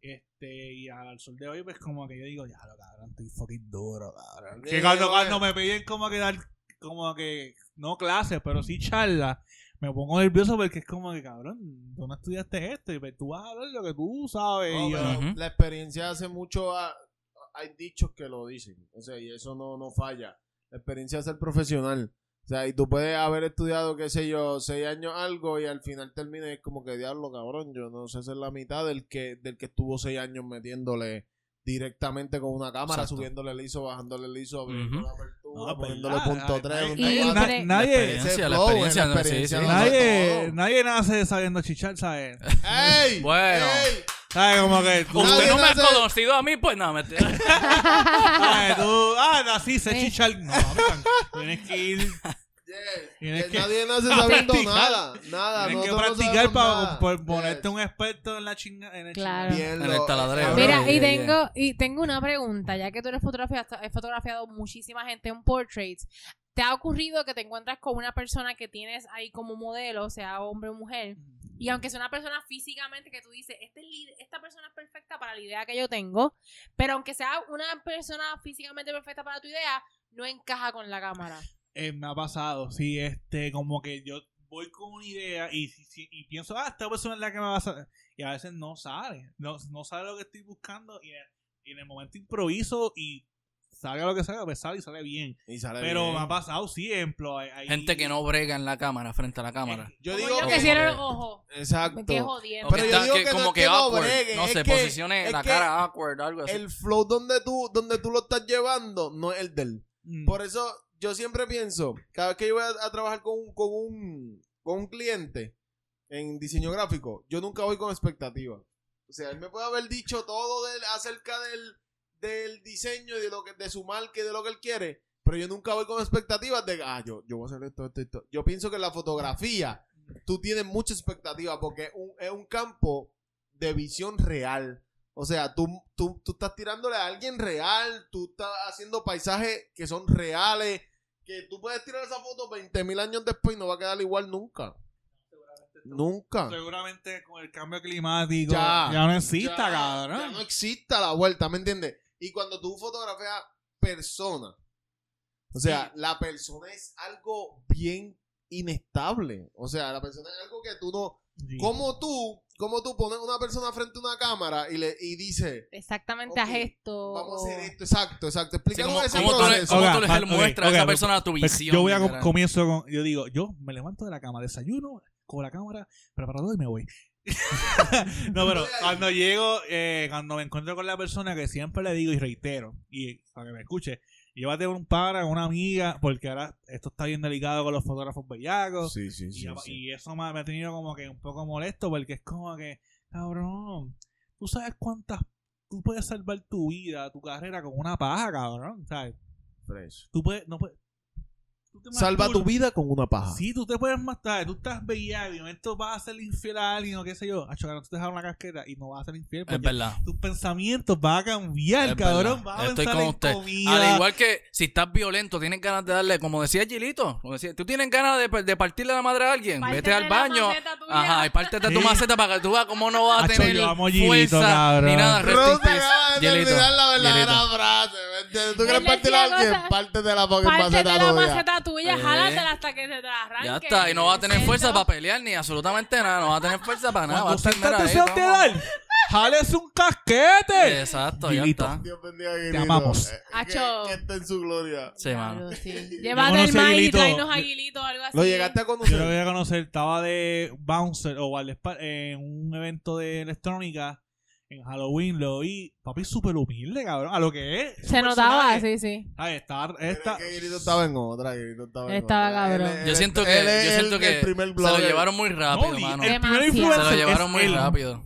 Este, y al sol de hoy, pues, como que yo digo, ya, lo cabrón, estoy fucking duro, cabrón. Que cuando, güey. cuando me piden como que dar, como que, no clases, pero sí charlas, me pongo nervioso porque es como que, cabrón, tú no estudiaste esto, y pues, tú vas a ver lo que tú sabes. No, y yo- pero Ujú. La experiencia hace mucho. a- hay dichos que lo dicen. O sea, y eso no, no falla. La experiencia es ser profesional. O sea, y tú puedes haber estudiado, qué sé yo, seis años algo y al final termines como que diablo, cabrón. Yo no sé ser la mitad del que, del que estuvo seis años metiéndole directamente con una cámara, Exacto. subiéndole el ISO, bajándole el ISO, abriendo Ujú. la apertura, No, pues, poniéndole ah, punto ah, 3, punto y cuatro. na- pre- nadie, La experiencia, la experiencia, la no, sí, experiencia sí. hace nadie, nadie nace sabiendo chichar, ¿sabes? ¡Ey! Bueno. ¡Ey! ¿Sabes? Como que tú, Usted no me ha conocido a mí, pues no, me ¿sabes? Tú, ah, nací, sé Sí. chichar. No, man, tienes que ir, Yes. Tienes Que que- nadie nace sabiendo practicar. nada. Nada. tienes que practicar para ponerte Yes. un experto en la chinga. En el Claro. En el taladreo. Mira, y yeah, tengo, y tengo una pregunta, ya que tú eres fotografiado, has fotografiado muchísima gente en portraits. ¿Te ha ocurrido que te encuentras con una persona que tienes ahí como modelo, sea hombre o mujer, y aunque sea una persona físicamente que tú dices, este esta persona es perfecta para la idea que yo tengo, pero aunque sea una persona físicamente perfecta para tu idea, no encaja con la cámara? Eh, me ha pasado, sí, este, como que yo voy con una idea y, pienso, ah, esta persona es la que me va a salir. Y a veces no sale, no, no sale lo que estoy buscando y, y en el momento improviso y salga lo que salga, pues sale y sale bien. Y sale Pero bien. me ha pasado, hay- hay- Gente que no brega en la cámara, frente a la cámara. Yo Como digo yo que, cierro los ojos. Exacto. Me jodiendo. Pero yo está- digo que que no como es que que no awkward. bregue, no es se que- posicione la cara awkward, algo así. El flow donde tú, donde tú lo estás llevando no es el del. Mm. Por eso yo siempre pienso, cada vez que yo voy a, a trabajar con un, con un con un cliente en diseño gráfico, yo nunca voy con expectativa. O sea, él me puede haber dicho todo acerca del, del diseño y de lo que de su marca y de lo que él quiere, pero yo nunca voy con expectativas de, ah, yo, yo voy a hacer esto, esto, esto. Yo pienso que en la fotografía tú tienes mucha expectativa porque es un, es un campo de visión real. O sea, tú, tú, tú estás tirándole a alguien real, tú estás haciendo paisajes que son reales, que tú puedes tirar esa foto 20 mil años después y no va a quedar igual nunca. Nunca. Seguramente con el cambio climático Ya. ya, no exista, Ya- cabrón. Ya no exista la vuelta, ¿me entiendes? Y cuando tú fotografías persona, o sea, la persona es algo bien inestable. O sea, la persona es algo que tú no. Sí. ¿Cómo tú, cómo tú pones una persona frente a una cámara y le y dice, Exactamente Ok, a esto. vamos a hacer esto? Exacto, exacto. Sí, Explícanos ¿cómo, ese cómo tú le, proceso. cómo tú le muestras a esa persona tu Pues visión? yo voy a comienzo con, yo digo, yo me levanto de la cama, desayuno, con la cámara, preparado y me voy. no, pero cuando llego, eh, cuando me encuentro con la persona que siempre le digo y reitero, y para que me escuche, llévate un para, una amiga, porque ahora esto está bien delicado con los fotógrafos bellacos. Sí, sí, y, sí. y eso me, me ha tenido como que un poco molesto, porque es como que, cabrón, tú sabes cuántas, tú puedes salvar tu vida, tu carrera con una paja, cabrón, ¿sabes? Tú puedes, no puedes. Tú te Salva tu vida con una paja. Sí, tú te puedes matar, tú estás bellaco y de momento vas a ser infiel a alguien o qué sé yo. Acho, cabrón, tú te dejas una casqueta y no vas a ser infiel. Es verdad. tus pensamientos van a cambiar, Es cabrón. Vas a Estoy pensar con en usted. comida. Al igual que si estás violento, tienes ganas de darle, como decía Gilito, como decía, tú tienes ganas de, de partirle la madre a alguien, Pártete vete al baño, ajá, y pártete tu maceta para que tú veas cómo no vas a Acho, tener yo amo a Gilito, fuerza cabrón. ni nada. Gilito, la verdadera Gilito. frase. ¿Tú quieres Él partir a alguien? Pártete la maceta tuya. Eh. jálatela hasta que se te arranque. Ya está, y no vas a tener Eso. fuerza para pelear ni absolutamente nada, no vas a tener fuerza para nada. Cuando ahí, deseando de dar, jales un casquete. Exacto, ya Gilito. está. Dios bendiga Guilito. amamos. Eh, Acho. Que, que esté en su gloria. Sí, mano. Claro, sí. Llévate el maíz y Aguilito. tráenos a o algo así. ¿Lo llegaste a Yo lo conocer? voy a conocer, estaba de bouncer o guardaespal- en un evento de electrónica en Halloween, lo vi, papi, súper humilde, cabrón, a lo que es. Se un notaba, personaje. sí, sí. Ay, estaba, Pero esta, es que Guilito estaba en otra. Guilito estaba en estaba otra. cabrón. Él es- Yo siento que, él es yo siento el- que el primer se lo blogger. llevaron muy rápido, No, mano. el primer Demasiado. influencer Se lo llevaron es muy él. rápido.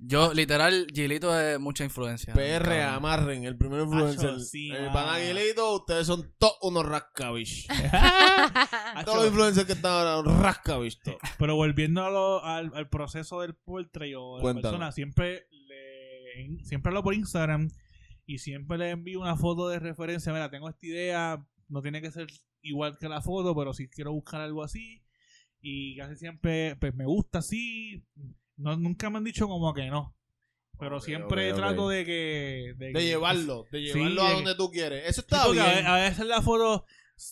Yo, literal, Gilito es mucha influencia. PR, cabrón. amarren, el primer influencer. Acho, sí, el mano. ustedes son todos unos rascabish. Acho, Todos los influencers que están ahora, rascabish. todos. Pero volviendo a lo- al, al proceso del portrait o de la Cuéntalo. persona, siempre le, siempre hablo por Instagram y siempre le envío una foto de referencia. Mira, tengo esta idea, no tiene que ser igual que la foto, pero si quiero buscar algo así. Y casi siempre, pues me gusta así. No, nunca me han dicho como que no. Pero siempre trato de que. De, De que- llevarlo, de Sí, llevarlo de a donde tú quieres. Eso Sí, está porque bien. a, a veces las fotos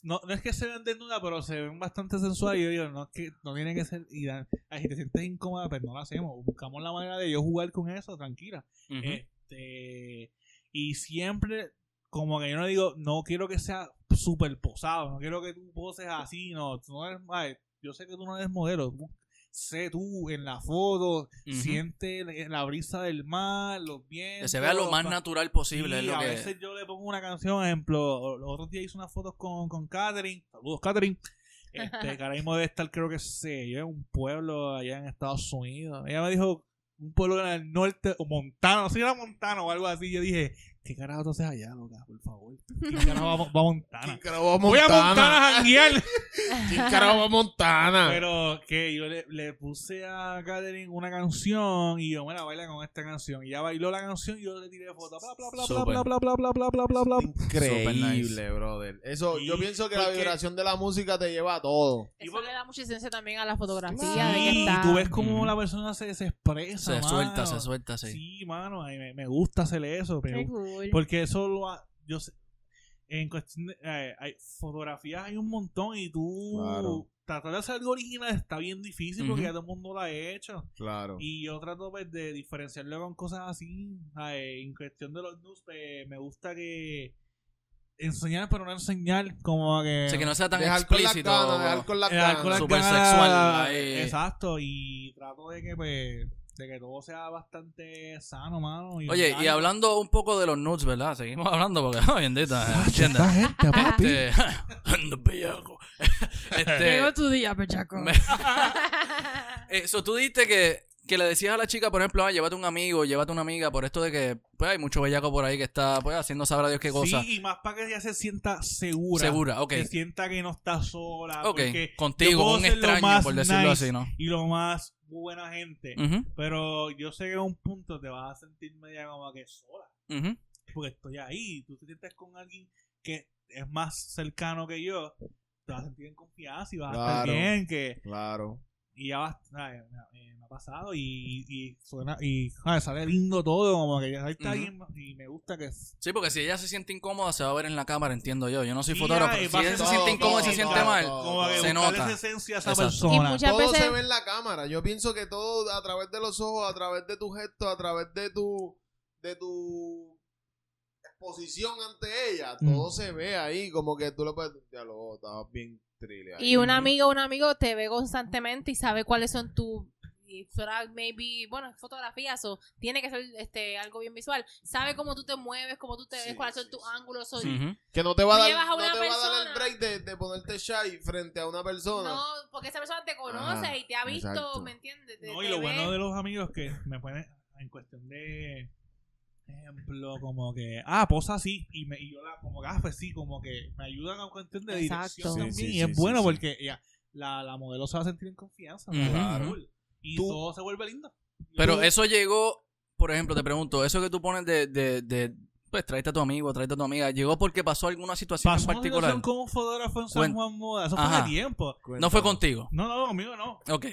no, no es que se ven desnudas, pero se ven bastante sensuales. Y yo digo, no es que no tiene que ser. Y ay, si te sientes incómoda, pues no lo hacemos. Buscamos la manera de yo jugar con eso, tranquila. Este, y siempre, como que yo no digo, no quiero que sea súper posado, no quiero que tú poses así, no. tú no eres, ay, yo sé que tú no eres modelo. tú- sé tú en la foto, Ujú. siente la- la brisa del mar, los vientos. Que se vea lo más pa- natural posible. Sí, es lo a que... veces yo le pongo una canción, ejemplo, los otros días hice unas fotos con, con Catherine, saludos Catherine, este, que ahora mismo debe estar creo que sé yo, en un pueblo allá en Estados Unidos. Ella me dijo, un pueblo en el norte, o Montana, no sé si era Montana o algo así, yo dije, ¿qué carajo tú haces allá, loca, por favor? ¿Quién carajo va, va a ¿Quién Montana? carajo va a Voy a Montana a Montana? janguear. ¿Quién carajo va a Montana? Pero que yo le, le puse a Catherine una canción y yo, mira, baila con esta canción. Y ella bailó la canción y yo le tiré foto. Bla, bla, bla, bla, Súper. bla, bla, bla, bla, bla, bla, bla, bla. Increíble, brother. Eso, Sí, yo pienso que la porque- vibración de la música te lleva a todo. Eso le da mucha esencia también a la fotografía. Claro. De que Sí, está... tú ves cómo la persona se, se expresa. Se suelta, se suelta, sí. Sí, mano, me, me gusta hacer eso. Qué Pero, cool. porque eso lo ha- yo sé, en cuestión de eh, hay fotografías hay un montón y tú Claro. tratar de hacer algo original está bien difícil porque ya todo el mundo lo ha hecho. Claro. Y yo trato pues, de diferenciarlo con cosas así. En cuestión de los news, pues, me gusta que enseñar, pero no enseñar como que. O sea, que no sea tan Dejar con las explícito. dejar con dejar ganas. sexual, ahí. Exacto, y trato de que pues de que todo sea bastante sano, mano. y Oye, y hablando un poco de los nudes, ¿verdad? Seguimos hablando porque, oh, bendita, ¿entiendes? Esta gente, papi. Este, ando bellaco. este, Llegó tu día, pechaco. me- Eso, tú dijiste que que le decías a la chica, por ejemplo, ah, llévate un amigo, llévate una amiga, por esto de que pues hay mucho bellaco por ahí que está pues haciendo sabrá Dios qué cosa. Sí, y más para que ella se sienta segura. Segura, ok. Que sienta que no está sola. Ok, porque contigo, un extraño, más por decirlo nice así, ¿no? Y lo más buena gente. Pero yo sé que en un punto te vas a sentir media como que sola. Porque estoy ahí. Tú te sientes con alguien que es más cercano que yo. Te vas a sentir en confianza y vas a estar bien. Que, Claro. Y ya me, eh, me ha pasado y, y suena y sale lindo todo como que ya ahí está y me gusta que Sí, porque si ella se siente incómoda, se va a ver en la cámara, entiendo yo. Yo no soy Sí, fotógrafo. Si ella se todo, siente incómoda y se siente todo, mal, todo. como que se nota. esa esencia a esa Exacto. persona Y muchas todo veces- se ve en la cámara. Yo pienso que todo a través de los ojos, a través de tu gesto, a través de tu de tu exposición ante ella, Mm. todo se ve ahí, como que tú le puedes ya lo estabas bien Y un amigo, un amigo te ve constantemente y sabe cuáles son tus maybe, bueno, fotografías o tiene que ser este algo bien visual. Sabe cómo tú te mueves, cómo tú te ves, Sí, cuáles son sí, tus sí. ángulos. o- Ujú. que no te va a dar, a no te va a dar el break de, de ponerte shy frente a una persona. No, porque esa persona te conoce Ajá, y te ha visto, exacto. ¿me entiendes? Te- No, y lo ve. bueno de los amigos que me ponen en cuestión de ejemplo como que ah posa así y, me, y yo la como que ah pues sí como que me ayudan a cuestión de Exacto. dirección Sí, también sí, y sí, es sí, bueno sí. porque ella, la, la modelo se va a sentir en confianza. Cool. y Tú- todo se vuelve lindo Pero Tú- eso llegó, por ejemplo, te pregunto, eso que tú pones de, de, de pues tráete a tu amigo, tráete a tu amiga, ¿llegó porque pasó alguna situación pasó en una particular? situación con un fotógrafo en San Juan Moda eso fue Ajá. hace tiempo No fue contigo. no no conmigo no Ok.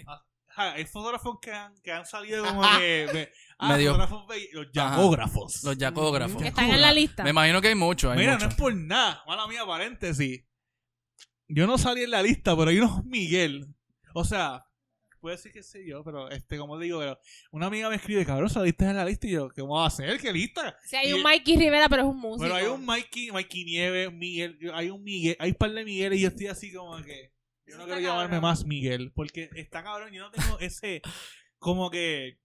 Hay fotógrafos que han, que han salido como que de- ah, Medio- fotógrafos be- los Ajá. yacógrafos Los yacógrafos. Que están en la lista. Me imagino que hay muchos. Hay Mira, muchos. no es por nada. Mala mía, paréntesis. Yo no salí en la lista, pero hay unos Miguel. O sea, puede ser que sé yo, pero este, como digo, pero una amiga me escribe, cabrón, saliste en la lista. Y yo, ¿qué vamos a hacer? ¿Qué lista? Si hay Y- un Mikey Rivera, pero es un músico. Pero hay un Mikey, Mikey Nieves, Miguel, hay un Miguel, hay un par de Miguel y yo estoy así como que. Yo no quiero llamarme más Miguel, porque está cabrón, yo no tengo ese, como que,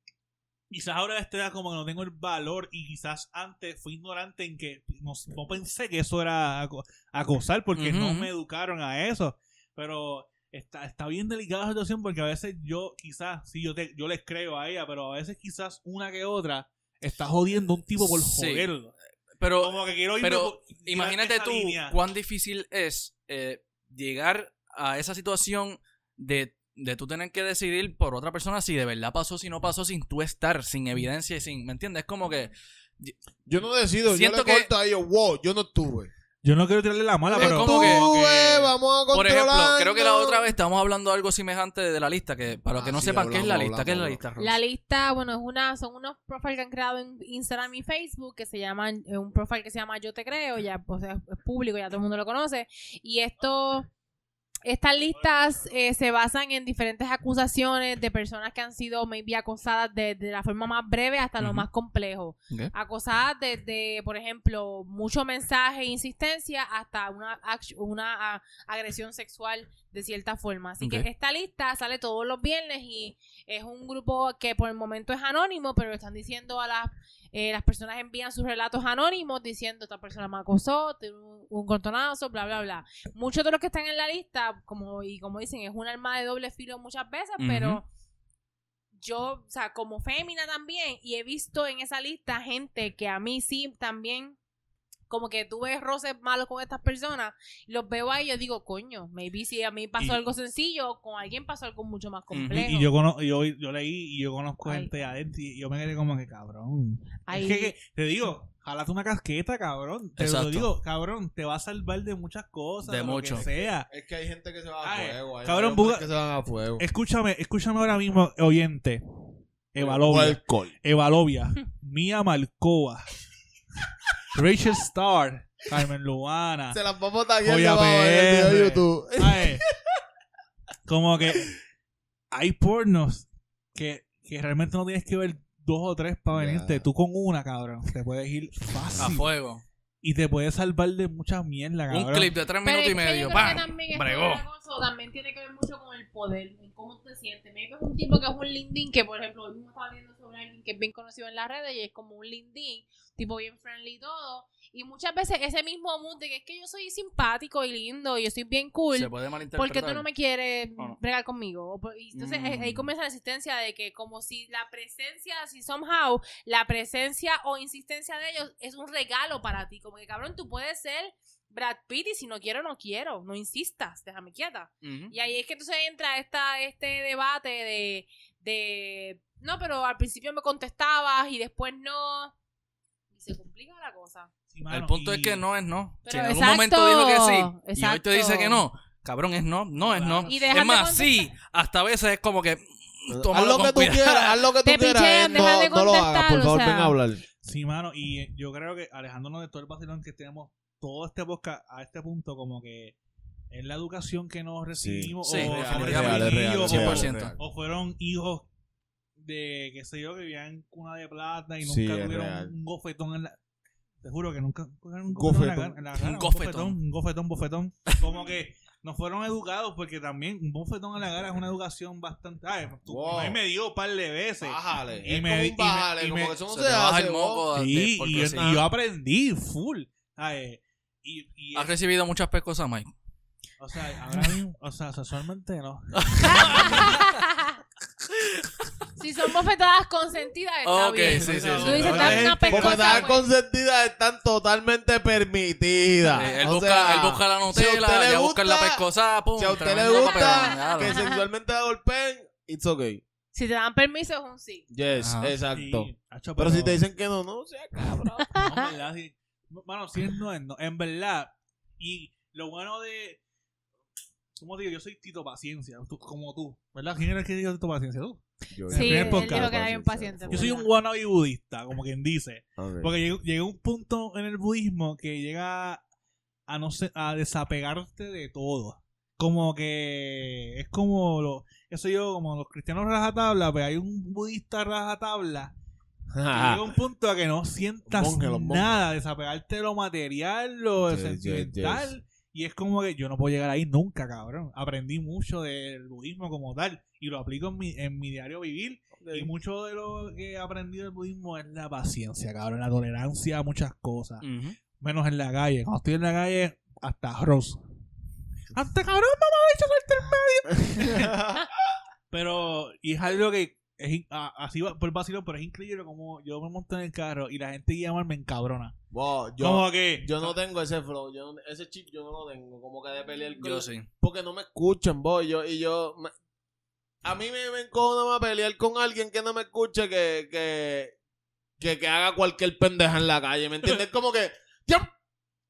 quizás ahora a esta edad como que no tengo el valor y quizás antes fui ignorante en que no, no pensé que eso era aco- acosar porque no me educaron a eso, pero está, está bien delicada la situación porque a veces yo quizás, sí, yo, te, yo les creo a ella, pero a veces quizás una que otra está jodiendo a un tipo por Sí. joderlo. Pero Como que quiero irme pero por- imagínate tú línea. cuán difícil es eh, llegar a esa situación de, de tú tener que decidir por otra persona si de verdad pasó, si no pasó, sin tú estar, sin evidencia y sin. ¿Me entiendes? Es como que. Yo no decido, Siento yo que- le corto a ellos, wow, yo no estuve. Yo no quiero tirarle la mala, pero como que- estuve, vamos a Por ejemplo, creo que la otra vez estábamos hablando de algo semejante de la lista, que para los que Ah, no sí, sepan qué es la hablamos, lista, ¿qué es la hablamos, lista? La lista, bueno, es una, son unos profiles que han creado en Instagram y Facebook que se llaman, eh, un profile que se llama Yo Te Creo, ya pues, es es público, ya todo el mundo lo conoce. Y esto, estas listas eh, se basan en diferentes acusaciones de personas que han sido maybe acosadas desde la forma más breve hasta lo más complejo. Acosadas desde, por ejemplo, mucho mensaje e insistencia hasta una, una ah, agresión sexual de cierta forma. Así que esta lista sale todos los viernes y es un grupo que por el momento es anónimo, pero están diciendo a las eh, las personas envían sus relatos anónimos diciendo esta persona me acosó, un, un cortonazo, bla bla bla. Muchos de los que están en la lista, como y como dicen, es un arma de doble filo muchas veces, pero yo, o sea, como fémina también, y he visto en esa lista gente que a mí sí también, como que tuve roces malos con estas personas, los veo ahí y yo digo, coño, maybe si a mí pasó Y- algo sencillo, con alguien pasó algo mucho más complejo. Y yo, cono- yo, yo leí y yo conozco Ay. gente adentro y yo me quedé como que cabrón. Ay, Es que, que- te digo, jalate una casqueta, cabrón. Te Exacto. lo digo, cabrón, te va a salvar de muchas cosas. De mucho. Lo que sea. Es que hay gente que se va a Ay, fuego. Hay cabrón, hombres buga- que se van a fuego. Escúchame, escúchame ahora mismo, oyente. Evalovia. alcohol. Evalovia. Mía Malcoa. Rachel Starr. Carmen Luana. Se las vamos a debajo en el video de PR. YouTube. Ay, como que hay pornos que, que realmente no tienes que ver dos o tres para Ya. venirte. Tú con una, cabrón, te puedes ir A fácil. fuego. Y te puedes salvar de mucha mierda, cabrón. Un clip de tres Pero minutos es y medio. ¡Pam! también Bregó. cosa también tiene que ver mucho con el poder, en cómo te sientes. Maybe es un tipo que es un lindín que, por ejemplo, hoy mismo estaba viendo con alguien que es bien conocido en las redes y es como un lindín, tipo bien friendly y todo. Y muchas veces ese mismo mood de que es que yo soy simpático y lindo y yo soy bien cool. Se puede malinterpretar. porque tú no me quieres ¿O no? bregar conmigo. Y entonces Mm. eh, ahí comienza la insistencia de que como si la presencia, si somehow la presencia o insistencia de ellos es un regalo para ti. Como que cabrón, tú puedes ser Brad Pitt y si no quiero, no quiero. No insistas, déjame quieta. Ujú. Y ahí es que entonces entra esta, este debate de, de, no, pero al principio me contestabas y después no. Y se complica la cosa. Sí, mano, El punto y- es que no es no. Pero si en algún exacto, momento dijo que sí y hoy te exacto. dice que no, cabrón, es no, no es no. Y es más, sí, hasta a veces es como que Haz lo que tú cuidado. quieras, haz lo que tú Te quieras. pichean, eh, deja de no, no lo hagas, contestar, por o favor, sea. ven a hablar. Sí, mano, y yo creo que alejándonos de todo el vacilón que tenemos todo este podcast a este punto, como que es la educación que nos recibimos, Sí, o, real, somos real, apellidos, real, o- 100%. o fueron hijos de, qué sé yo, que vivían en cuna de plata y Sí, nunca tuvieron real. un gofetón en la... Te juro que nunca cogieron un Gofetón. gofetón en la, en la cara, Un un gofetón. gofetón, un gofetón, bofetón. Como que no fueron educados porque también un bofetón en la cara es una educación bastante... Ay, tú- Wow. me dio un par de veces. Bájale. Y es me- como y un bájale, y como que eso no Se se, baja el moco Sí, por y, yo, y yo aprendí full. Y, y Has recibido muchas pescosas, Mike. O sea, ahora mismo, o sea, sexualmente no. si son bofetadas consentidas, está Ok, bien. sí, sí, sí. Tú dices, No, dame es una porque pescosa. Bofetadas pues. consentidas están totalmente permitidas. Eh, él, O busca, sea, él busca la si a Nutella, usted le busca la gusta- pescosa, pum. Si a usted le gusta que sexualmente la golpeen, it's okay. Si te dan permiso, es un sí. Yes, Ajá. exacto. Sí, hacho, Pero si te dicen que no, no, o sea, cabrón. No, en verdad, sí. Mano, si es no, es no. En verdad. Y lo bueno de. Como digo, yo soy Tito Paciencia, tú- como tú. ¿Verdad? ¿Quién era el que dijo Tito Paciencia? Tú. Yo- Sí, él dijo que era bien paciente. Yo soy un wannabe budista, como quien dice. Porque llega, un punto en el budismo que llega a no sé, a desapegarte de todo. Como que es como lo, eso yo, como los cristianos rajatabla, pues hay un budista rajatabla llega un punto a que no sientas Monje, nada, desapegarte de lo material, lo Yes, yes, sentimental. Y es como que yo no puedo llegar ahí nunca, cabrón. Aprendí mucho del budismo como tal y lo aplico en mi, en mi diario vivir. Y mucho de lo que he aprendido del budismo es la paciencia, cabrón, la tolerancia a muchas cosas. Menos en la calle. Cuando estoy en la calle, hasta arroz. ¡Hasta cabrón, mamá, bicho, suelta el medio! Pero, y es algo que es in- a- así va por vacilón, pero es increíble como yo me monto en el carro y la gente guía me encabrona. Wow, yo, como que yo no tengo ese flow, yo no- ese chip yo no lo tengo, como que de pelear con Yo sí. porque no me escuchan, boy, yo, y yo, me- a mí me, me encojona más pelear con alguien que no me escuche que, que, que, que haga cualquier pendeja en la calle, ¿me entiendes? Como que, "Dios,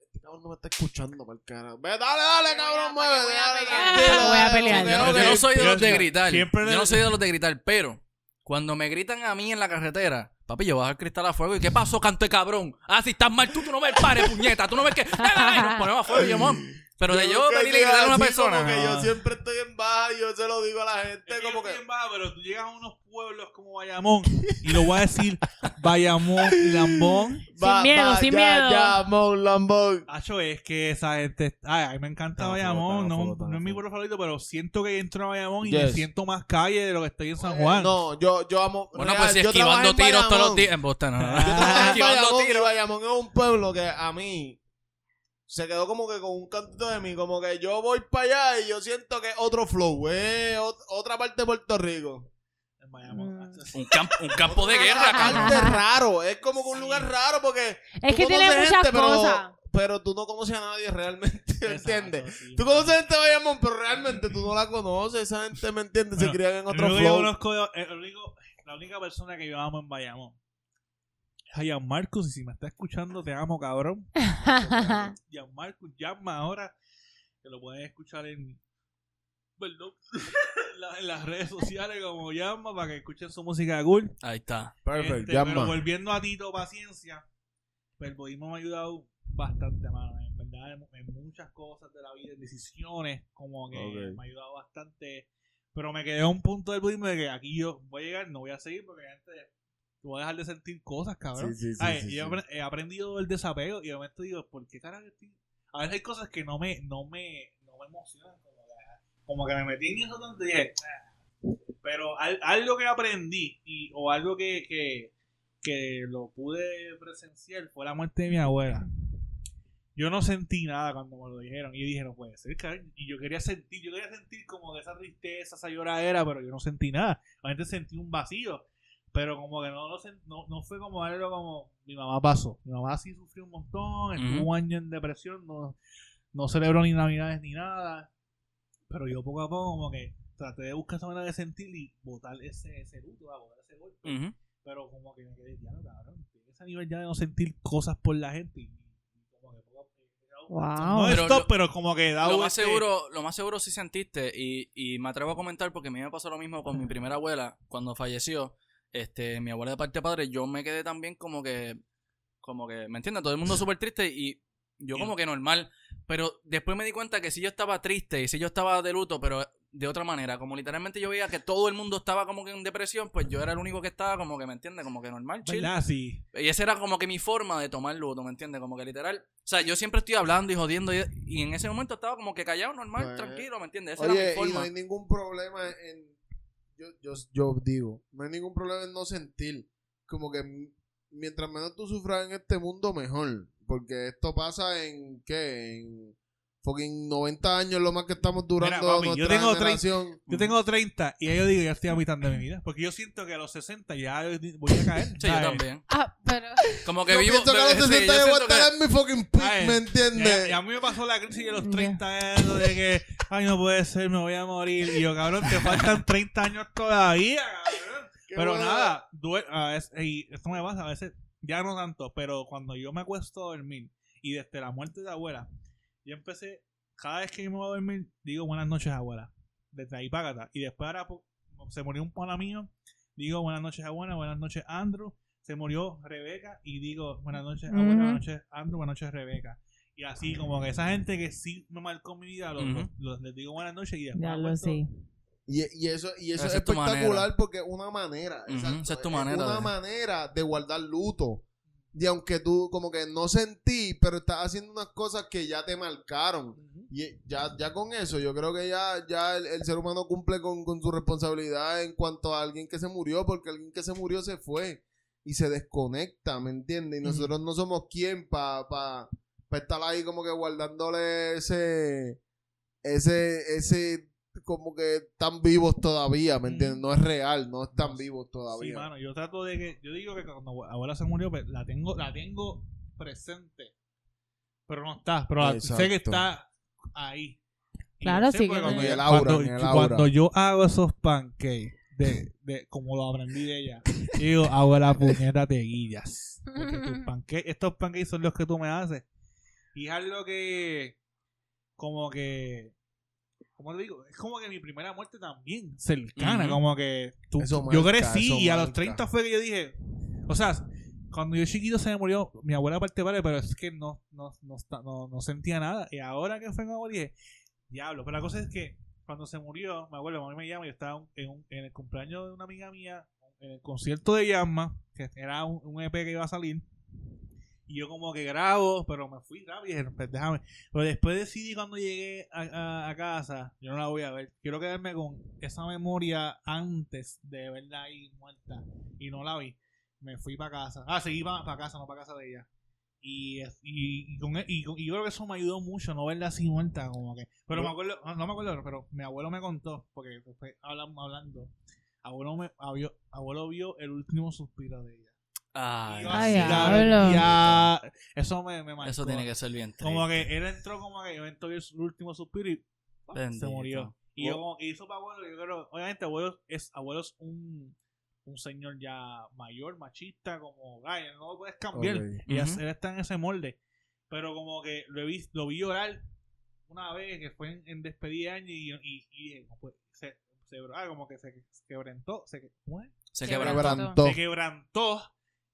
este cabrón no me está escuchando, mal cara. Ve, dale, dale, Voy a- cabrón, voy a mueve, voy a pelear, voy a. Yo no soy de los de Yo- gritar. siempre Yo le- no soy de los de gritar, pero cuando me gritan a mí en la carretera, papi, yo bajo el cristal a fuego. ¿Y qué pasó, canto de cabrón? Ah, si estás mal tú, tú no me pares, puñeta. Tú no ves que. ¡Ay, Nos ponemos a fuego yo. Pero de yo venir y gritarle a una persona. Como que no. yo siempre estoy en baja y yo se lo digo a la gente, Es como que. bien baja, pero tú llegas a unos pueblos como Bayamón y lo voy a decir Bayamón, Lambón. Sin miedo, sin ya, miedo. Ya, Mon Lambón. Hacho, es que esa gente. Ay, a mí me encanta Está Bayamón. No, no es mi pueblo favorito, pero siento que entro a Bayamón y me siento más calle de lo que estoy en San Juan. Eh, No, yo, yo amo. Bueno, real, pues si esquivando en tiros todos los Bayamón. días. En Boston, no. Yo en esquivando Bayamón, y tiros. Bayamón es un pueblo que a mí se quedó como que con un cantito de mí, como que yo voy para allá y yo siento que es otro flow, eh, ot- otra parte de Puerto Rico. En Bayamón. Mm. sí. Un campo, un campo de guerra, cabrón. raro, es como que un lugar raro porque Es que tiene muchas gente, pero- cosas. Pero tú no conoces a nadie realmente, ¿entiendes? Exacto, sí. Tú conoces gente de Bayamón, pero realmente tú no la conoces, esa gente, ¿me entiendes? Se Bueno, crían en otro que yo flow. conozco, el único- la única persona que yo amo en Bayamón a. Y si me está escuchando, te amo, cabrón. Gianmarcus, llama ahora. Que lo pueden escuchar en. Perdón. en la- en las redes sociales como llama para que escuchen su música cool. Ahí está. Perfecto, Este, llama. Pero volviendo a Tito Paciencia, pues el budismo me ha ayudado bastante, mano. En verdad, en, en muchas cosas de la vida, en decisiones, como que me ha ayudado bastante. Pero me quedé a un punto del budismo de que aquí yo voy a llegar, no voy a seguir porque antes voy a dejar de sentir cosas, cabrón. Sí, sí, sí, Ay, sí, y sí. He, apre- he aprendido el desapego y de momento digo, ¿por qué carajo estoy? A veces hay cosas que no me, no me, no me emocionan. Como que, como que me metí en eso y dije, "Ah". Pero al- algo que aprendí y, o algo que, que, que lo pude presenciar fue la muerte de mi abuela. Yo no sentí nada cuando me lo dijeron. Y yo dije, no puede ser, cabrón. Y yo quería sentir, yo quería sentir como de esa tristeza, esa lloradera, pero yo no sentí nada. Realmente sentí un vacío. Pero como que no, lo sen- no, no fue como algo como mi mamá pasó. Mi mamá sí sufrió un montón, estuvo un año en depresión, no, no celebró ni navidades ni nada. Pero yo poco a poco como que traté de buscar esa manera de sentir y botar ese, ese luto, botar ese golpe. Pero como que me quedé, ya no, cabrón. Ese nivel ya de no sentir cosas por la gente. Y, y como que poco a poco- Wow. No Pero stop, lo- pero como que da Lo más seguro, lo más seguro sí sentiste y, y me atrevo a comentar porque a mí me pasó lo mismo con mi primera abuela cuando falleció. Este, mi abuela de parte de padre, yo me quedé también como que, como que, ¿me entiendes? Todo el mundo súper triste y yo como que normal. Pero después me di cuenta que si yo estaba triste y si yo estaba de luto, pero de otra manera, como literalmente yo veía que todo el mundo estaba como que en depresión, pues yo era el único que estaba como que, ¿me entiendes? Como que normal, chill. Sí. Y esa era como que mi forma de tomar luto, ¿me entiendes? Como que literal. O sea, yo siempre estoy hablando y jodiendo y, y en ese momento estaba como que callado, normal, Pues, tranquilo, ¿me entiendes? Esa era Oye, mi y forma. no hay ningún problema en. Yo, yo, yo digo, no hay ningún problema en no sentir. Como que mientras menos tú sufras en este mundo, mejor. Porque esto pasa en. ¿Qué? En. Fucking 90 años lo más que estamos durando Mira, papi, yo nuestra tengo generación. Yo tengo 30 y ya yo digo, ya estoy a mitad de mi vida. Porque yo siento que a los 60 ya voy a caer. Sí, yo ¿sabes? también. Ah, pero. Como que Yo vivo. pienso que a los sí, 60 yo yo voy a estar que- en mi fucking peak, ¿me entiendes? y a mí me pasó la crisis de los 30 años de que, ay, no puede ser, me voy a morir. Y yo, cabrón, te faltan 30 años todavía, cabrón. Qué Pero bueno. nada, due- a veces, y esto me pasa, a veces, ya no tanto, pero cuando yo me acuesto a dormir y desde la muerte de abuela, yo empecé, cada vez que yo me voy a dormir, digo buenas noches, abuela. Desde ahí para acá. Y después ahora po- se murió un pana mío, digo buenas noches, abuela, buenas noches, Andrew. Se murió Rebeca y digo buenas noches, abuela, buenas noches, Andrew, buenas noches, Rebeca. Y así, como que esa gente que sí me marcó mi vida, los, Ujú. los- los- les digo buenas noches y después. Ya lo sé. Y, y eso, y eso Esa es es espectacular porque es una manera. Esa es tu manera una de- manera de guardar luto. Y aunque tú como que no sentí, pero estás haciendo unas cosas que ya te marcaron. Y ya, ya con eso, yo creo que ya, ya el, el ser humano cumple con, con su responsabilidad en cuanto a alguien que se murió, porque alguien que se murió se fue y se desconecta, ¿me entiendes? Y nosotros no somos quien para pa, pa estar ahí como que guardándole ese, ese, ese, como que están vivos todavía, ¿me entiendes? No es real, no están vivos Sí, todavía. mano, yo trato de que, yo digo que cuando abue- abuela se murió, pues, la tengo, la tengo presente, pero no está, pero la- sé que está ahí. Y Claro, sí que cuando, el yo- aura, cuando- el yo- aura. cuando yo hago esos pancakes de, de como lo aprendí de ella, yo digo, abuela puñeta te guillas. Porque tus pancakes, estos pancakes son los que tú me haces. Y es algo que como que ¿Cómo te digo? Es como que mi primera muerte también, cercana, como que tú- Eso yo marca, crecí eso y a los marca. 30 fue que yo dije, o sea, cuando yo chiquito se me murió mi abuela parte vale, pero es que no, no, no, no, no sentía nada. Y ahora que fue mi abuela dije, diablo, pero la cosa es que cuando se murió, me abuelo, a mí me llama, yo estaba en, un- en el cumpleaños de una amiga mía, en el concierto de Yasma, que era un, un EP que iba a salir. Y yo como que grabo, pero me fui rápido. y dije, pues déjame. Pero después decidí cuando llegué a, a- a casa, yo no la voy a ver. Quiero quedarme con esa memoria antes de verla ahí muerta. Y no la vi. Me fui para casa. Ah, seguí para casa, no para casa de ella. Y, y, y con, y, con- y yo creo que eso me ayudó mucho, no verla así muerta, como que. Pero me acuerdo, no, no me acuerdo, pero mi abuelo me contó, porque después hablamos hablando. Abuelo, me, abuelo, abuelo vio el último suspiro de ella. Ay, Y diablo. ya- eso me, me marcó. eso tiene que ser bien Como triste. que él entró como que yo entró el último suspiro y se Bendito. murió. Y yo como que hizo para abuelo, yo creo, obviamente abuelo es, abuelo es un, un señor ya mayor, machista, como, ay, no lo puedes cambiar. Ok. Y Ujú. él está en ese molde. Pero como que lo, he vis- lo vi llorar una vez que fue en, en despedida de año y, y, y dije, no, pues, se, se, ah, como que se, quebrantó, se, ¿cómo es? Se Quebrantó. quebrantó. Quebrantó. se quebrantó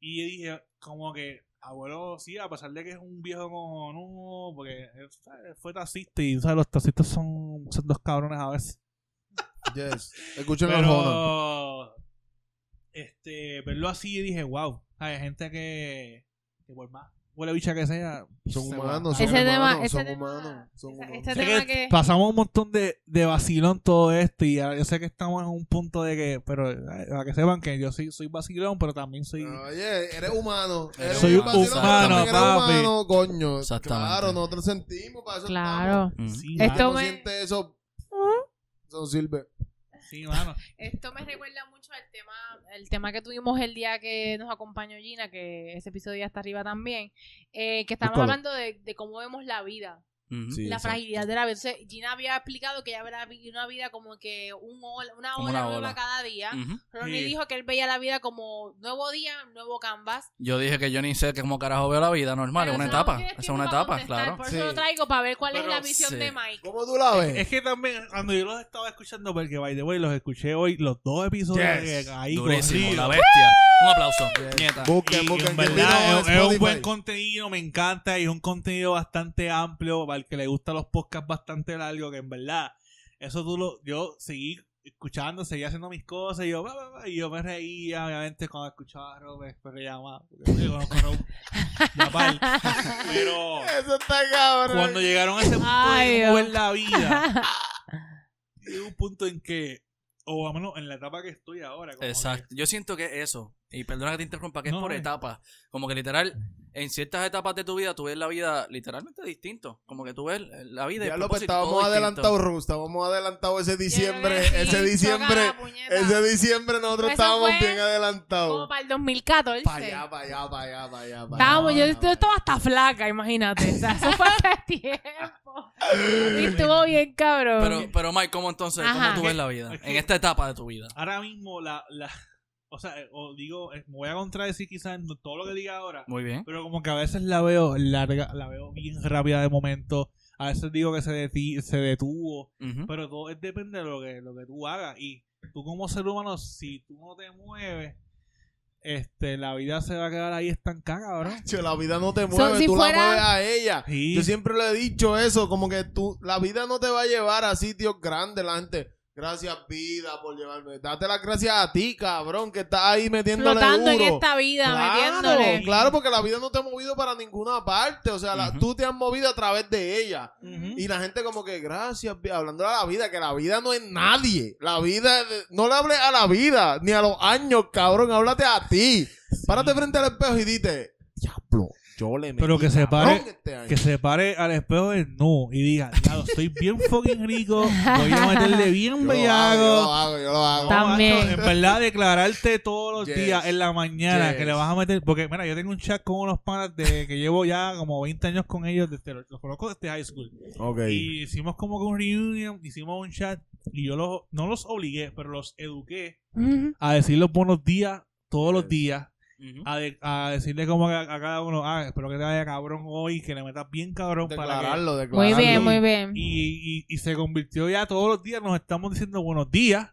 y dije como que abuelo sí a pesar de que es un viejo cojonudo porque él, ¿sabes? fue taxista y ¿sabes? los taxistas son, son dos cabrones a veces Yes. Escuchen pero este verlo así yo dije wow hay gente que, que por más huele bicha que sea. Son humanos, son Ese tema- humanos, ese son tema- humanos, son humanos. este Sé tema que que- pasamos un montón de, de vacilón todo esto y yo sé que estamos en un punto de que, pero eh, para que sepan que yo soy, soy vacilón, pero también soy... Oye, eres humano. Eres Soy un vacilón, humano, eres papi. humano, coño. Exactamente. Claro, nosotros sentimos, para eso Claro. Sí, Esto me- siente eso. Eso no sirve. Sí, mano. Esto me recuerda mucho al tema, el tema que tuvimos el día que nos acompañó Gina, que ese episodio ya está arriba también, eh, que estábamos hablando de, de cómo vemos la vida, Sí, la exacto. fragilidad de la vida. Entonces, Gina había explicado que ella veía una vida como que un ola- una hora una nueva ola. cada día. Ujú. Ronnie Sí. dijo que él veía la vida como nuevo día, nuevo canvas. Yo dije que yo ni sé cómo carajo veo la vida normal, es una etapa. es una etapa, claro. Por Sí. eso lo traigo, para ver cuál es Pero la visión sí. de Mike. ¿Cómo tú la ves? Es que también, cuando yo los estaba escuchando, porque by the way, los escuché hoy, los dos episodios Yes. que ahí Durísimo, la bestia. Un aplauso, Yes. nieta. Busquen, Y busquen. en ¿Quién verdad vino es, es un buen contenido, me encanta y es un contenido bastante amplio para que le gustan los podcasts bastante largos, que en verdad, eso tú lo, yo seguí escuchando, seguí haciendo mis cosas y yo, y yo me reía, obviamente cuando escuchaba a Robert, me reía más, porque yo conozco a ya pero Eso está cabrón. cuando llegaron a ese punto Ay, de mover la vida, llegó un punto en que, o al menos en la etapa que estoy ahora, como que- Exacto. Yo siento que eso, y perdona que te interrumpa, que No, es por eh. etapas. Como que literal, en ciertas etapas de tu vida, tú ves la vida literalmente distinto. Como que tú ves la vida Ya lo que estábamos adelantados, Ruth. Estábamos adelantados ese diciembre. Ese diciembre. Ese diciembre nosotros Eso estábamos bien Como adelantados. para el 2014. Para allá, para allá, para allá, para allá. pa' Estábamos, allá, yo, yo estaba hasta flaca, imagínate. O sea, eso fue hace tiempo. Y estuvo bien cabrón. Pero, pero Mike, ¿cómo entonces? Ajá. ¿Cómo tú ves la vida? En esta etapa de tu vida. ahora mismo la, la o sea, eh, o digo, eh, me voy a contradecir quizás en todo lo que diga ahora, Muy bien. pero como que a veces la veo larga, la veo bien rápida de momento, a veces digo que se, deti- se detuvo, pero todo es- depende de lo que, lo que tú hagas y tú como ser humano, si tú no te mueves, este, la vida se va a quedar ahí estancada. Che, La vida no te So, mueve, si tú fuera- la mueves a ella. Sí. Yo siempre le he dicho eso, como que tú, la vida no te va a llevar a sitios grandes, la gente. Gracias, vida, por llevarme. Date las gracias a ti, cabrón, que estás ahí metiéndole Flotando duro. en esta vida, Claro, metiéndole. claro, porque la vida no te ha movido para ninguna parte. O sea, la- Ujú. tú te has movido a través de ella. Y la gente como que, gracias, hablando de la vida, que la vida no es nadie. La vida, es no le hables a la vida, ni a los años, cabrón, háblate a ti. Párate frente al espejo y dite, diablo, yo le metí Pero que se pare- este año". Que se pare al espejo de no y diga, diablo, estoy bien fucking rico, voy a meterle bien Yo lo hago, yo lo bellaco. hago, yo lo hago. También. macho, en verdad, declararte todos los Yes. días en la mañana Yes. que le vas a meter. Porque, mira, yo tengo un chat con unos panas de que llevo ya como 20 años con ellos, desde los, los conozco desde high school. Ok. Y hicimos como que un reunion, hicimos un chat y yo los, no los obligué, pero los eduqué a decir los buenos días todos los Yes. A, de- a decirle como a, a cada uno, ah, espero que te vaya cabrón hoy, que le metas bien cabrón para que. Muy bien, muy bien. y, y, y se convirtió ya todos los días, nos estamos diciendo buenos días.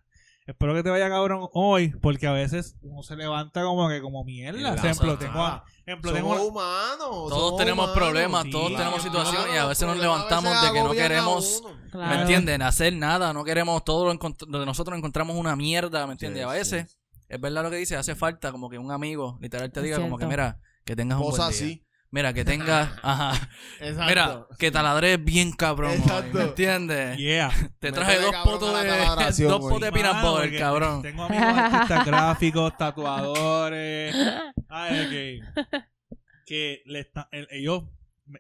Espero que te vaya cabrón hoy, porque a veces uno se levanta como que como mierda. La Ejemplo, tengo, a- ejemplo, tengo Somos humanos. Todos somos tenemos humanos. problemas, Sí, todos claro. tenemos situaciones y a veces nos levantamos de que no queremos. Claro. ¿me entienden? Hacer nada, no queremos todo lo, nosotros encontramos una mierda, ¿me entiendes? A veces. Es verdad lo que dice, hace falta como que un amigo literal te Es diga como que mira, que tengas un Cosa buen día. así. Mira, que tengas, ajá, Exacto. mira, que taladres bien cabrón Exacto. ¿me entiendes? Yeah. Te traje dos potos de dos potes de peanut Mano, butter, porque cabrón. Tengo amigos artistas gráficos, tatuadores. Ay, ok. Que le están, el- ellos,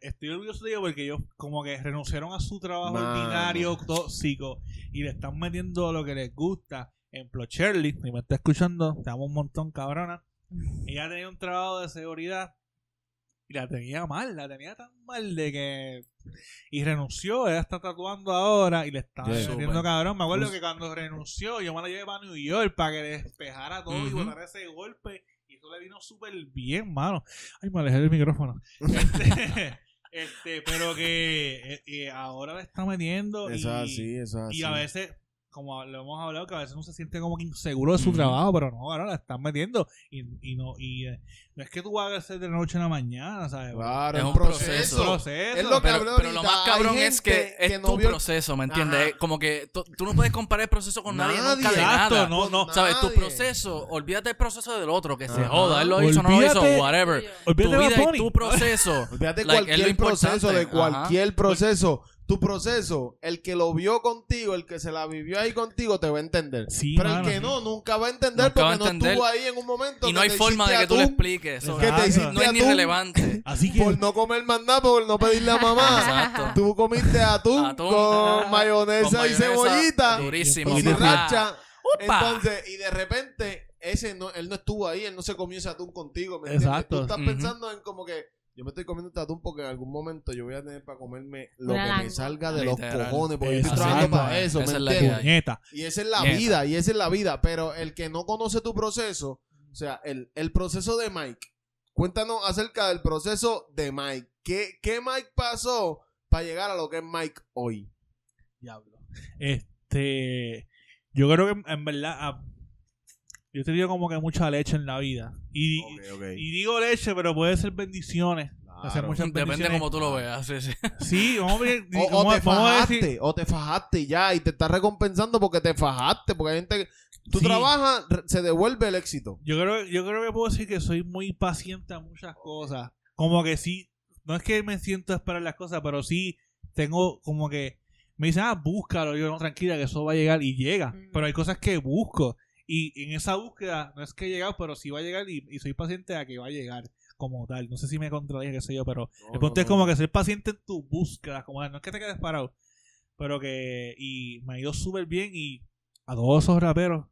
estoy orgulloso de ellos porque ellos como que renunciaron a su trabajo ordinario, tóxico, y le están metiendo lo que les gusta. Ejemplo, Shirley, si me está escuchando, te amo un montón, cabrona. Ella tenía un trabajo de seguridad y la tenía mal, la tenía tan mal de que. Y renunció, ella está tatuando ahora y le estaba Yeah. metiendo cabrón. Me acuerdo Pues- que cuando renunció, yo me la llevé para New York para que despejara todo y botara ese golpe. Y eso le vino súper bien, mano. Ay, me alejé del micrófono. Este, este, pero que eh, eh, ahora le está metiendo. Eso es y, así, eso es así. y a veces como lo hemos hablado, que a veces uno se siente como que inseguro de su trabajo, pero no, ahora la están metiendo. Y, y no y eh, no es que tú hagas de la noche a la mañana, ¿sabes? Claro, Es un proceso. proceso. proceso. Es lo que Pero, pero lo más cabrón es que es que no tu vio- proceso, ¿me entiendes? Ajá. Como que tú, no puedes comparar el proceso con nadie, Nadie. nunca de Exacto, nada. no, no. ¿Sabes? Tu proceso, olvídate del proceso del otro, que se joda. Él lo hizo, no lo hizo, Olvídate- whatever. Tu Olvídate de vida y tu proceso. Olvídate Like, cualquier proceso, de Ajá. cualquier proceso. Tu proceso, el que lo vio contigo, el que se la vivió ahí contigo, te va a entender. Sí, Pero mano, el que sí. no, nunca va a entender Nunca porque no estuvo ahí en un momento. Y no hay forma de que tú le atún, expliques. eso. Que te No es ni relevante. Así que Por no comer más nada, por no pedirle a mamá. Exacto. Tú comiste atún, Atún. con mayonesa, Con y cebollita. Durísimo. Y. ¡Upa! Entonces, y de repente, ese no, él no estuvo ahí, él no se comió ese atún contigo. ¿me? Exacto. Tú estás pensando en como que yo me estoy comiendo este atún porque en algún momento yo voy a tener para comerme lo Una que me salga de Literal. los cojones, porque yo estoy Exacto. trabajando para eso, Esa ¿me es la entiendes? puñeta. Y esa es la Nieta. vida, y esa es la vida. Pero el que no conoce tu proceso, o sea, el, el proceso de Mike, cuéntanos acerca del proceso de Mike. ¿Qué, qué Mike pasó para llegar a lo que es Mike hoy? Diablo. Este. Yo creo que en, en verdad. ah, yo he tenido como que mucha leche en la vida. Y, y digo leche, pero puede ser bendiciones. Hacer muchas Depende como tú lo veas. Sí, sí. Sí, vamos a ver. O, te fajaste, decir- o te fajaste ya y te estás recompensando porque te fajaste, porque hay gente que tú Sí. trabajas, se devuelve el éxito. Yo creo, yo creo que puedo decir que soy muy paciente a muchas cosas. Como que sí, no es que me siento a esperar las cosas, pero sí tengo como que me dicen, ah, búscalo. Yo no, tranquila, que eso va a llegar y llega. Mm. Pero hay cosas que busco. Y en esa búsqueda, no es que he llegado, pero sí va a llegar y, y soy paciente a que va a llegar como tal. No sé si me contradije, qué sé yo, pero el punto es como que ser paciente en tu búsqueda, como tal. no es que te quedes parado, pero que y me ha ido súper bien y a todos esos raperos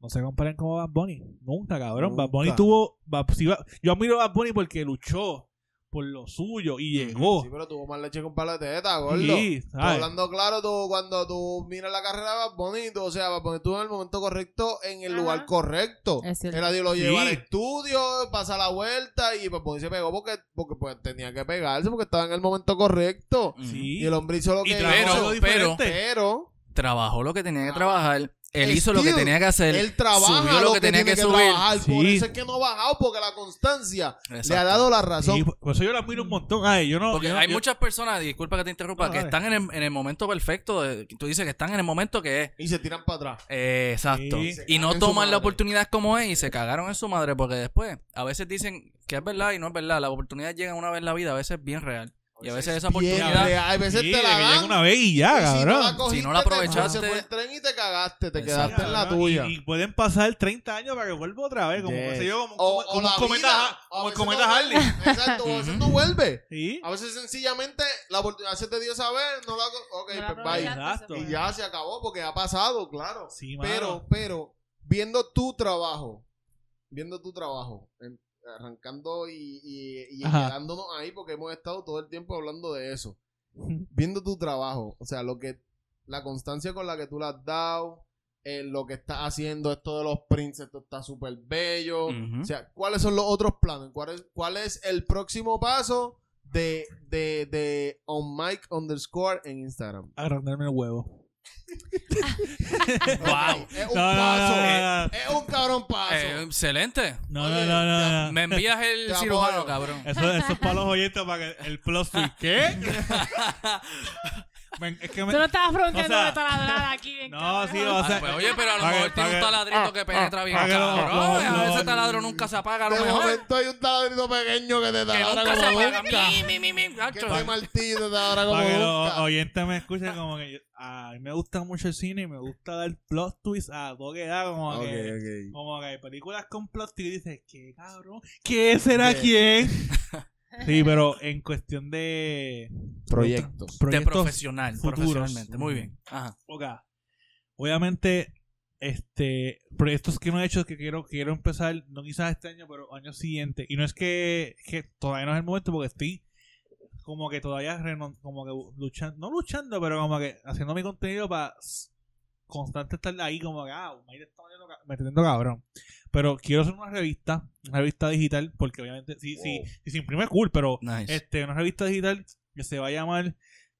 no se comparen como Bad Bunny, nunca, cabrón. Bad Bunny Nunca. tuvo, Bad- si va- yo admiro a Bad Bunny porque luchó por lo suyo y llegó. Sí, pero tuvo más leche con palo de teta, gordo. Sí, ¿sabes? hablando claro, tú, cuando tú miras la carrera de Bad Bunny, tú, o sea, Bad Bunny estuvo en el momento correcto, en el Ajá. lugar correcto. Es cierto. Él a Dios lo Sí. lleva al estudio, pasa la vuelta y Bad Bunny se pegó porque, porque pues, tenía que pegarse porque estaba en el momento correcto. Sí. Y el hombre hizo lo Y que hizo. pero- diferente. Pero Trabajó lo que tenía que Ah. trabajar. Él hizo lo que tenía que hacer. él trabaja subió lo que, tenía que, subir. trabajar. Por Sí. eso es que no ha bajado, porque la constancia le ha Exacto. dado la razón. Sí, por eso yo lo admiro un montón. Ay, yo no, Porque yo hay yo- muchas personas, disculpa que te interrumpa, No, que están en el, en el momento perfecto. de- tú dices que están en el momento que es. Y se tiran para atrás. Eh, exacto. Sí. Y no toman la oportunidad como es y se cagaron en su madre porque después a veces dicen que es verdad y no es verdad. La oportunidad llega una vez en la vida, a veces es bien real. Y a veces esa Bien oportunidad... real. Hay veces Sí, te la dan. una vez y ya, y si no cabrón. la cogiste, Si no la te- aprovechaste- Se fue el tren y te cagaste. Te Exacto. quedaste en la Cabrón, tuya. Y, y pueden pasar 30 años para que vuelva otra vez, como Yes. yo, como, o, como, o cometa, vida, a como el cometa no Harley. Exacto, a veces no vuelve. Sí. A veces sencillamente la oportunidad se te dio saber, no la... Ok, No la pues bye. Exacto. Y ya se acabó porque ha pasado, claro. Sí, mano. Pero, pero, viendo tu trabajo, viendo tu trabajo, en- arrancando y, y, quedándonos ahí porque hemos estado todo el tiempo hablando de eso. Viendo tu trabajo, o sea, lo que, la constancia con la que tú le has dado, eh, lo que estás haciendo, esto de los prints, esto está súper bello. O sea, ¿cuáles son los otros planes? ¿Cuál es, cuál es el próximo paso de, de, de on mic underscore en Instagram? Agrandarme el huevo. ¡Wow! Es un No, no, paso. no, no, Es un cabrón paso. Eh, excelente. no, Oye, no, no, no, no. Me envías el Te cirujano, cabrón. Eso, eso es para los oyentes, para que el plus. ¿Qué? Men, es que me... Tú no estabas preguntando O sea, de taladrar aquí. en No, cámara. sí, o Ah, sea... pues, oye, pero a lo mejor tiene un taladrito que penetra bien, cabrón. lo- a veces taladro nunca se apaga, a lo de mejor. momento hay un taladrito pequeño que te taladra nunca se como apaga. nunca. Mi, mi, mi, mi. Que este martillo te taladra como que los nunca. oyentes me escuchen como que yo- a mí me gusta mucho el cine y me gusta dar plot twist a todo que da como que ok. como que hay películas con plot twist y dices qué cabrón qué será De- quién sí pero en cuestión de Proyectos. De proyectos profesional, futuros. profesionalmente. Muy bien. Ajá. ok, obviamente este proyectos que no he hecho que quiero quiero empezar no quizás este año pero año siguiente y no es que, que todavía no es el momento porque estoy como que todavía como que luchando no luchando pero como que haciendo mi contenido para constante estar ahí como que ah Mayra está metiendo ca- metiendo cabrón pero quiero hacer una revista una revista digital porque obviamente sí sí Wow. sí se imprime cool pero Nice. este una revista digital que se va a llamar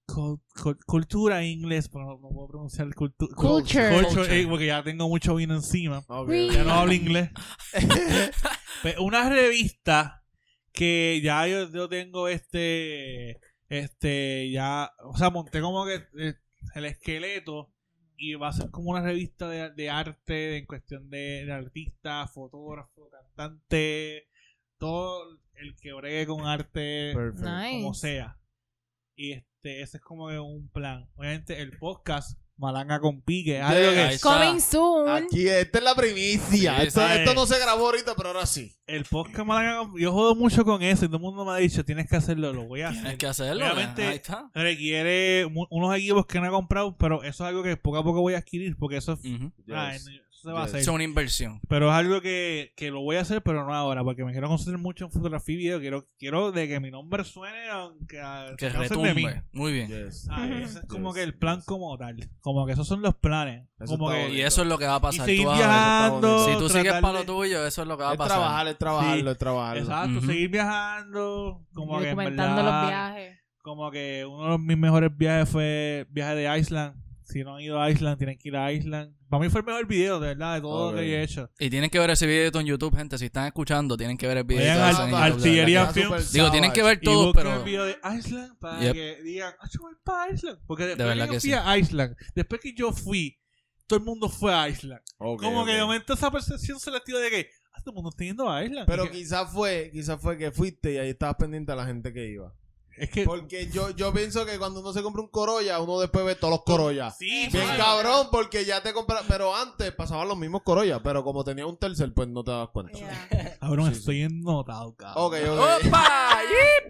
cul- cul- cultura en inglés, pero no, no puedo pronunciar cultu- Culture. culture, eh, porque ya tengo mucho vino encima. Ya no hablo inglés. Pues, una revista que ya yo, yo tengo este, este, ya, o sea, monté como que eh, el esqueleto y va a ser como una revista de, de arte en cuestión de, de artista, fotógrafo, cantante, todo el que bregue con arte. Nice. como sea. Y este, ese es como que un plan. Obviamente el podcast Malanga con Pique, algo Yeah. que Ahí está. Coming soon. Aquí, esta es la primicia. Sí, esto, sí. esto no se grabó ahorita, pero ahora sí. el podcast Malanga con yo jodo mucho con eso y todo el mundo me ha dicho, tienes que hacerlo, lo voy a Tienes hacer. que hacerlo. Obviamente, Ahí está. Requiere mu- unos equipos que no he comprado, pero eso es algo que poco a poco voy a adquirir porque eso, es- ah, Yes. Se va a hacer. Es una inversión. Pero es algo que, que lo voy a hacer, pero no ahora, porque me quiero concentrar mucho en fotografía y video. Quiero, quiero de que mi nombre suene, aunque ah, Que se cansen de mí. retumbe. Muy bien. Yes. Ah, ese es como Yes, que el plan como tal. Como que esos son los planes. Eso como que. Y eso es lo que va a y pasar. tú a. Si tú sigues para lo tuyo, eso es lo que va a Es pasar. trabajar, es trabajarlo, Sí. es trabajarlo. Exacto, seguir viajando. Como que en documentando verdad, los viajes. Como que uno de mis mejores viajes fue el viaje de Island. Si no han ido a Island, tienen que ir a Island. Para mí fue el mejor video, de verdad, de todo lo que he hecho. Y tienen que ver ese video en YouTube, gente. Si están escuchando, tienen que ver el video. De al- al de Artillería Films. Digo, tienen que ver todo, pero. el video de Island para Yep. que digan, ah, yo voy para Island. Porque después verdad que yo fui sí. a Island, después que yo fui, todo el mundo fue a Island. Como que de momento esa percepción selectiva de que ah, todo el mundo está yendo a Island. Pero quizás fue, quizás fue que fuiste y ahí estabas pendiente a la gente que iba. Es que- Porque yo, yo pienso que cuando uno se compra un Corolla, uno después ve todos los Corolla. Sí, Bien Claro. cabrón, porque ya te compras. Pero antes pasaban los mismos Corolla, pero como tenía un tercer, pues no te das cuenta. Yeah. Cabrón, Sí, sí. estoy ennotado, cabrón. Ok, ok. ¡Opa!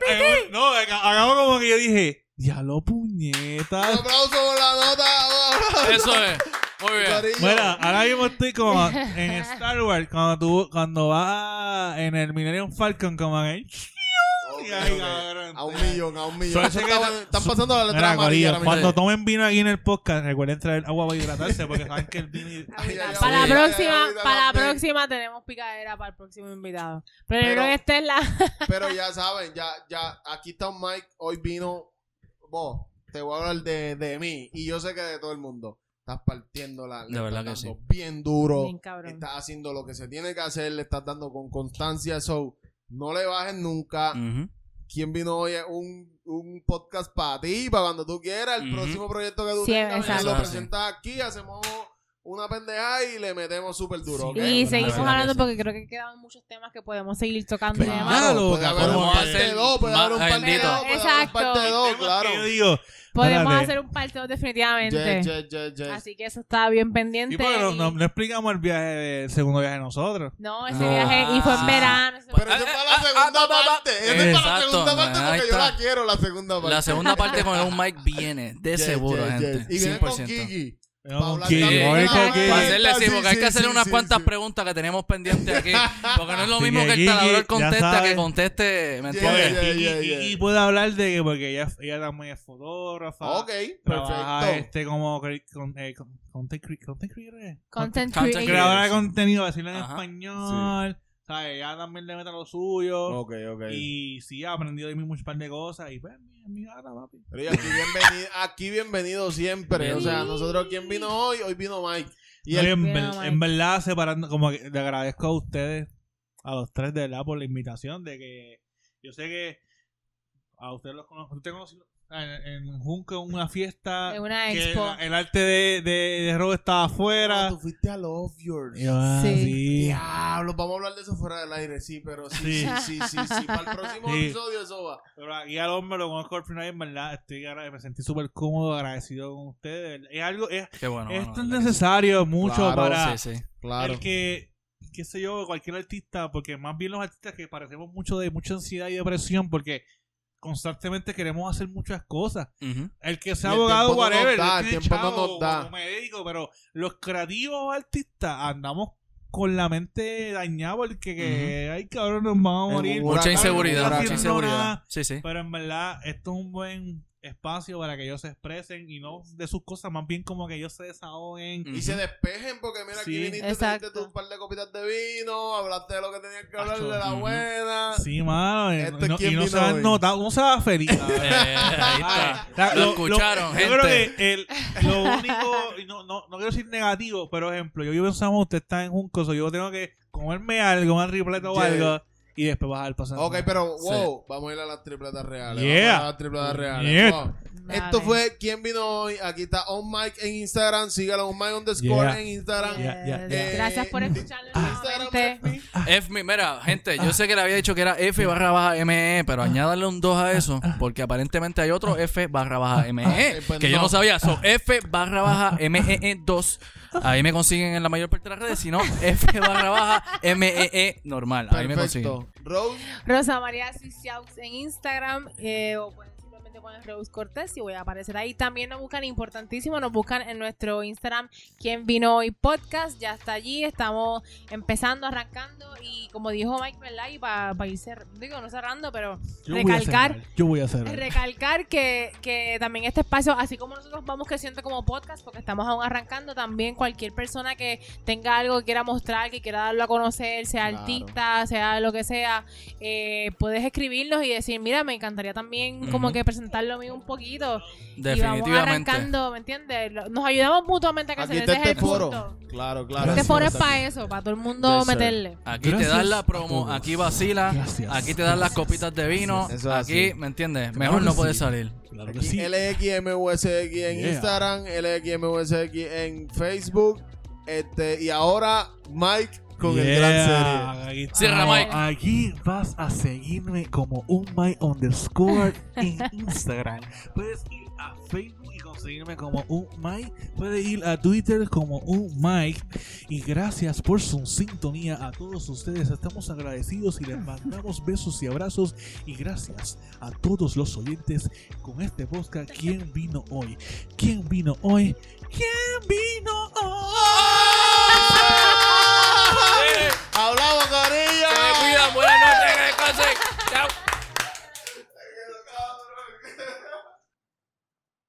Eh, no, hagamos como que yo dije, ya lo Un puñetas. aplauso por la nota. Eso es. Muy bien. Bueno, ahora mismo estoy como en Star Wars, cuando tú, cuando vas en el Millennium Falcon, como que... Ay. A un millón, a un millón. Que están pasando la letra Mira, amarilla. Cuando tomen vino aquí en el podcast, recuerden traer agua para hidratarse, porque saben que el vino... Ay, ay, ay, para la próxima, para la próxima tenemos picadera para el próximo invitado. Pero, yo Pero- creo que esta es la. Pero ya saben, ya, ya, aquí está un Mike, hoy vino, vos, te voy a hablar de, de mí, y yo sé que de todo el mundo. Estás partiendo la, le De verdad estás que dando bien duro, Bien cabrón. estás haciendo lo que se tiene que hacer, le estás dando con constancia, so, no le bajes nunca. Ujú. ¿Quién vino hoy? Es un, un podcast para ti, para cuando tú quieras, el próximo proyecto que tú Sí, tengas, exacto. lo presentas aquí, hacemos una pendeja y le metemos súper duro, Sí, ¿ok? Y seguimos hablando porque creo que quedan muchos temas que podemos seguir tocando Claro. Claro, puede haber un parte hacer 2, puede haber un parte bendito. 2, puede haber un Exacto. parte 2, claro. Que yo digo, Podemos Espérate. hacer un parte 2 definitivamente. Yes, yes, yes, yes. Así que eso está bien pendiente. y bueno, y- no, no explicamos el viaje, el segundo viaje de nosotros. No, ese No. viaje y fue en Ah. verano. Pero eso es para la Ah, ah, segunda ah, ah, ah, parte. Eso es para la segunda parte porque yo la quiero, la segunda parte. La segunda parte con un mic viene, de Yes, seguro, yes, gente. yes. Y viene con 100%. Kiki. Sí, qué- sí, qué- Para hacerle sí, Sí, porque hay sí, que hacerle sí, unas sí, cuantas sí. preguntas que tenemos pendientes aquí. Porque no es lo Así mismo que que el Kiki, taladrador ya contesta que conteste, ¿me entiendes? yeah, y, yeah, y- yeah. y puede hablar de que porque ella, ella también es fotógrafa. Ok, Trabaja perfecto. este como con, eh, con- content, content creator. Content Content creator. creadora de contenido, decirlo en Ajá. español. ¿Sabes? Ella también le mete lo suyo. Ok, ok. Y sí, ha aprendido de mí muchas par de cosas. Y pues, mi, mi gata, papi. Pero y aquí bienvenido, aquí bienvenido siempre. O sea, nosotros, ¿quién vino hoy? Hoy vino Mike. Y No, en, ver- verdad, separando, como que le agradezco a ustedes, a los tres de verdad, por la invitación. De que yo sé que a ustedes los conozco. ¿Usted conoció en, Junco en una fiesta? En una expo. el arte de, de, de Rob estaba afuera. Ah, tú fuiste a Love Yours. Ah, Sí. sí. Diablo, vamos a hablar de eso fuera del aire, sí, pero sí, sí, Sí. sí, sí, sí. Para el próximo Sí. episodio eso va. Pero aquí al hombre lo conozco al final y en verdad estoy me sentí súper cómodo, agradecido con ustedes. Es algo, es, Qué bueno. esto bueno, es necesario mucho Claro, para que Sí, sí. Claro. el que, qué sé yo, cualquier artista, porque más bien los artistas que parecemos mucho de mucha ansiedad y depresión, porque constantemente queremos hacer muchas cosas. El que sea el abogado, no whatever, da, el tiempo no chavo, nos da. como médico, pero los creativos artistas andamos con la mente dañada porque que, ay cabrón, nos vamos a morir. Mucha inseguridad, mucha inseguridad. Sí, sí. Pero en verdad, esto es un buen espacio para que ellos se expresen y no de sus cosas, más bien como que ellos se desahoguen. Y se despejen porque mira, aquí Sí. viniste, te Exacto. diste un par de copitas de vino, hablaste de lo que tenías que hablar, Acho, de la buena. Sí, mano. eh, Este y no, y no se va notado, uno se va feliz. Eh, ahí está. La- Lo escucharon, Yo creo gente. que el, lo único, y no, no, no quiero decir negativo, pero ejemplo, yo vivo en San Juan, usted está en Junco, so yo tengo que comerme algo, una tripleta o Yeah. algo, y después bajar el pasaje. Ok, pero wow, vamos a ir a las tripletas reales. Yeah. Vamos a las tripletas reales. Yeah. Wow. Esto fue ¿Quién vino hoy? Aquí está On Mic en Instagram. Sígalo On Mic underscore Yeah. en Instagram. Gracias por Eh, escucharnos. FB. F, mira, gente, yo sé que le había dicho que era F barra baja ME, pero añádale un 2 a eso, porque aparentemente hay otro F barra baja ME, pues que yo no. no sabía. So, F barra baja MEE 2. Ahí me consiguen en la mayor parte de las redes, si no, F barra baja MEE normal. Ahí me consiguen. Perfecto. Rose. Rosa María Ciciaux en Instagram eh, o pueden simplemente poner Rose Cortés y voy a aparecer ahí. También nos buscan, importantísimo, nos buscan en nuestro Instagram ¿Quién vino hoy? Podcast. Ya está allí, estamos empezando, arrancando y como dijo Mike, ¿verdad? Y para ir cerrando, digo, no cerrando, pero Yo recalcar Yo voy a hacer. recalcar que, que también este espacio, así como nosotros vamos creciendo como podcast, porque estamos aún arrancando, también cualquier persona que tenga algo que quiera mostrar, que quiera darlo a conocer, sea Claro. artista, sea lo que sea, eh, puedes escribirnos y decir, mira, me encantaría también como que presentarlo a mí un poquito. Y vamos Definitivamente. arrancando, ¿me entiendes? Nos ayudamos mutuamente a Aquí crecer. está Ese es este el foro. punto. Claro, claro. Este foro es para eso, para todo el mundo Yes, meterle. Aquí te dan la promo, aquí vacila, Gracias. aquí te dan las copitas de vino, es aquí. ¿me entiendes? Claro Mejor que no puede salir. Claro que Aquí sí. LXMUSX en Yeah. Instagram, LXMUSX en Facebook. Este, y ahora Mike con el gran serie. Cierra, Mike. Aquí vas a seguirme como un Mike underscore en Instagram. Puedes ir a Facebook y conseguirme como un Mike. Puedes ir a Twitter como un Mike. Y gracias por su sintonía a todos ustedes. Estamos agradecidos y les mandamos besos y abrazos. Y gracias a todos los oyentes con este podcast. ¿Quién vino hoy? ¿Quién vino hoy? ¿Quién vino hoy? Hablamos, Corilla. Se me cuidan. Buenas noches. Que descansen.